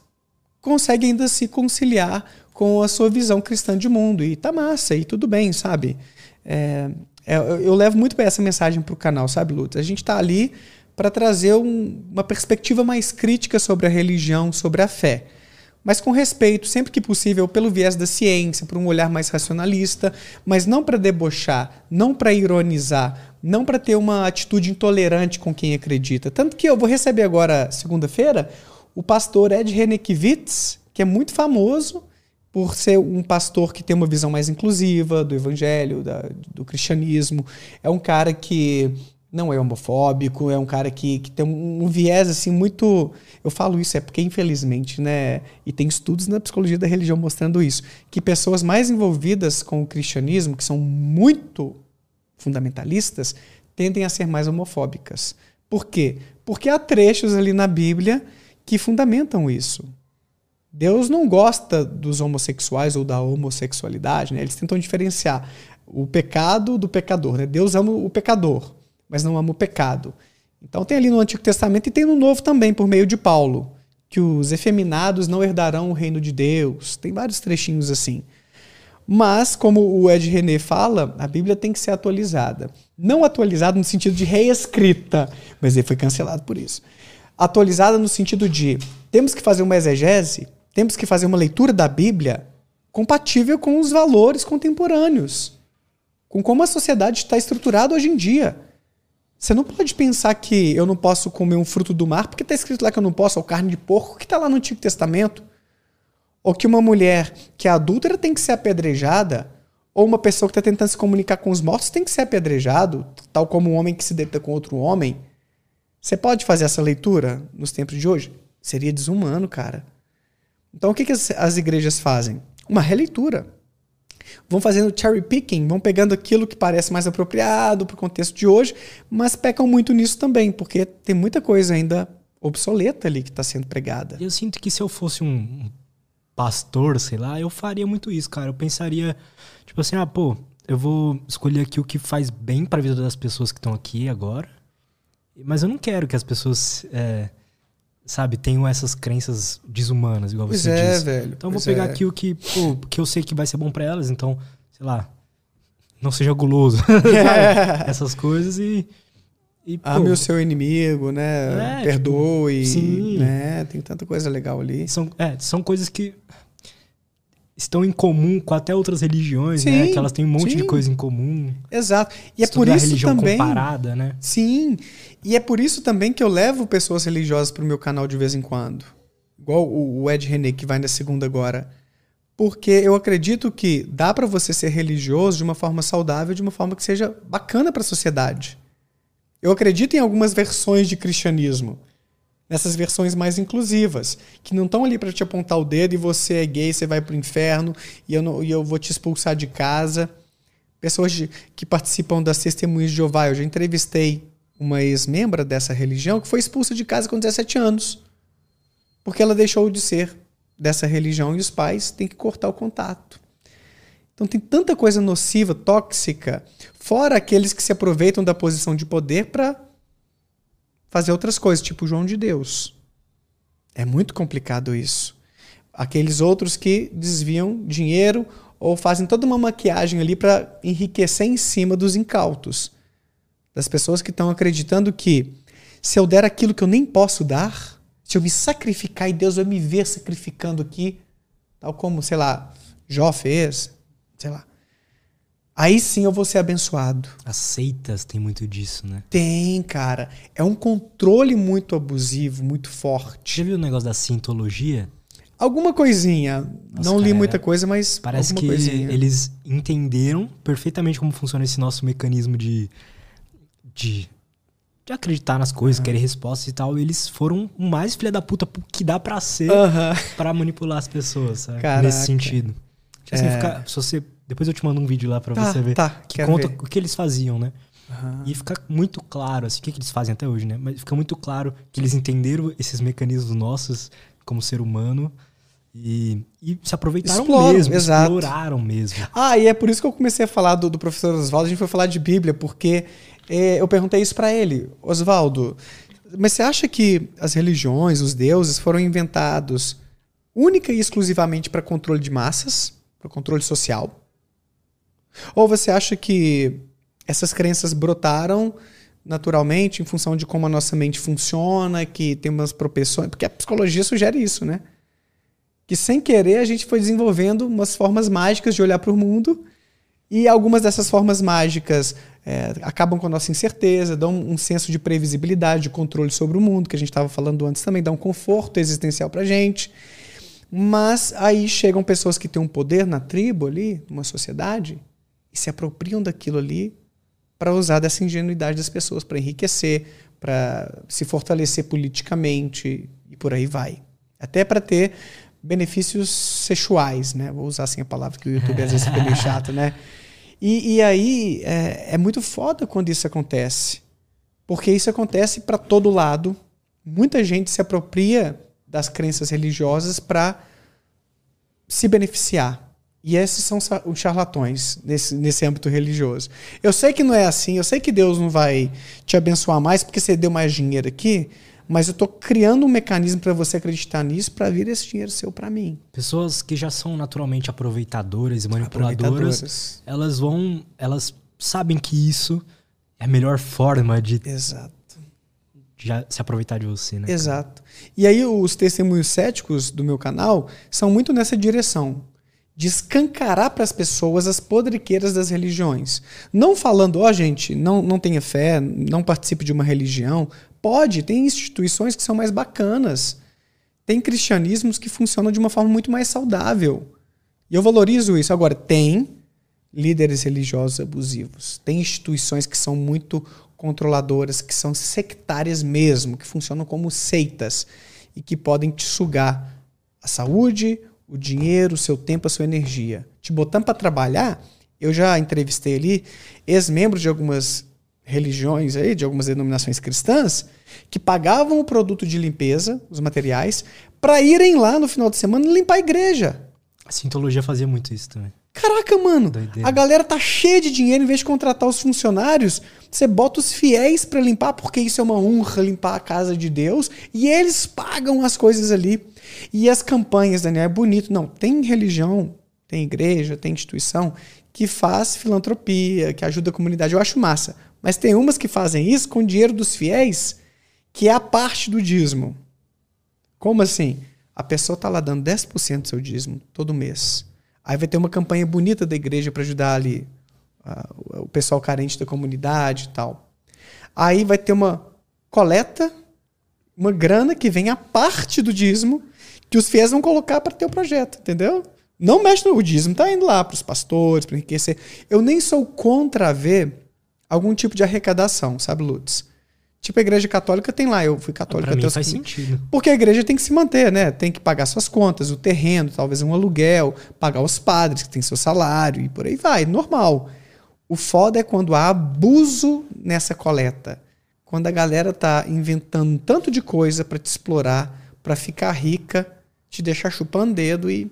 consegue ainda se conciliar com a sua visão cristã de mundo. E tá massa, e tudo bem, sabe? É, é, eu, eu, levo muito essa mensagem para o canal, sabe, Lutz? A gente está ali para trazer um, uma perspectiva mais crítica sobre a religião, sobre a fé. Mas com respeito, sempre que possível, pelo viés da ciência, por um olhar mais racionalista, mas não para debochar, não para ironizar, não para ter uma atitude intolerante com quem acredita. Tanto que eu vou receber agora, segunda-feira, o pastor Ed Renekiewicz, que é muito famoso por ser um pastor que tem uma visão mais inclusiva do evangelho, da, do cristianismo. É um cara que não é homofóbico, é um cara que, que tem um, um, viés assim muito. Eu falo isso é porque, infelizmente, né? E tem estudos na psicologia da religião mostrando isso, que pessoas mais envolvidas com o cristianismo, que são muito fundamentalistas, tendem a ser mais homofóbicas. Por quê? Porque há trechos ali na Bíblia que fundamentam isso. Deus não gosta dos homossexuais ou da homossexualidade, né? Eles tentam diferenciar o pecado do pecador, né? Deus ama o pecador mas não ama o pecado. Então tem ali no Antigo Testamento e tem no Novo também, por meio de Paulo, que os efeminados não herdarão o reino de Deus. Tem vários trechinhos assim. Mas, como o Ed René fala, a Bíblia tem que ser atualizada. Não atualizada no sentido de reescrita, mas ele foi cancelado por isso. Atualizada no sentido de temos que fazer uma exegese, temos que fazer uma leitura da Bíblia compatível com os valores contemporâneos, com como a sociedade está estruturada hoje em dia. Você não pode pensar que eu não posso comer um fruto do mar porque está escrito lá que eu não posso, ou carne de porco, que está lá no Antigo Testamento. Ou que uma mulher que é adúltera tem que ser apedrejada, ou uma pessoa que está tentando se comunicar com os mortos tem que ser apedrejado, tal como um homem que se deita com outro homem. Você pode fazer essa leitura nos tempos de hoje? Seria desumano, cara. Então o que, que as, as igrejas fazem? Uma releitura vão fazendo cherry picking, vão pegando aquilo que parece mais apropriado para o contexto de hoje, mas pecam muito nisso também, porque tem muita coisa ainda obsoleta ali que está sendo pregada. Eu sinto que se eu fosse um pastor, sei lá, eu faria muito isso, cara. Eu pensaria, tipo assim, ah, pô, eu vou escolher aqui o que faz bem para a vida das pessoas que estão aqui agora, mas eu não quero que as pessoas é, sabe, tenho essas crenças desumanas, igual pois você é, disse. velho. Então vou pegar é. aqui o que, pô, que eu sei que vai ser bom para elas, então, sei lá, não seja guloso. É. Essas coisas e. e Ame o seu inimigo, né? É, tipo, Perdoe. Tipo, sim. Né? Tem tanta coisa legal ali. São, é, são coisas que estão em comum com até outras religiões, né? sim, né? Que elas têm um monte sim. de coisa em comum. Exato. E é por isso a religião também, comparada, né? Sim. E é por isso também que eu levo pessoas religiosas para o meu canal de vez em quando. Igual o Ed René, que vai na segunda agora. Porque eu acredito que dá para você ser religioso de uma forma saudável, de uma forma que seja bacana para a sociedade. Eu acredito em algumas versões de cristianismo nessas versões mais inclusivas, que não estão ali para te apontar o dedo e você é gay, você vai para o inferno e eu, não, e eu vou te expulsar de casa. Pessoas de, que participam das testemunhas de Jeová. Eu já entrevistei uma ex-membra dessa religião que foi expulsa de casa com 17 anos, porque ela deixou de ser dessa religião e os pais têm que cortar o contato. Então tem tanta coisa nociva, tóxica, fora aqueles que se aproveitam da posição de poder para fazer outras coisas, tipo João de Deus. É muito complicado isso. Aqueles outros que desviam dinheiro ou fazem toda uma maquiagem ali para enriquecer em cima dos incautos. Das pessoas que estão acreditando que se eu der aquilo que eu nem posso dar, se eu me sacrificar e Deus vai me ver sacrificando aqui, tal como, sei lá, Jó fez, sei lá. Aí sim eu vou ser abençoado. As seitas tem muito disso, né? Tem, cara. É um controle muito abusivo, muito forte. Já viu o negócio da sintologia? Alguma coisinha. Nossa, Não li muita coisa, mas. Parece que coisinha. eles entenderam perfeitamente como funciona esse nosso mecanismo de. De, de acreditar nas coisas, uhum. querer respostas e tal. Eles foram o mais filha da puta que dá pra ser uhum. para manipular as pessoas, sabe? Caraca. Nesse sentido. Assim, é. fica, se você depois eu te mando um vídeo lá para tá, você ver. Tá, que conta ver. o que eles faziam, né? Uhum. E fica muito claro, assim, o que, que eles fazem até hoje, né? Mas fica muito claro que eles entenderam esses mecanismos nossos como ser humano e, e se aproveitaram Exploram, mesmo, exato. exploraram mesmo. Ah, e é por isso que eu comecei a falar do, do professor Oswaldo, a gente foi falar de Bíblia, porque eu perguntei isso para ele. Oswaldo, mas você acha que as religiões, os deuses foram inventados única e exclusivamente para controle de massas, para controle social? Ou você acha que essas crenças brotaram naturalmente em função de como a nossa mente funciona, que tem umas propensões, porque a psicologia sugere isso, né? que sem querer a gente foi desenvolvendo umas formas mágicas de olhar para o mundo e algumas dessas formas mágicas é, acabam com a nossa incerteza, dão um senso de previsibilidade, de controle sobre o mundo, que a gente estava falando antes também, dá um conforto existencial para gente. Mas aí chegam pessoas que têm um poder na tribo ali, numa sociedade, e se apropriam daquilo ali para usar dessa ingenuidade das pessoas, para enriquecer, para se fortalecer politicamente e por aí vai. Até para ter benefícios sexuais, né? Vou usar assim a palavra que o YouTube às vezes fica meio chato, né? E, e aí é, é, muito foda quando isso acontece. Porque isso acontece para todo lado. Muita gente se apropria das crenças religiosas para se beneficiar. E esses são os charlatões nesse, nesse âmbito religioso. Eu sei que não é assim, eu sei que Deus não vai te abençoar mais porque você deu mais dinheiro aqui, mas eu estou criando um mecanismo para você acreditar nisso para vir esse dinheiro seu para mim. Pessoas que já são naturalmente aproveitadoras e manipuladoras, aproveitadoras. elas vão, elas sabem que isso é a melhor forma de Exato. Já se aproveitar de você, né? Exato. E aí os testemunhos céticos do meu canal são muito nessa direção de escancarar para as pessoas as podriqueiras das religiões. Não falando, ó, oh, gente, não, não tenha fé, não participe de uma religião, Pode, tem instituições que são mais bacanas. Tem cristianismos que funcionam de uma forma muito mais saudável. E eu valorizo isso. Agora, tem líderes religiosos abusivos. Tem instituições que são muito controladoras, que são sectárias mesmo, que funcionam como seitas e que podem te sugar a saúde, o dinheiro, o seu tempo, a sua energia. Te botando para trabalhar, eu já entrevistei ali ex-membros de algumas religiões aí, de algumas denominações cristãs, que pagavam o produto de limpeza, os materiais, para irem lá no final de semana limpar a igreja. A Sintologia fazia muito isso também. Caraca, mano, Doideira. a galera tá cheia de dinheiro, em vez de contratar os funcionários, você bota os fiéis para limpar, porque isso é uma honra limpar a casa de Deus, e eles pagam as coisas ali. E as campanhas, Daniel, é bonito. Não, tem religião, tem igreja, tem instituição que faz filantropia, que ajuda a comunidade. Eu acho massa. Mas tem umas que fazem isso com o dinheiro dos fiéis, que é a parte do dízimo. Como assim? A pessoa está lá dando 10% do seu dízimo todo mês. Aí vai ter uma campanha bonita da igreja para ajudar ali uh, o pessoal carente da comunidade e tal. Aí vai ter uma coleta, uma grana que vem a parte do dízimo que os fiéis vão colocar para ter o projeto, entendeu? Não mexe no dízimo, tá indo lá para os pastores, para enriquecer. Eu nem sou contra ver algum tipo de arrecadação, sabe, Lutz? Tipo, a igreja católica tem lá, eu fui católica pra mim faz sentido. Porque a igreja tem que se manter, né? Tem que pagar suas contas, o terreno, talvez um aluguel, pagar os padres que têm seu salário e por aí vai, normal. O foda é quando há abuso nessa coleta. Quando a galera tá inventando tanto de coisa para te explorar, para ficar rica, te deixar chupando dedo e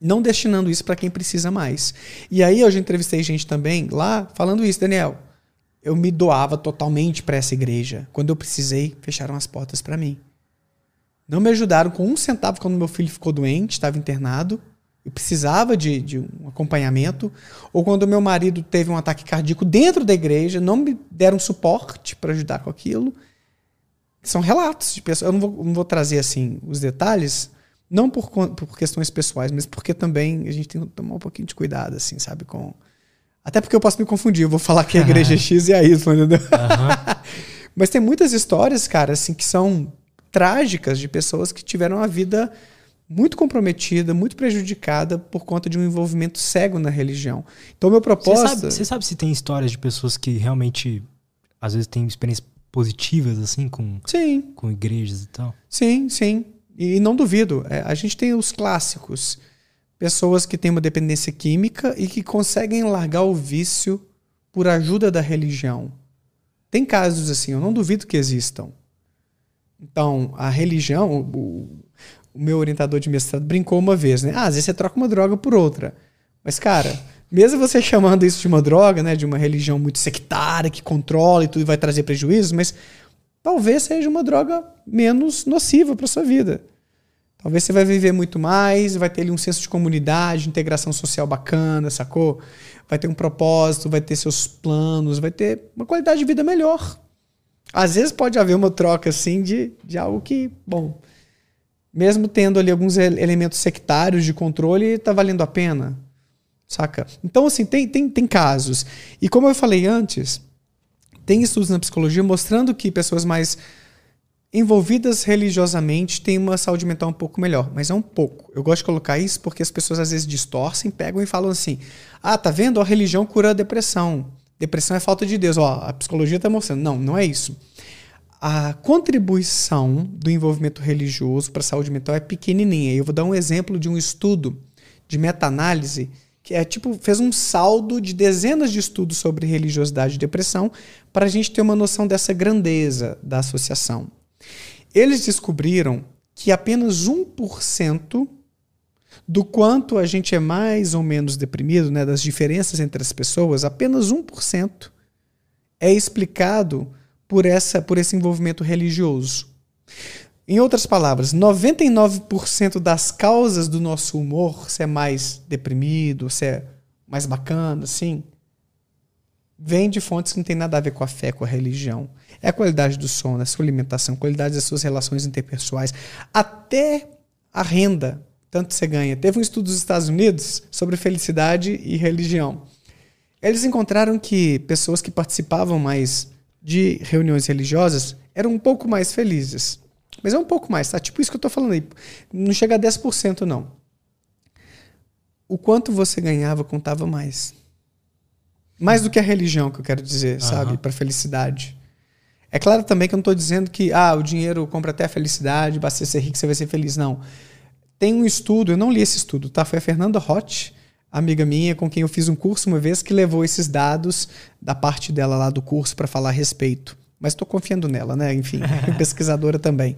não destinando isso para quem precisa mais. E aí eu já entrevistei gente também lá falando isso, Daniel. Eu me doava totalmente para essa igreja. Quando eu precisei, fecharam as portas para mim. Não me ajudaram com um centavo quando meu filho ficou doente, estava internado. Eu precisava de, de, um acompanhamento. Ou quando meu marido teve um ataque cardíaco dentro da igreja, não me deram suporte para ajudar com aquilo. São relatos de pessoas. Eu não vou, não vou trazer assim os detalhes, não por, por questões pessoais, mas porque também a gente tem que tomar um pouquinho de cuidado, assim, sabe? Com... Até porque eu posso me confundir, eu vou falar que a igreja é X e a Y, entendeu? Uhum. mas tem muitas histórias, cara, assim, que são trágicas de pessoas que tiveram a vida muito comprometida, muito prejudicada por conta de um envolvimento cego na religião. Então, meu propósito. Você sabe, você sabe se tem histórias de pessoas que realmente, às vezes, têm experiências positivas, assim, com, sim. com igrejas e tal? Sim, sim. E não duvido, é, a gente tem os clássicos. Pessoas que têm uma dependência química e que conseguem largar o vício por ajuda da religião. Tem casos assim, eu não duvido que existam. Então, a religião, o, o meu orientador de mestrado brincou uma vez, né? Ah, às vezes você troca uma droga por outra. Mas, cara, mesmo você chamando isso de uma droga, né? De uma religião muito sectária, que controla e tudo vai trazer prejuízos, mas talvez seja uma droga menos nociva para sua vida. Talvez você vai viver muito mais, vai ter ali um senso de comunidade, integração social bacana, sacou? Vai ter um propósito, vai ter seus planos, vai ter uma qualidade de vida melhor. Às vezes pode haver uma troca assim de, de algo que, bom, Mesmo tendo ali alguns elementos sectários de controle, tá valendo a pena. Saca? Então, assim, tem, tem, tem casos. E como eu falei antes, tem estudos na psicologia mostrando que pessoas mais envolvidas religiosamente têm uma saúde mental um pouco melhor, mas é um pouco. Eu gosto de colocar isso porque as pessoas às vezes distorcem, pegam e falam assim: ah, tá vendo? A religião cura a depressão. Depressão é falta de Deus. Ó, a psicologia está mostrando. Não, não é isso. A contribuição do envolvimento religioso para a saúde mental é pequenininha. Eu vou dar um exemplo de um estudo de meta-análise que é tipo fez um saldo de dezenas de estudos sobre religiosidade e depressão para a gente ter uma noção dessa grandeza da associação. Eles descobriram que apenas 1% do quanto a gente é mais ou menos deprimido, né, das diferenças entre as pessoas, apenas 1% é explicado por, essa, por esse envolvimento religioso. Em outras palavras, 99% das causas do nosso humor, se é mais deprimido, se é mais bacana, assim, vem de fontes que não tem nada a ver com a fé, com a religião. É a qualidade do sono, a sua alimentação, a qualidade das suas relações interpessoais, até a renda, tanto você ganha. Teve um estudo dos Estados Unidos sobre felicidade e religião. Eles encontraram que pessoas que participavam mais de reuniões religiosas eram um pouco mais felizes. Mas é um pouco mais, tá? Tipo isso que eu tô falando aí. Não chega a 10% não. O quanto você ganhava contava mais. Mais do que a religião, que eu quero dizer, uhum. sabe? Para felicidade. É claro também que eu não estou dizendo que ah, o dinheiro compra até a felicidade, basta ser rico, você vai ser feliz. Não. Tem um estudo, eu não li esse estudo, tá? Foi a Fernanda Roth, amiga minha, com quem eu fiz um curso uma vez, que levou esses dados da parte dela lá do curso para falar a respeito. Mas estou confiando nela, né? Enfim, pesquisadora também.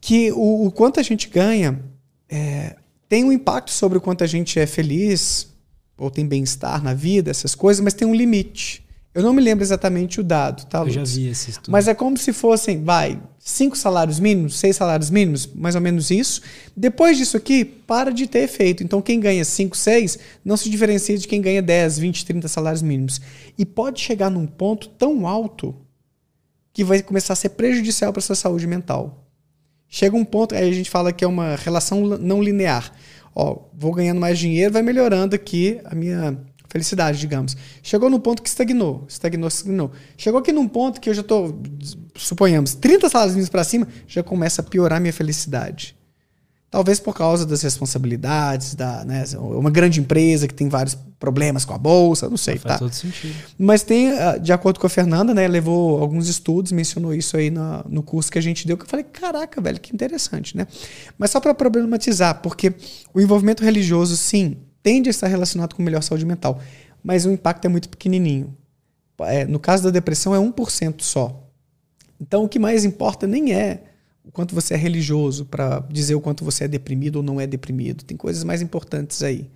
Que o, o, quanto a gente ganha é, tem um impacto sobre o quanto a gente é feliz, ou tem bem-estar na vida, essas coisas, mas tem um limite. Eu não me lembro exatamente o dado, tá, Eu já vi esse estudo. Mas é como se fossem, vai, cinco salários mínimos, seis salários mínimos, mais ou menos isso. Depois disso aqui, para de ter efeito. Então, quem ganha cinco, seis, não se diferencia de quem ganha 10, 20, 30 salários mínimos. E pode chegar num ponto tão alto que vai começar a ser prejudicial para a sua saúde mental. Chega um ponto, aí a gente fala que é uma relação não linear ó, vou ganhando mais dinheiro, vai melhorando aqui a minha felicidade, digamos. Chegou no ponto que estagnou, estagnou, estagnou. Chegou aqui num ponto que eu já estou, suponhamos, 30 salários para cima, já começa a piorar a minha felicidade. Talvez por causa das responsabilidades, da, né, uma grande empresa que tem vários problemas com a bolsa, não sei. Faz tá? todo sentido. Mas tem, ah, de acordo com a Fernanda, né, levou alguns estudos, mencionou isso aí no, no curso que a gente deu, que eu falei, caraca, velho, que interessante, né? Mas só para problematizar, porque o envolvimento religioso, sim, tende a estar relacionado com melhor saúde mental, mas o impacto é muito pequenininho. É, no caso da depressão, é 1% só. Então, o que mais importa nem é o quanto você é religioso para dizer o quanto você é deprimido ou não é deprimido. Tem coisas mais importantes aí.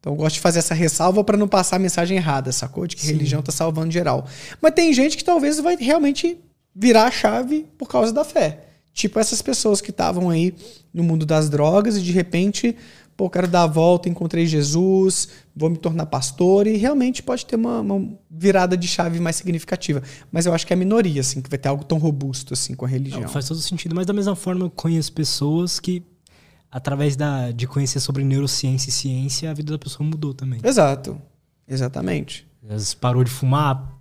Então eu gosto de fazer essa ressalva para não passar a mensagem errada, sacou? De que Sim. religião está salvando geral. Mas tem gente que talvez vai realmente virar a chave por causa da fé. Tipo essas pessoas que estavam aí no mundo das drogas e de repente pô, quero dar a volta, encontrei Jesus, vou me tornar pastor, e realmente pode ter uma, uma, virada de chave mais significativa. Mas eu acho que é a minoria, assim, que vai ter algo tão robusto assim com a religião. Não, faz todo sentido, mas da mesma forma eu conheço pessoas que, através da, de conhecer sobre neurociência e ciência, a vida da pessoa mudou também. Exato. Exatamente. Às vezes parou de fumar,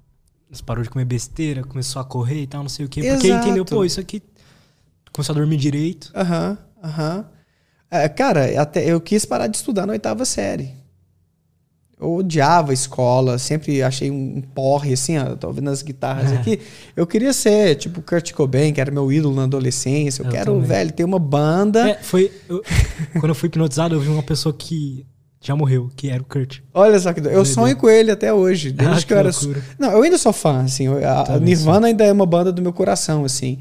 parou de comer besteira, começou a correr e tal, não sei o quê. Porque Exato. entendeu, pô, isso aqui. Começou a dormir direito. Aham, uhum, aham. Uhum. É, cara, até eu quis parar de estudar na oitava série. Eu odiava a escola, sempre achei um porre, assim, ó, tô vendo as guitarras é. aqui. Eu queria ser, tipo, Kurt Cobain, que era meu ídolo na adolescência. Eu, eu quero, também. velho, ter uma banda. É, foi. Eu, quando eu fui hipnotizado, eu vi uma pessoa que já morreu, que era o Kurt. Olha só que Eu sonho com ele até hoje, desde ah, que, que, eu era. Loucura. Não, eu ainda sou fã, assim. A, a Nirvana ainda é uma banda do meu coração, assim.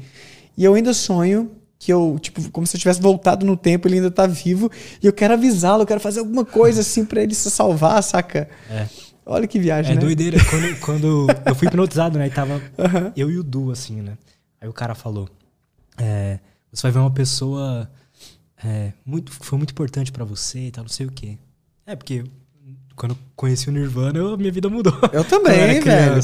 E eu ainda sonho que eu, tipo, como se eu tivesse voltado no tempo, ele ainda tá vivo, e eu quero avisá-lo, eu quero fazer alguma coisa assim para ele se salvar, saca? É. Olha que viagem, é né? É doideira. Quando, quando eu fui hipnotizado, né? E tava uhum. eu e o Du, assim, né? Aí o cara falou: é, Você vai ver uma pessoa é, muito, foi muito importante para você e tal, não sei o quê. É, porque quando eu conheci o Nirvana, eu, minha vida mudou. Eu também, eu velho.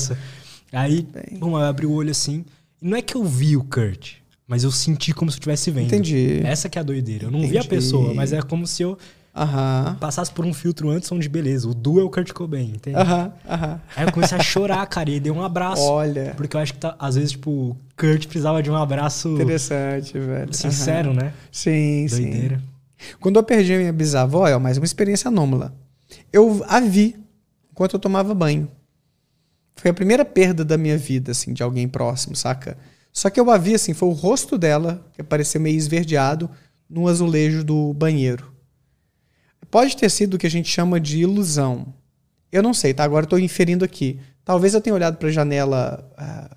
Aí, bom, eu abri o olho assim. E não é que eu vi o Kurt, mas eu senti como se eu estivesse vendo. Entendi. Essa que é a doideira. Eu não Entendi. vi a pessoa, mas é como se eu Aham. passasse por um filtro antes onde, beleza, o Du é o Kurt Cobain, entende? Aham, aham. Aí eu comecei a chorar, cara, e dei um abraço. Olha, Porque eu acho que tá- às vezes, tipo, o Kurt precisava de um abraço interessante, velho. sincero, Aham. né? Sim, sim. Doideira. Quando eu perdi a minha bisavó, é mais uma experiência anômala. Eu a vi enquanto eu tomava banho. Foi a primeira perda da minha vida, assim, de alguém próximo, saca? Só que eu a vi, assim, foi o rosto dela, que apareceu meio esverdeado, no azulejo do banheiro. Pode ter sido o que a gente chama de ilusão. Eu não sei, tá? Agora eu tô inferindo aqui. Talvez eu tenha olhado pra janela ah,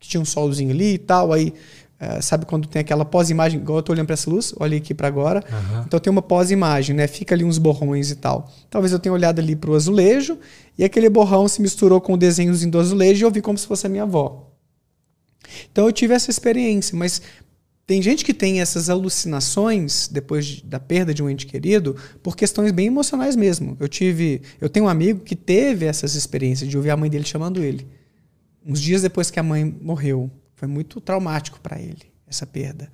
que tinha um solzinho ali e tal, aí, ah, sabe quando tem aquela pós-imagem, igual eu tô olhando pra essa luz, olha aqui pra agora. Aham. Então tem uma pós-imagem, né? Fica ali uns borrões e tal. Talvez eu tenha olhado ali pro azulejo e aquele borrão se misturou com o desenhozinho do azulejo e eu vi como se fosse a minha avó. Então eu tive essa experiência, mas tem gente que tem essas alucinações depois de- da perda de um ente querido por questões bem emocionais mesmo. Eu tive, eu tenho um amigo que teve essas experiências de ouvir a mãe dele chamando ele. Uns dias depois que a mãe morreu, foi muito traumático para ele essa perda.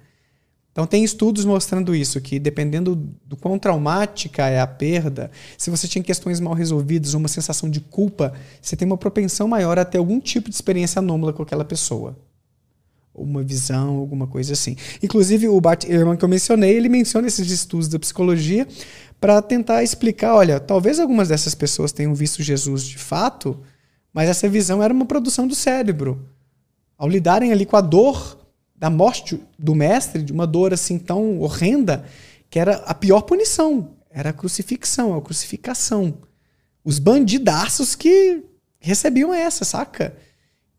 Então tem estudos mostrando isso, que dependendo do quão traumática é a perda, se você tinha questões mal resolvidas, uma sensação de culpa, você tem uma propensão maior a ter algum tipo de experiência anômala com aquela pessoa. Uma visão, alguma coisa assim. Inclusive, o Bart Ehrman que eu mencionei, ele menciona esses estudos da psicologia para tentar explicar, olha, talvez algumas dessas pessoas tenham visto Jesus de fato, mas essa visão era uma produção do cérebro. Ao lidarem ali com a dor da morte do mestre, de uma dor assim tão horrenda, que era a pior punição, era a crucifixão, a crucificação. Os bandidaços que recebiam essa, saca?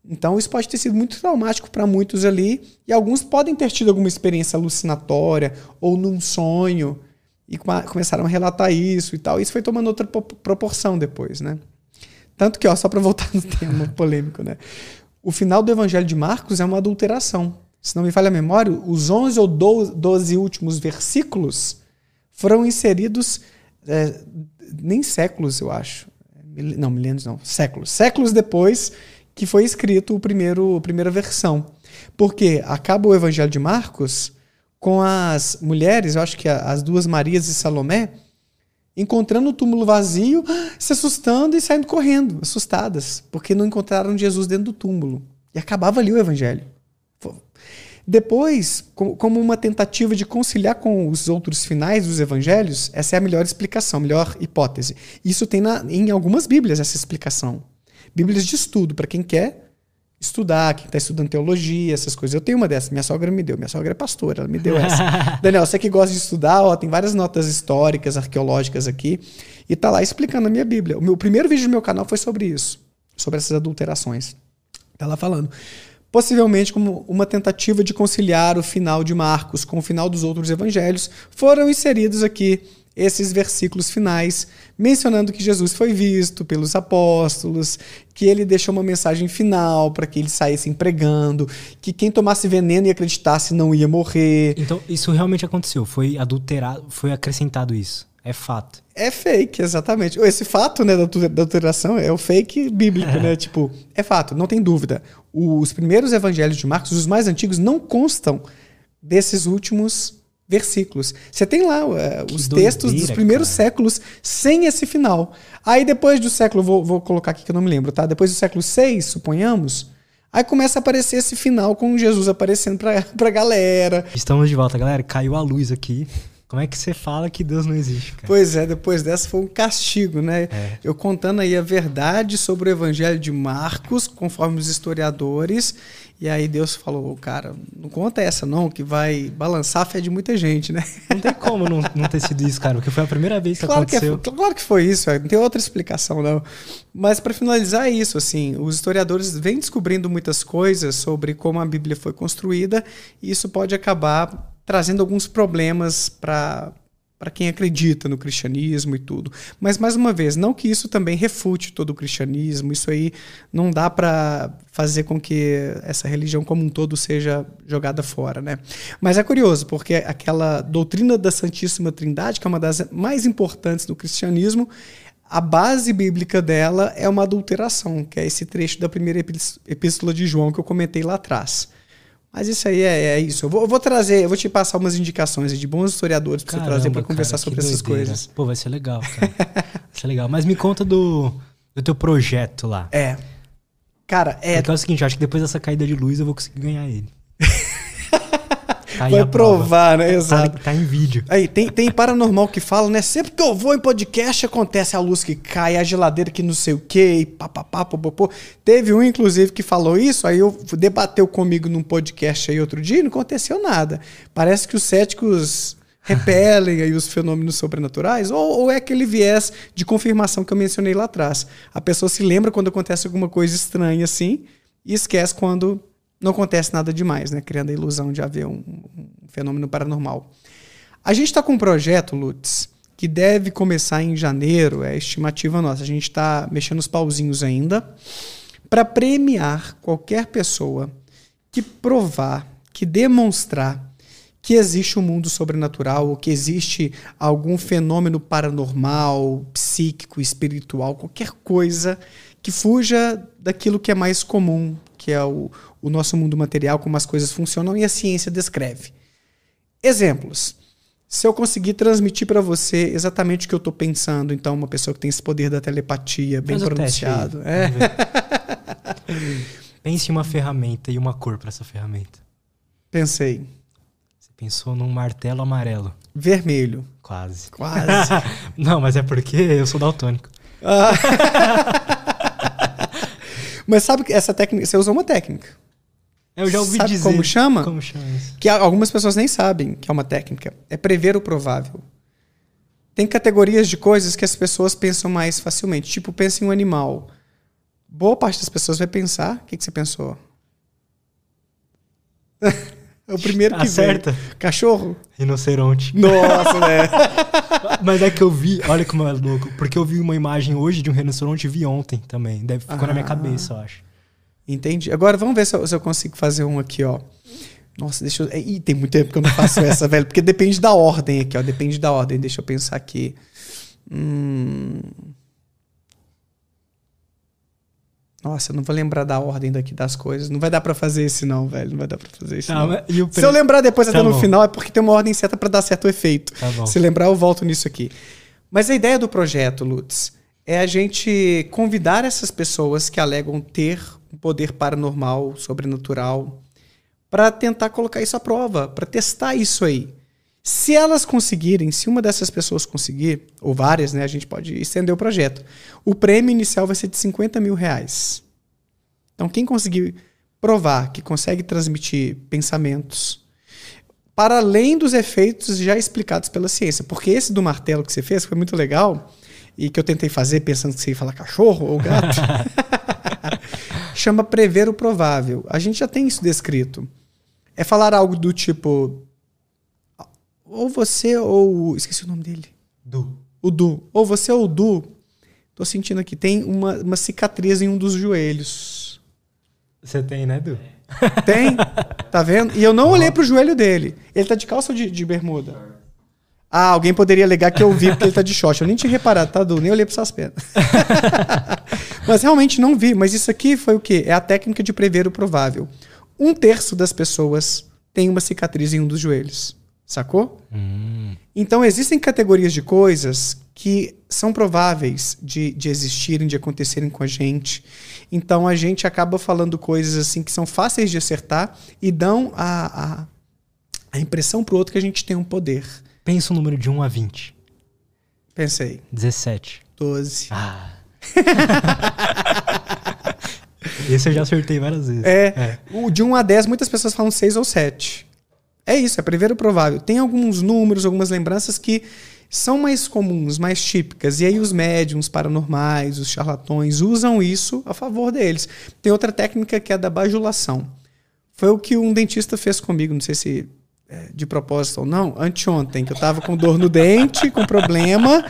Então isso pode ter sido muito traumático para muitos ali, e alguns podem ter tido alguma experiência alucinatória ou num sonho e come- começaram a relatar isso e tal. Isso foi tomando outra po- proporção depois, né? Tanto que, ó, só para voltar no tema polêmico, né? O final do Evangelho de Marcos é uma adulteração. Se não me falha a memória, os 11 ou 12 12 últimos versículos foram inseridos é, nem séculos, eu acho. Não, milênios não, séculos. Séculos depois que foi escrito o primeiro, a primeira versão. Porque acaba o Evangelho de Marcos com as mulheres, eu acho que as duas Marias e Salomé, encontrando o túmulo vazio, se assustando e saindo correndo, assustadas, porque não encontraram Jesus dentro do túmulo. E acabava ali o evangelho. Depois, co- como uma tentativa de conciliar com os outros finais dos evangelhos, essa é a melhor explicação, a melhor hipótese. Isso tem na- em algumas Bíblias essa explicação. Bíblias de estudo, para quem quer estudar, quem está estudando teologia, essas coisas. Eu tenho uma dessas, minha sogra me deu. Minha sogra é pastora, ela me deu essa. Daniel, você que gosta de estudar, ó, tem várias notas históricas, arqueológicas aqui, e tá lá explicando a minha Bíblia. O meu primeiro vídeo do meu canal foi sobre isso, sobre essas adulterações. Tá lá falando. Possivelmente como uma tentativa de conciliar o final de Marcos com o final dos outros evangelhos, foram inseridos aqui esses versículos finais, mencionando que Jesus foi visto pelos apóstolos, que ele deixou uma mensagem final para que eles saíssem pregando, que quem tomasse veneno e acreditasse não ia morrer. Então, isso realmente aconteceu. Foi adulterado, foi acrescentado isso. É fato. É fake, exatamente. Esse fato né, da alteração é o fake bíblico, né? Tipo, é fato, não tem dúvida. Os primeiros evangelhos de Marcos, os mais antigos, não constam desses últimos versículos. Você tem lá Que os textos dos doideira, primeiros cara. séculos sem esse final. Aí depois do século, vou, vou colocar aqui que eu não me lembro, tá? Depois do século 6, suponhamos, aí começa a aparecer esse final com Jesus aparecendo pra, pra galera. Estamos de volta, galera. Caiu a luz aqui. Como é que você fala que Deus não existe, cara? Pois é, depois dessa foi um castigo, né? É. Eu contando aí a verdade sobre o evangelho de Marcos, conforme os historiadores, e aí Deus falou, cara, não conta essa não, que vai balançar a fé de muita gente, né? Não tem como não, não ter sido isso, cara, porque foi a primeira vez que Claro que, é, aconteceu. claro que foi isso, é, não tem outra explicação não. Mas para finalizar é isso, assim, os historiadores vêm descobrindo muitas coisas sobre como a Bíblia foi construída, e isso pode acabar trazendo alguns problemas para para quem acredita no cristianismo e tudo. Mas mais uma vez, não que isso também refute todo o cristianismo, isso aí não dá para fazer com que essa religião como um todo seja jogada fora, né? Mas é curioso, porque aquela doutrina da Santíssima Trindade, que é uma das mais importantes do cristianismo, a base bíblica dela é uma adulteração, que é esse trecho da primeira epís- epístola de João que eu comentei lá atrás. Mas isso aí é, é isso. Eu vou, eu vou, trazer, eu vou te passar umas indicações de bons historiadores para você trazer para conversar sobre essas coisas. Pô, vai ser legal, cara. vai ser legal. Mas me conta do, do teu projeto lá. É. Cara, é. Porque é o seguinte, eu acho que depois dessa caída de luz eu vou conseguir ganhar ele. Tá Vai provar, né? Tá- Exato. Tá, tá, em vídeo. Aí, tem, tem paranormal que fala, né? Sempre que eu vou em podcast acontece a luz que cai, a geladeira que não sei o quê, e papapá, popopô. Teve um, inclusive, que falou isso, aí eu debateu comigo num podcast aí outro dia e não aconteceu nada. Parece que os céticos repelem aí os fenômenos sobrenaturais, ou, ou é aquele viés de confirmação que eu mencionei lá atrás. A pessoa se lembra quando acontece alguma coisa estranha assim e esquece quando não acontece nada demais, né? Criando a ilusão de haver um, um fenômeno paranormal. A gente está com um projeto, Lutz, que deve começar em janeiro, é estimativa nossa. A gente está mexendo os pauzinhos ainda, para premiar qualquer pessoa que provar, que demonstrar que existe um mundo sobrenatural, ou que existe algum fenômeno paranormal, psíquico, espiritual, qualquer coisa que fuja daquilo que é mais comum, que é o, o nosso mundo material, como as coisas funcionam e a ciência descreve. Exemplos. Se eu conseguir transmitir para você exatamente o que eu estou pensando, então uma pessoa que tem esse poder da telepatia bem Faz pronunciado. É. Pense em uma ferramenta e uma cor para essa ferramenta. Pensei. Você pensou num martelo amarelo. Vermelho. Quase. Quase. Não, mas é porque eu sou daltônico. Ah. mas sabe que essa técnica, você usou uma técnica. Eu já ouvi Sabe dizer. como chama? Como chama isso? Que algumas pessoas nem sabem que é uma técnica. É prever o provável. Tem categorias de coisas que as pessoas pensam mais facilmente. Tipo, pensa em um animal. Boa parte das pessoas vai pensar. O que, que você pensou? é o primeiro que Acerta. Vem. Cachorro? Rinoceronte. Nossa, né? Mas é que eu vi, olha como é louco, porque eu vi uma imagem hoje de um rinoceronte e vi ontem também. Deve ficou ah. na minha ah. cabeça, eu acho. Entendi. Agora vamos ver se eu, se eu, consigo fazer um aqui, ó. Nossa, deixa eu. Ih, tem muito tempo que eu não faço essa, velho. Porque depende da ordem aqui, ó. Depende da ordem. Deixa eu pensar aqui. Hum... Nossa, eu não vou lembrar da ordem daqui das coisas. Não vai dar para fazer esse não, velho. Não vai dar para fazer isso tá, não. Se eu lembrar depois até tá no final é porque tem uma ordem certa para dar certo efeito. Tá Se lembrar eu volto nisso aqui. Mas a ideia do projeto, Lutz, é a gente convidar essas pessoas que alegam ter um poder paranormal, sobrenatural, para tentar colocar isso à prova, para testar isso aí. Se elas conseguirem, se uma dessas pessoas conseguir, ou várias, né, a gente pode estender o projeto. O prêmio inicial vai ser de 50 mil reais. Então, quem conseguir provar que consegue transmitir pensamentos, para além dos efeitos já explicados pela ciência, porque esse do martelo que você fez foi muito legal e que eu tentei fazer pensando que você ia falar cachorro ou gato. chama prever o provável. A gente já tem isso descrito. É falar algo do tipo. Ou você ou. Esqueci o nome dele. Du. O Du. Ou você ou o Du. Tô sentindo aqui. Tem uma, uma cicatriz em um dos joelhos. Você tem, né, Du? Tem. Tá vendo? E eu não olhei pro joelho dele. Ele tá de calça ou de, de bermuda? Ah, alguém poderia alegar que eu vi porque ele tá de short. Eu nem tinha reparado, tá, Du? Nem olhei para suas pernas. mas realmente não vi. Mas isso aqui foi o quê? É a técnica de prever o provável. Um terço das pessoas tem uma cicatriz em um dos joelhos. Sacou? Hum. Então existem categorias de coisas que são prováveis de, de existirem, de acontecerem com a gente. Então a gente acaba falando coisas assim que são fáceis de acertar e dão a, a, a impressão pro outro que a gente tem um poder. Pensa o número de 1 a 20. Pensei. 17. 12. Ah. Esse eu já acertei várias vezes. É, é. O de 1 a 10, muitas pessoas falam 6 ou 7. É isso, é prever o provável. Tem alguns números, algumas lembranças que são mais comuns, mais típicas. E aí os médiums paranormais, os charlatões, usam isso a favor deles. Tem outra técnica que é a da bajulação. Foi o que um dentista fez comigo, não sei se é, de propósito ou não, anteontem, que eu tava com dor no dente, com problema.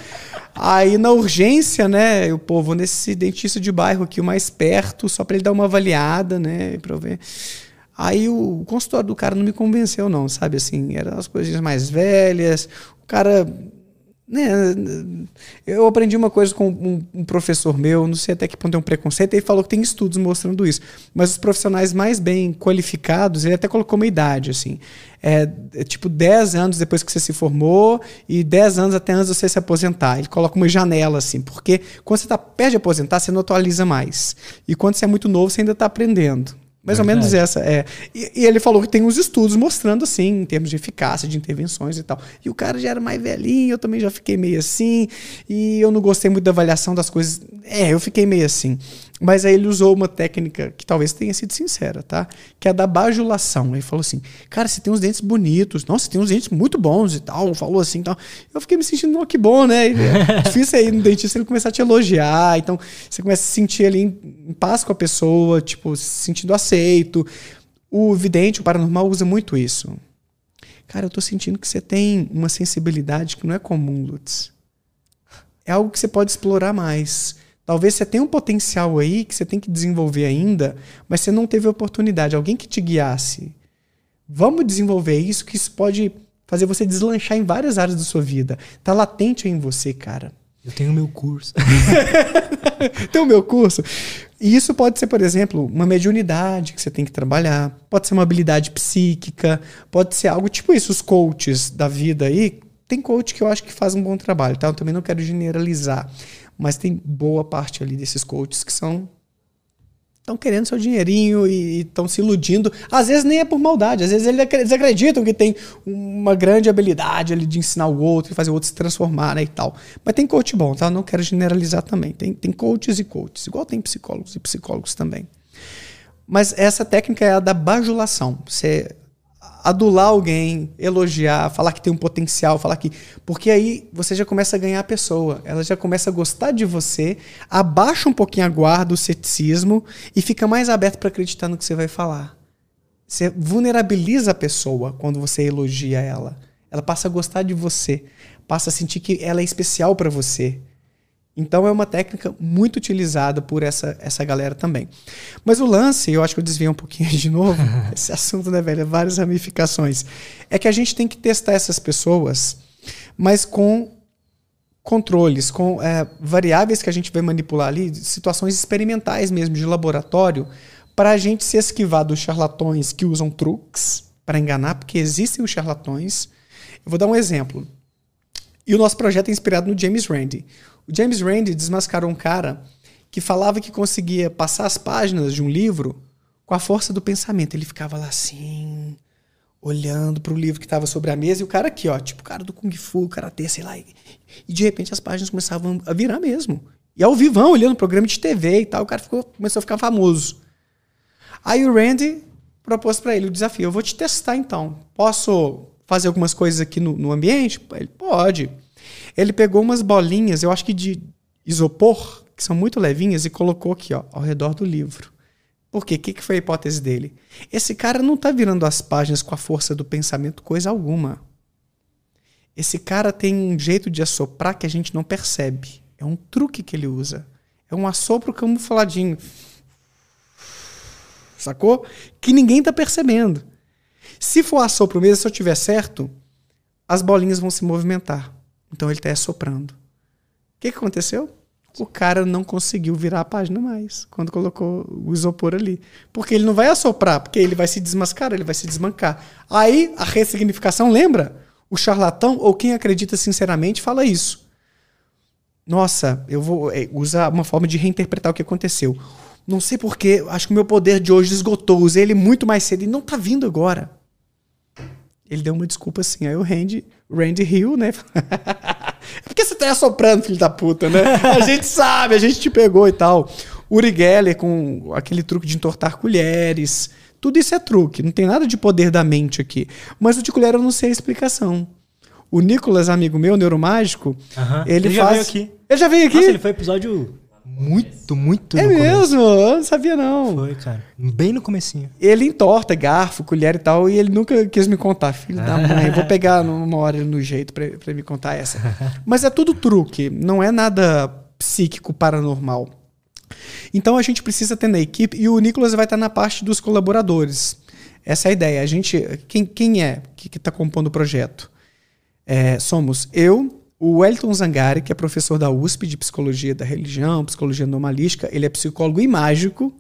Aí na urgência, né, eu pô, vou nesse dentista de bairro aqui, o mais perto, só para ele dar uma avaliada, né, para ver. Aí o, o consultório do cara não me convenceu não, sabe assim, eram as coisinhas mais velhas. O cara né, eu aprendi uma coisa com um, um, professor meu, não sei até que ponto tem um preconceito, ele falou que tem estudos mostrando isso. Mas os profissionais mais bem qualificados, ele até colocou uma idade, assim. É, é tipo 10 anos depois que você se formou e 10 anos até antes de você se aposentar. Ele coloca uma janela, assim, porque quando você está perto de aposentar, você não atualiza mais. E quando você é muito novo, você ainda está aprendendo. Mais Verdade. ou menos essa. É. E, e, ele falou que tem uns estudos mostrando assim, em termos de eficácia de intervenções e tal. E o cara já era mais velhinho, eu também já fiquei meio assim. E eu não gostei muito da avaliação das coisas. É, eu fiquei meio assim. Mas aí ele usou uma técnica que talvez tenha sido sincera, tá? Que é a da bajulação. Ele falou assim: Cara, você tem uns dentes bonitos. Nossa, você tem uns dentes muito bons e tal. Falou assim e tal. Eu fiquei me sentindo, oh, que bom, né? É difícil aí no dentista ele começar a te elogiar. Então você começa a se sentir ali em, em paz com a pessoa, tipo, se sentindo aceito. O vidente, o paranormal, usa muito isso. Cara, eu tô sentindo que você tem uma sensibilidade que não é comum, Lutz. É algo que você pode explorar mais. Talvez você tenha um potencial aí que você tem que desenvolver ainda, mas você não teve oportunidade, alguém que te guiasse. Vamos desenvolver isso, que isso pode fazer você deslanchar em várias áreas da sua vida. Tá latente em você, cara. Eu tenho meu curso. tem o meu curso. E isso pode ser, por exemplo, uma mediunidade que você tem que trabalhar, pode ser uma habilidade psíquica, pode ser algo tipo isso, os coaches da vida aí. Tem coach que eu acho que faz um bom trabalho, tá? Eu também não quero generalizar. Mas tem boa parte ali desses coaches que são estão querendo seu dinheirinho e estão se iludindo. Às vezes nem é por maldade, às vezes eles acreditam que tem uma grande habilidade ali de ensinar o outro e fazer o outro se transformar né, e tal. Mas tem coach bom, tá? Não quero generalizar também. Tem, tem coaches e coaches, igual tem psicólogos e psicólogos também. Mas essa técnica é a da bajulação. Você adular alguém, elogiar, falar que tem um potencial, falar que. Porque aí você já começa a ganhar a pessoa, ela já começa a gostar de você, abaixa um pouquinho a guarda, o ceticismo e fica mais aberto para acreditar no que você vai falar. Você vulnerabiliza a pessoa quando você elogia ela. Ela passa a gostar de você, passa a sentir que ela é especial para você. Então é uma técnica muito utilizada por essa, essa galera também. Mas o lance, eu acho que eu desviei um pouquinho de novo, esse assunto, né, velho? É várias ramificações. É que a gente tem que testar essas pessoas, mas com controles, com é, variáveis que a gente vai manipular ali, situações experimentais mesmo, de laboratório, para a gente se esquivar dos charlatões que usam truques para enganar, porque existem os charlatões. Eu vou dar um exemplo. E o nosso projeto é inspirado no James Randi. O James Randi desmascarou um cara que falava que conseguia passar as páginas de um livro com a força do pensamento. Ele ficava lá assim, olhando para o livro que estava sobre a mesa e o cara aqui, ó, tipo o cara do Kung Fu, karatê, sei lá. E, de repente as páginas começavam a virar mesmo. E ao vivão, olhando programa de TV e tal, o cara ficou, começou a ficar famoso. Aí o Randy propôs para ele o desafio: eu vou te testar então. Posso fazer algumas coisas aqui no, no ambiente? Ele pode. Ele pegou umas bolinhas, eu acho que de isopor, que são muito levinhas, e colocou aqui, ó, ao redor do livro. Por quê? O que, foi a hipótese dele? Esse cara não está virando as páginas com a força do pensamento, coisa alguma. Esse cara tem um jeito de assoprar que a gente não percebe. É um truque que ele usa. É um assopro camufladinho. Sacou? Que ninguém está percebendo. Se for assopro mesmo, se eu tiver certo, as bolinhas vão se movimentar. Então ele está assoprando. O que, que aconteceu? O cara não conseguiu virar a página mais quando colocou o isopor ali. Porque ele não vai assoprar, porque ele vai se desmascarar, ele vai se desmancar. Aí a ressignificação, lembra? O charlatão ou quem acredita sinceramente fala isso. Nossa, eu vou é, usar uma forma de reinterpretar o que aconteceu. Não sei porquê, acho que o meu poder de hoje esgotou. Usei ele muito mais cedo e não tá vindo agora. Ele deu uma desculpa assim. Aí o Randy, Randy Hill, né? Por que você tá assoprando, filho da puta, né? A gente sabe, a gente te pegou e tal. Uri Geller com aquele truque de entortar colheres. Tudo isso é truque, não tem nada de poder da mente aqui. Mas o de colher eu não sei a explicação. O Nicolas, amigo meu, neuromágico, uh -huh. ele, ele faz. Já veio aqui. Ele já veio aqui? Nossa, ele foi episódio muito, muito É mesmo? Eu não sabia, não. Foi, cara. Bem no comecinho. Ele entorta garfo, colher e tal, e ele nunca quis me contar. Filho da mãe, vou pegar numa hora no jeito pra, pra me contar essa. Mas é tudo truque, não é nada psíquico paranormal. Então a gente precisa ter na equipe, e o Nicolas vai estar na parte dos colaboradores. Essa é a ideia. A gente, quem, quem é que está compondo o projeto? É, somos eu, O Elton Zangari, que é professor da USP de Psicologia da Religião, Psicologia Anomalística, ele é psicólogo e mágico.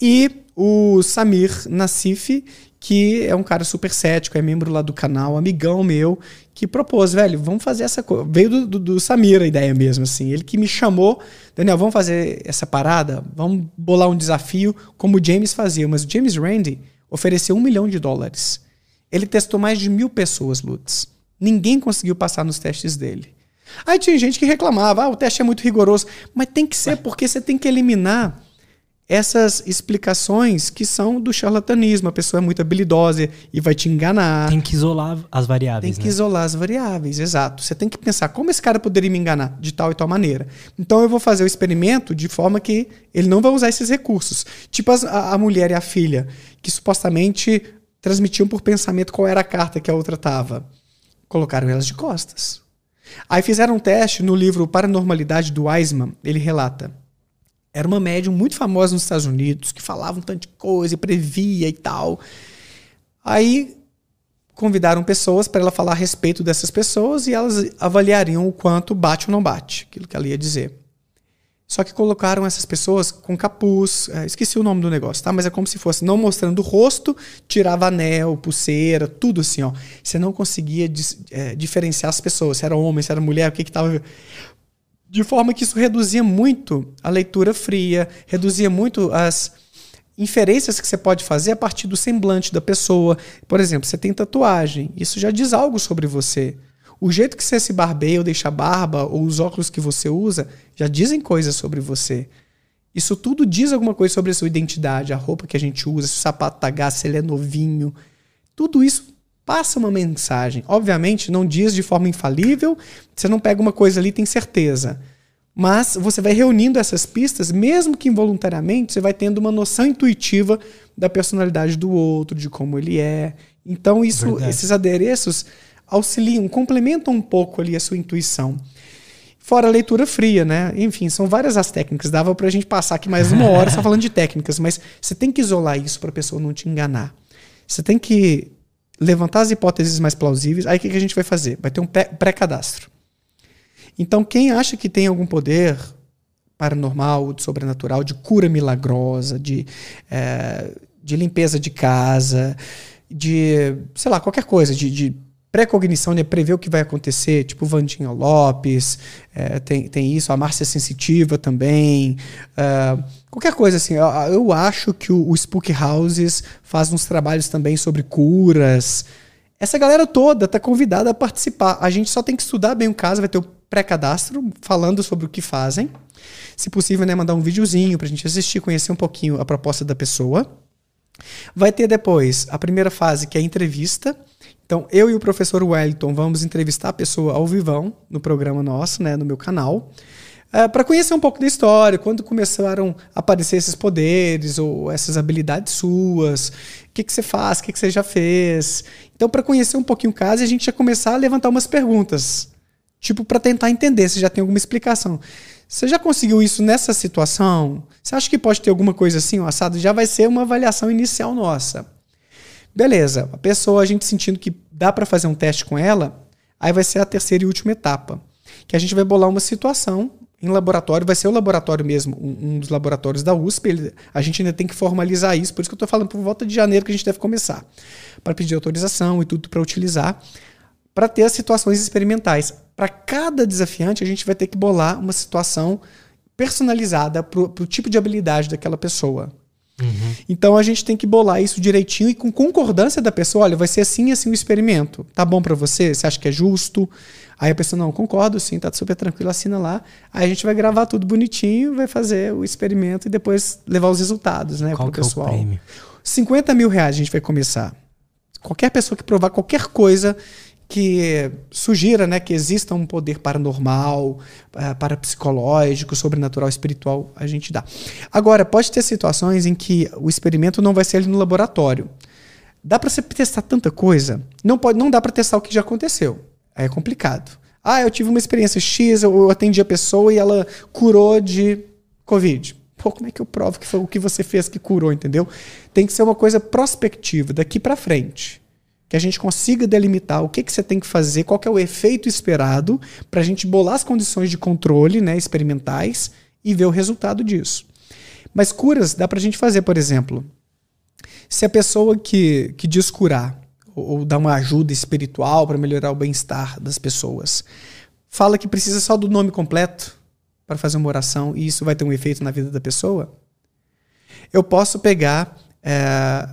E o Samir Nassif, que é um cara super cético, é membro lá do canal, amigão meu, que propôs, velho, vamos fazer essa coisa. Veio do, do, do, Samir a ideia mesmo, assim. Ele que me chamou, Daniel, vamos fazer essa parada? Vamos bolar um desafio como o James fazia. Mas o James Randi ofereceu um milhão de dólares. Ele testou mais de mil pessoas, Lutz. Ninguém conseguiu passar nos testes dele. Aí tinha gente que reclamava, ah, o teste é muito rigoroso. Mas tem que ser, porque você tem que eliminar essas explicações que são do charlatanismo. A pessoa é muito habilidosa e vai te enganar. Tem que isolar as variáveis. Tem que né? isolar as variáveis, exato. Você tem que pensar como esse cara poderia me enganar de tal e tal maneira. Então eu vou fazer o experimento de forma que ele não vai usar esses recursos. Tipo as, a, a mulher e a filha, que supostamente transmitiam por pensamento qual era a carta que a outra tava. Colocaram elas de costas. Aí fizeram um teste no livro Paranormalidade do Weisman. Ele relata era uma médium muito famosa nos Estados Unidos, que falava um tanto de coisa e previa e tal. Aí convidaram pessoas para ela falar a respeito dessas pessoas e elas avaliariam o quanto bate ou não bate, aquilo que ela ia dizer. Só que colocaram essas pessoas com capuz, é, esqueci o nome do negócio, tá? Mas é como se fosse não mostrando o rosto, tirava anel, pulseira, tudo assim, ó. Você não conseguia é, diferenciar as pessoas, se era homem, se era mulher, o que que tava de forma que isso reduzia muito a leitura fria, reduzia muito as inferências que você pode fazer a partir do semblante da pessoa. Por exemplo, você tem tatuagem, isso já diz algo sobre você. O jeito que você se barbeia ou deixa barba, ou os óculos que você usa, já dizem coisas sobre você. Isso tudo diz alguma coisa sobre a sua identidade, a roupa que a gente usa, se o sapato tá gasto, se ele é novinho. Tudo isso passa uma mensagem. Obviamente, não diz de forma infalível, você não pega uma coisa ali e tem certeza. Mas você vai reunindo essas pistas, mesmo que involuntariamente, você vai tendo uma noção intuitiva da personalidade do outro, de como ele é. Então, isso, esses adereços auxiliam, complementam um pouco ali a sua intuição. Fora a leitura fria, né? Enfim, são várias as técnicas. Dava pra gente passar aqui mais uma hora só falando de técnicas, mas você tem que isolar isso para a pessoa não te enganar. Você tem que levantar as hipóteses mais plausíveis. Aí o que, a gente vai fazer? Vai ter um pré-cadastro. Então, quem acha que tem algum poder paranormal, de sobrenatural, de cura milagrosa, de, é, de limpeza de casa, de, sei lá, qualquer coisa, de, de pré-cognição, né, prever o que vai acontecer, tipo Vandinha Lopes, é, tem, tem isso, a Márcia Sensitiva também, é, qualquer coisa assim. Eu, eu acho que o, o, Spook Houses faz uns trabalhos também sobre curas. Essa galera toda tá convidada a participar. A gente só tem que estudar bem o caso, vai ter o pré-cadastro falando sobre o que fazem. Se possível, né, mandar um videozinho pra gente assistir, conhecer um pouquinho a proposta da pessoa. Vai ter depois a primeira fase, que é a entrevista. Então, eu e o professor Wellington vamos entrevistar a pessoa ao vivão no programa nosso, né, no meu canal, uh, é, para conhecer um pouco da história, quando começaram a aparecer esses poderes ou essas habilidades suas, o que, que você faz, o que, que você já fez. Então, para conhecer um pouquinho o caso, a gente já começar a levantar umas perguntas, tipo para tentar entender se já tem alguma explicação. Você já conseguiu isso nessa situação? Você acha que pode ter alguma coisa assim, o assado? Já vai ser uma avaliação inicial nossa. Beleza, a pessoa, a gente sentindo que dá para fazer um teste com ela, aí vai ser a terceira e última etapa. Que a gente vai bolar uma situação em laboratório, vai ser o laboratório mesmo, um, um dos laboratórios da USP. Ele, a gente ainda tem que formalizar isso, por isso que eu estou falando por volta de janeiro que a gente deve começar. Para pedir autorização e tudo para utilizar para ter as situações experimentais. Para cada desafiante, a gente vai ter que bolar uma situação personalizada para o tipo de habilidade daquela pessoa. Uhum. Então a gente tem que bolar isso direitinho e com concordância da pessoa. Olha, vai ser assim assim o experimento. Tá bom para você? Você acha que é justo? Aí a pessoa, não, concordo sim, tá super tranquilo, assina lá. Aí a gente vai gravar tudo bonitinho, vai fazer o experimento e depois levar os resultados, né, Qual pro pessoal. É o prêmio? 50 mil reais a gente vai começar. Qualquer pessoa que provar qualquer coisa que sugira né, que exista um poder paranormal, uh, parapsicológico, sobrenatural, espiritual, a gente dá. Agora, pode ter situações em que o experimento não vai ser no laboratório. Dá para você testar tanta coisa? Não pode, não dá para testar o que já aconteceu. Aí é complicado. Ah, eu tive uma experiência X, eu atendi a pessoa e ela curou de Covid. Pô, como é que eu provo que foi o que você fez que curou, entendeu? Tem que ser uma coisa prospectiva, daqui para frente. Que a gente consiga delimitar o que, que você tem que fazer, qual que é o efeito esperado, para a gente bolar as condições de controle né, experimentais e ver o resultado disso. Mas curas dá para a gente fazer, por exemplo, se a pessoa que, que diz curar ou, ou dá uma ajuda espiritual para melhorar o bem-estar das pessoas, fala que precisa só do nome completo para fazer uma oração e isso vai ter um efeito na vida da pessoa, eu posso pegar, é,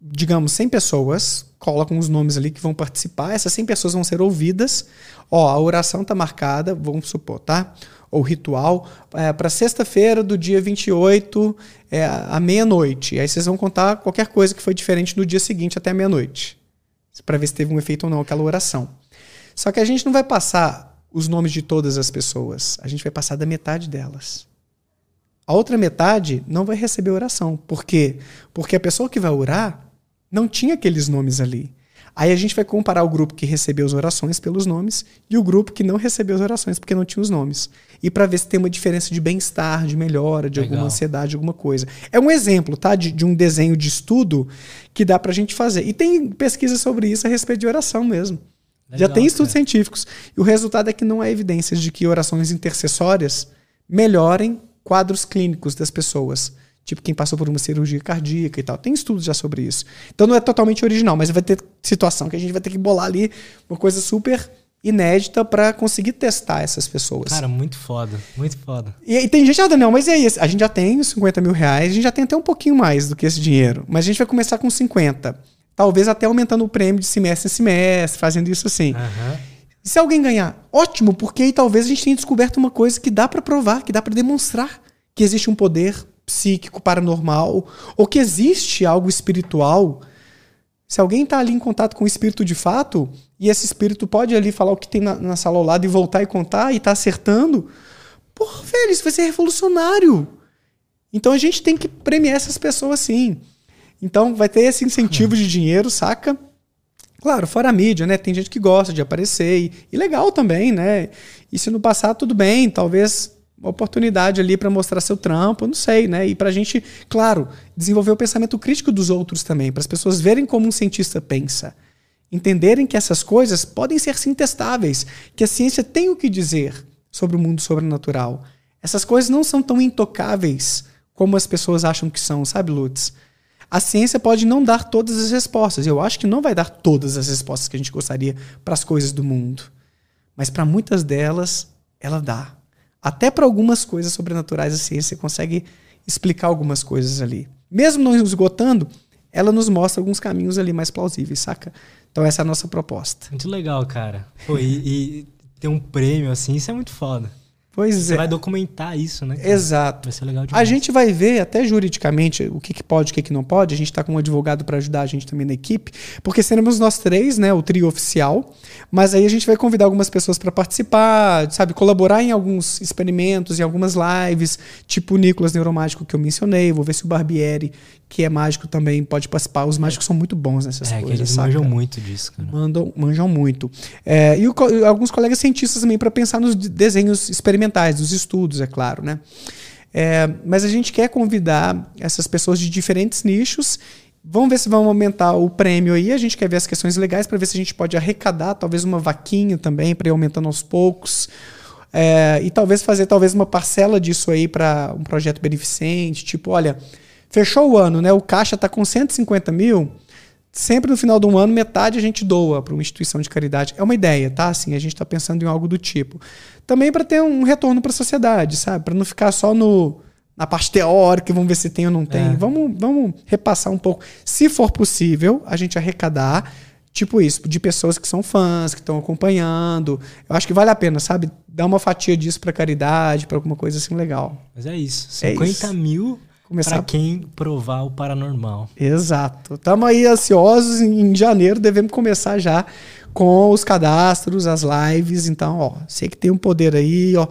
digamos, 100 pessoas, colocam os nomes ali que vão participar, essas 100 pessoas vão ser ouvidas. Ó, a oração está marcada, vamos supor, tá? Ou ritual, é, para sexta-feira do dia 28, é, à meia-noite. Aí vocês vão contar qualquer coisa que foi diferente no dia seguinte até a meia-noite, para ver se teve um efeito ou não aquela oração. Só que a gente não vai passar os nomes de todas as pessoas, a gente vai passar da metade delas. A outra metade não vai receber oração. Por quê? Porque a pessoa que vai orar não tinha aqueles nomes ali. Aí a gente vai comparar o grupo que recebeu as orações pelos nomes e o grupo que não recebeu as orações porque não tinha os nomes. E para ver se tem uma diferença de bem-estar, de melhora, de Legal. alguma ansiedade, alguma coisa. É um exemplo, tá? De, de um desenho de estudo que dá pra gente fazer. E tem pesquisa sobre isso a respeito de oração mesmo. Legal, Já tem estudos cara. científicos. E o resultado é que não há evidências de que orações intercessórias melhorem quadros clínicos das pessoas. Tipo, quem passou por uma cirurgia cardíaca e tal. Tem estudos já sobre isso. Então não é totalmente original, mas vai ter situação que a gente vai ter que bolar ali uma coisa super inédita para conseguir testar essas pessoas. Cara, muito foda, muito foda. E, e tem gente, ah, Daniel, mas e aí? A gente já tem 50 mil reais, a gente já tem até um pouquinho mais do que esse dinheiro, mas a gente vai começar com 50. Talvez até aumentando o prêmio de semestre em semestre, fazendo isso assim. Uhum. E se alguém ganhar, ótimo, porque aí talvez a gente tenha descoberto uma coisa que dá para provar, que dá para demonstrar que existe um poder psíquico paranormal ou que existe algo espiritual. Se alguém está ali em contato com o espírito de fato e esse espírito pode ali falar o que tem na, na sala ao lado e voltar e contar e tá acertando, porra, velho, isso vai ser revolucionário. Então a gente tem que premiar essas pessoas sim. Então vai ter esse incentivo de dinheiro, saca? Claro, fora a mídia, né? Tem gente que gosta de aparecer e, e legal também, né? E se no passado tudo bem, talvez uma oportunidade ali para mostrar seu trampo, não sei, né? E para a gente, claro, desenvolver o pensamento crítico dos outros também, para as pessoas verem como um cientista pensa, entenderem que essas coisas podem ser sim testáveis, que a ciência tem o que dizer sobre o mundo sobrenatural. Essas coisas não são tão intocáveis como as pessoas acham que são, sabe, Lutz? A ciência pode não dar todas as respostas. Eu acho que não vai dar todas as respostas que a gente gostaria para as coisas do mundo. Mas para muitas delas, ela dá. Até para algumas coisas sobrenaturais, a ciência consegue explicar algumas coisas ali. Mesmo não esgotando, ela nos mostra alguns caminhos ali mais plausíveis, saca? Então essa é a nossa proposta. Muito legal, cara. Pô, e, e ter um prêmio assim, isso é muito foda. Pois Você é. vai documentar isso, né? Cara? Exato. Vai ser legal demais. A gente vai ver até juridicamente o que, que pode e o que, que não pode. A gente está com um advogado para ajudar a gente também na equipe, porque seremos nós três, né? O trio oficial. Mas aí a gente vai convidar algumas pessoas para participar, sabe? Colaborar em alguns experimentos, em algumas lives, tipo o Nicolas Neuromágico que eu mencionei. Vou ver se o Barbieri, que é mágico também, pode participar. Os mágicos são muito bons nessas é, coisas. É, eles saca? manjam muito disso, cara. Mandam, manjam muito. É, e o, alguns colegas cientistas também para pensar nos desenhos experimentais, dos estudos, é claro, né? É, mas a gente quer convidar essas pessoas de diferentes nichos. Vamos ver se vão aumentar o prêmio aí. A gente quer ver as questões legais para ver se a gente pode arrecadar talvez uma vaquinha também para ir aumentando aos poucos. É, e talvez fazer talvez uma parcela disso aí para um projeto beneficente. Tipo, olha, fechou o ano, né? O caixa está com 150 mil sempre no final do ano, metade a gente doa para uma instituição de caridade. É uma ideia, tá? Assim, a gente está pensando em algo do tipo. Também para ter um retorno para a sociedade, sabe? Para não ficar só no na parte teórica, vamos ver se tem ou não tem. É. Vamos, vamos repassar um pouco. Se for possível, a gente arrecadar, tipo isso, de pessoas que são fãs, que estão acompanhando. Eu acho que vale a pena, sabe? Dar uma fatia disso para caridade, para alguma coisa assim legal. Mas é isso. 50 é isso. mil começar. Para quem provar o paranormal. Exato. Estamos aí ansiosos. Em janeiro devemos começar já com os cadastros, as lives. Então, ó, sei que tem um poder aí, ó.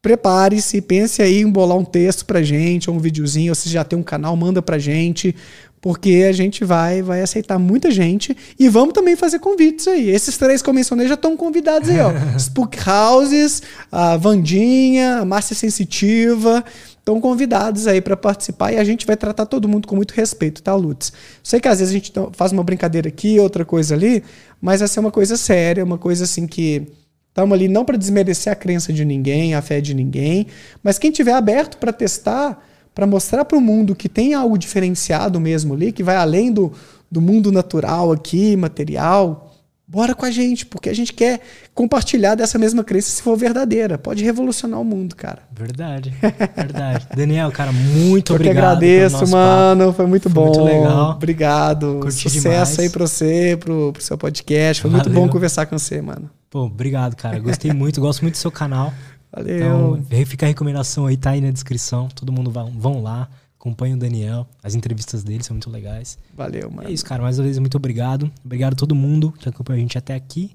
Prepare-se, pense aí em bolar um texto pra gente, ou um videozinho, ou se já tem um canal, manda pra gente, porque a gente vai vai aceitar muita gente e vamos também fazer convites aí. Esses três que eu mencionei já estão convidados aí, ó. Spook Houses, a Vandinha, a Márcia Sensitiva, estão convidados aí para participar e a gente vai tratar todo mundo com muito respeito, tá, Lutz? Sei que às vezes a gente faz uma brincadeira aqui, outra coisa ali, mas essa é uma coisa séria, uma coisa assim que estamos ali não para desmerecer a crença de ninguém, a fé de ninguém, mas quem tiver aberto para testar, para mostrar para o mundo que tem algo diferenciado mesmo ali, que vai além do, do mundo natural aqui, material, Bora com a gente, porque a gente quer compartilhar dessa mesma crença se for verdadeira. Pode revolucionar o mundo, cara. Verdade, verdade. Daniel, cara, muito Eu obrigado. Eu que agradeço, mano. Papo. Foi muito Foi bom. Muito legal. Obrigado. Curti Sucesso demais. aí pra você, pro, pro seu podcast. Foi Valeu. muito bom conversar com você, mano. Pô, obrigado, cara. Gostei muito, gosto muito do seu canal. Valeu. Então, fica a recomendação aí, tá aí na descrição. Todo mundo vão, vão lá. Acompanhe o Daniel. As entrevistas dele são muito legais. Valeu, mano. É isso, cara. Mais uma vez, muito obrigado. Obrigado a todo mundo que acompanhou a gente até aqui.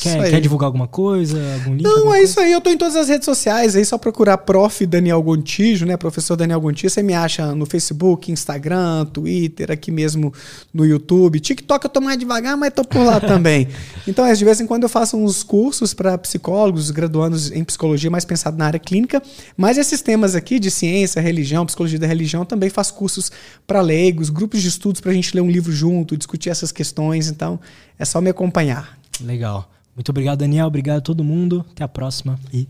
Quer, quer, divulgar alguma coisa? Algum link? Não, é coisa? isso aí. Eu tô em todas as redes sociais. Aí só procurar Prof. Daniel Gontijo, né? Professor Daniel Gontijo. Você me acha no Facebook, Instagram, Twitter, aqui mesmo no YouTube. TikTok eu tô mais devagar, mas tô por lá também. Então, é, de vez em quando eu faço uns cursos para psicólogos, graduandos em psicologia, mais pensado na área clínica. Mas esses temas aqui de ciência, religião, psicologia da religião, também faço cursos para leigos, grupos de estudos pra gente ler um livro junto, discutir essas questões. Então, é só me acompanhar. Legal. Muito obrigado, Daniel. Obrigado a todo mundo. Até a próxima e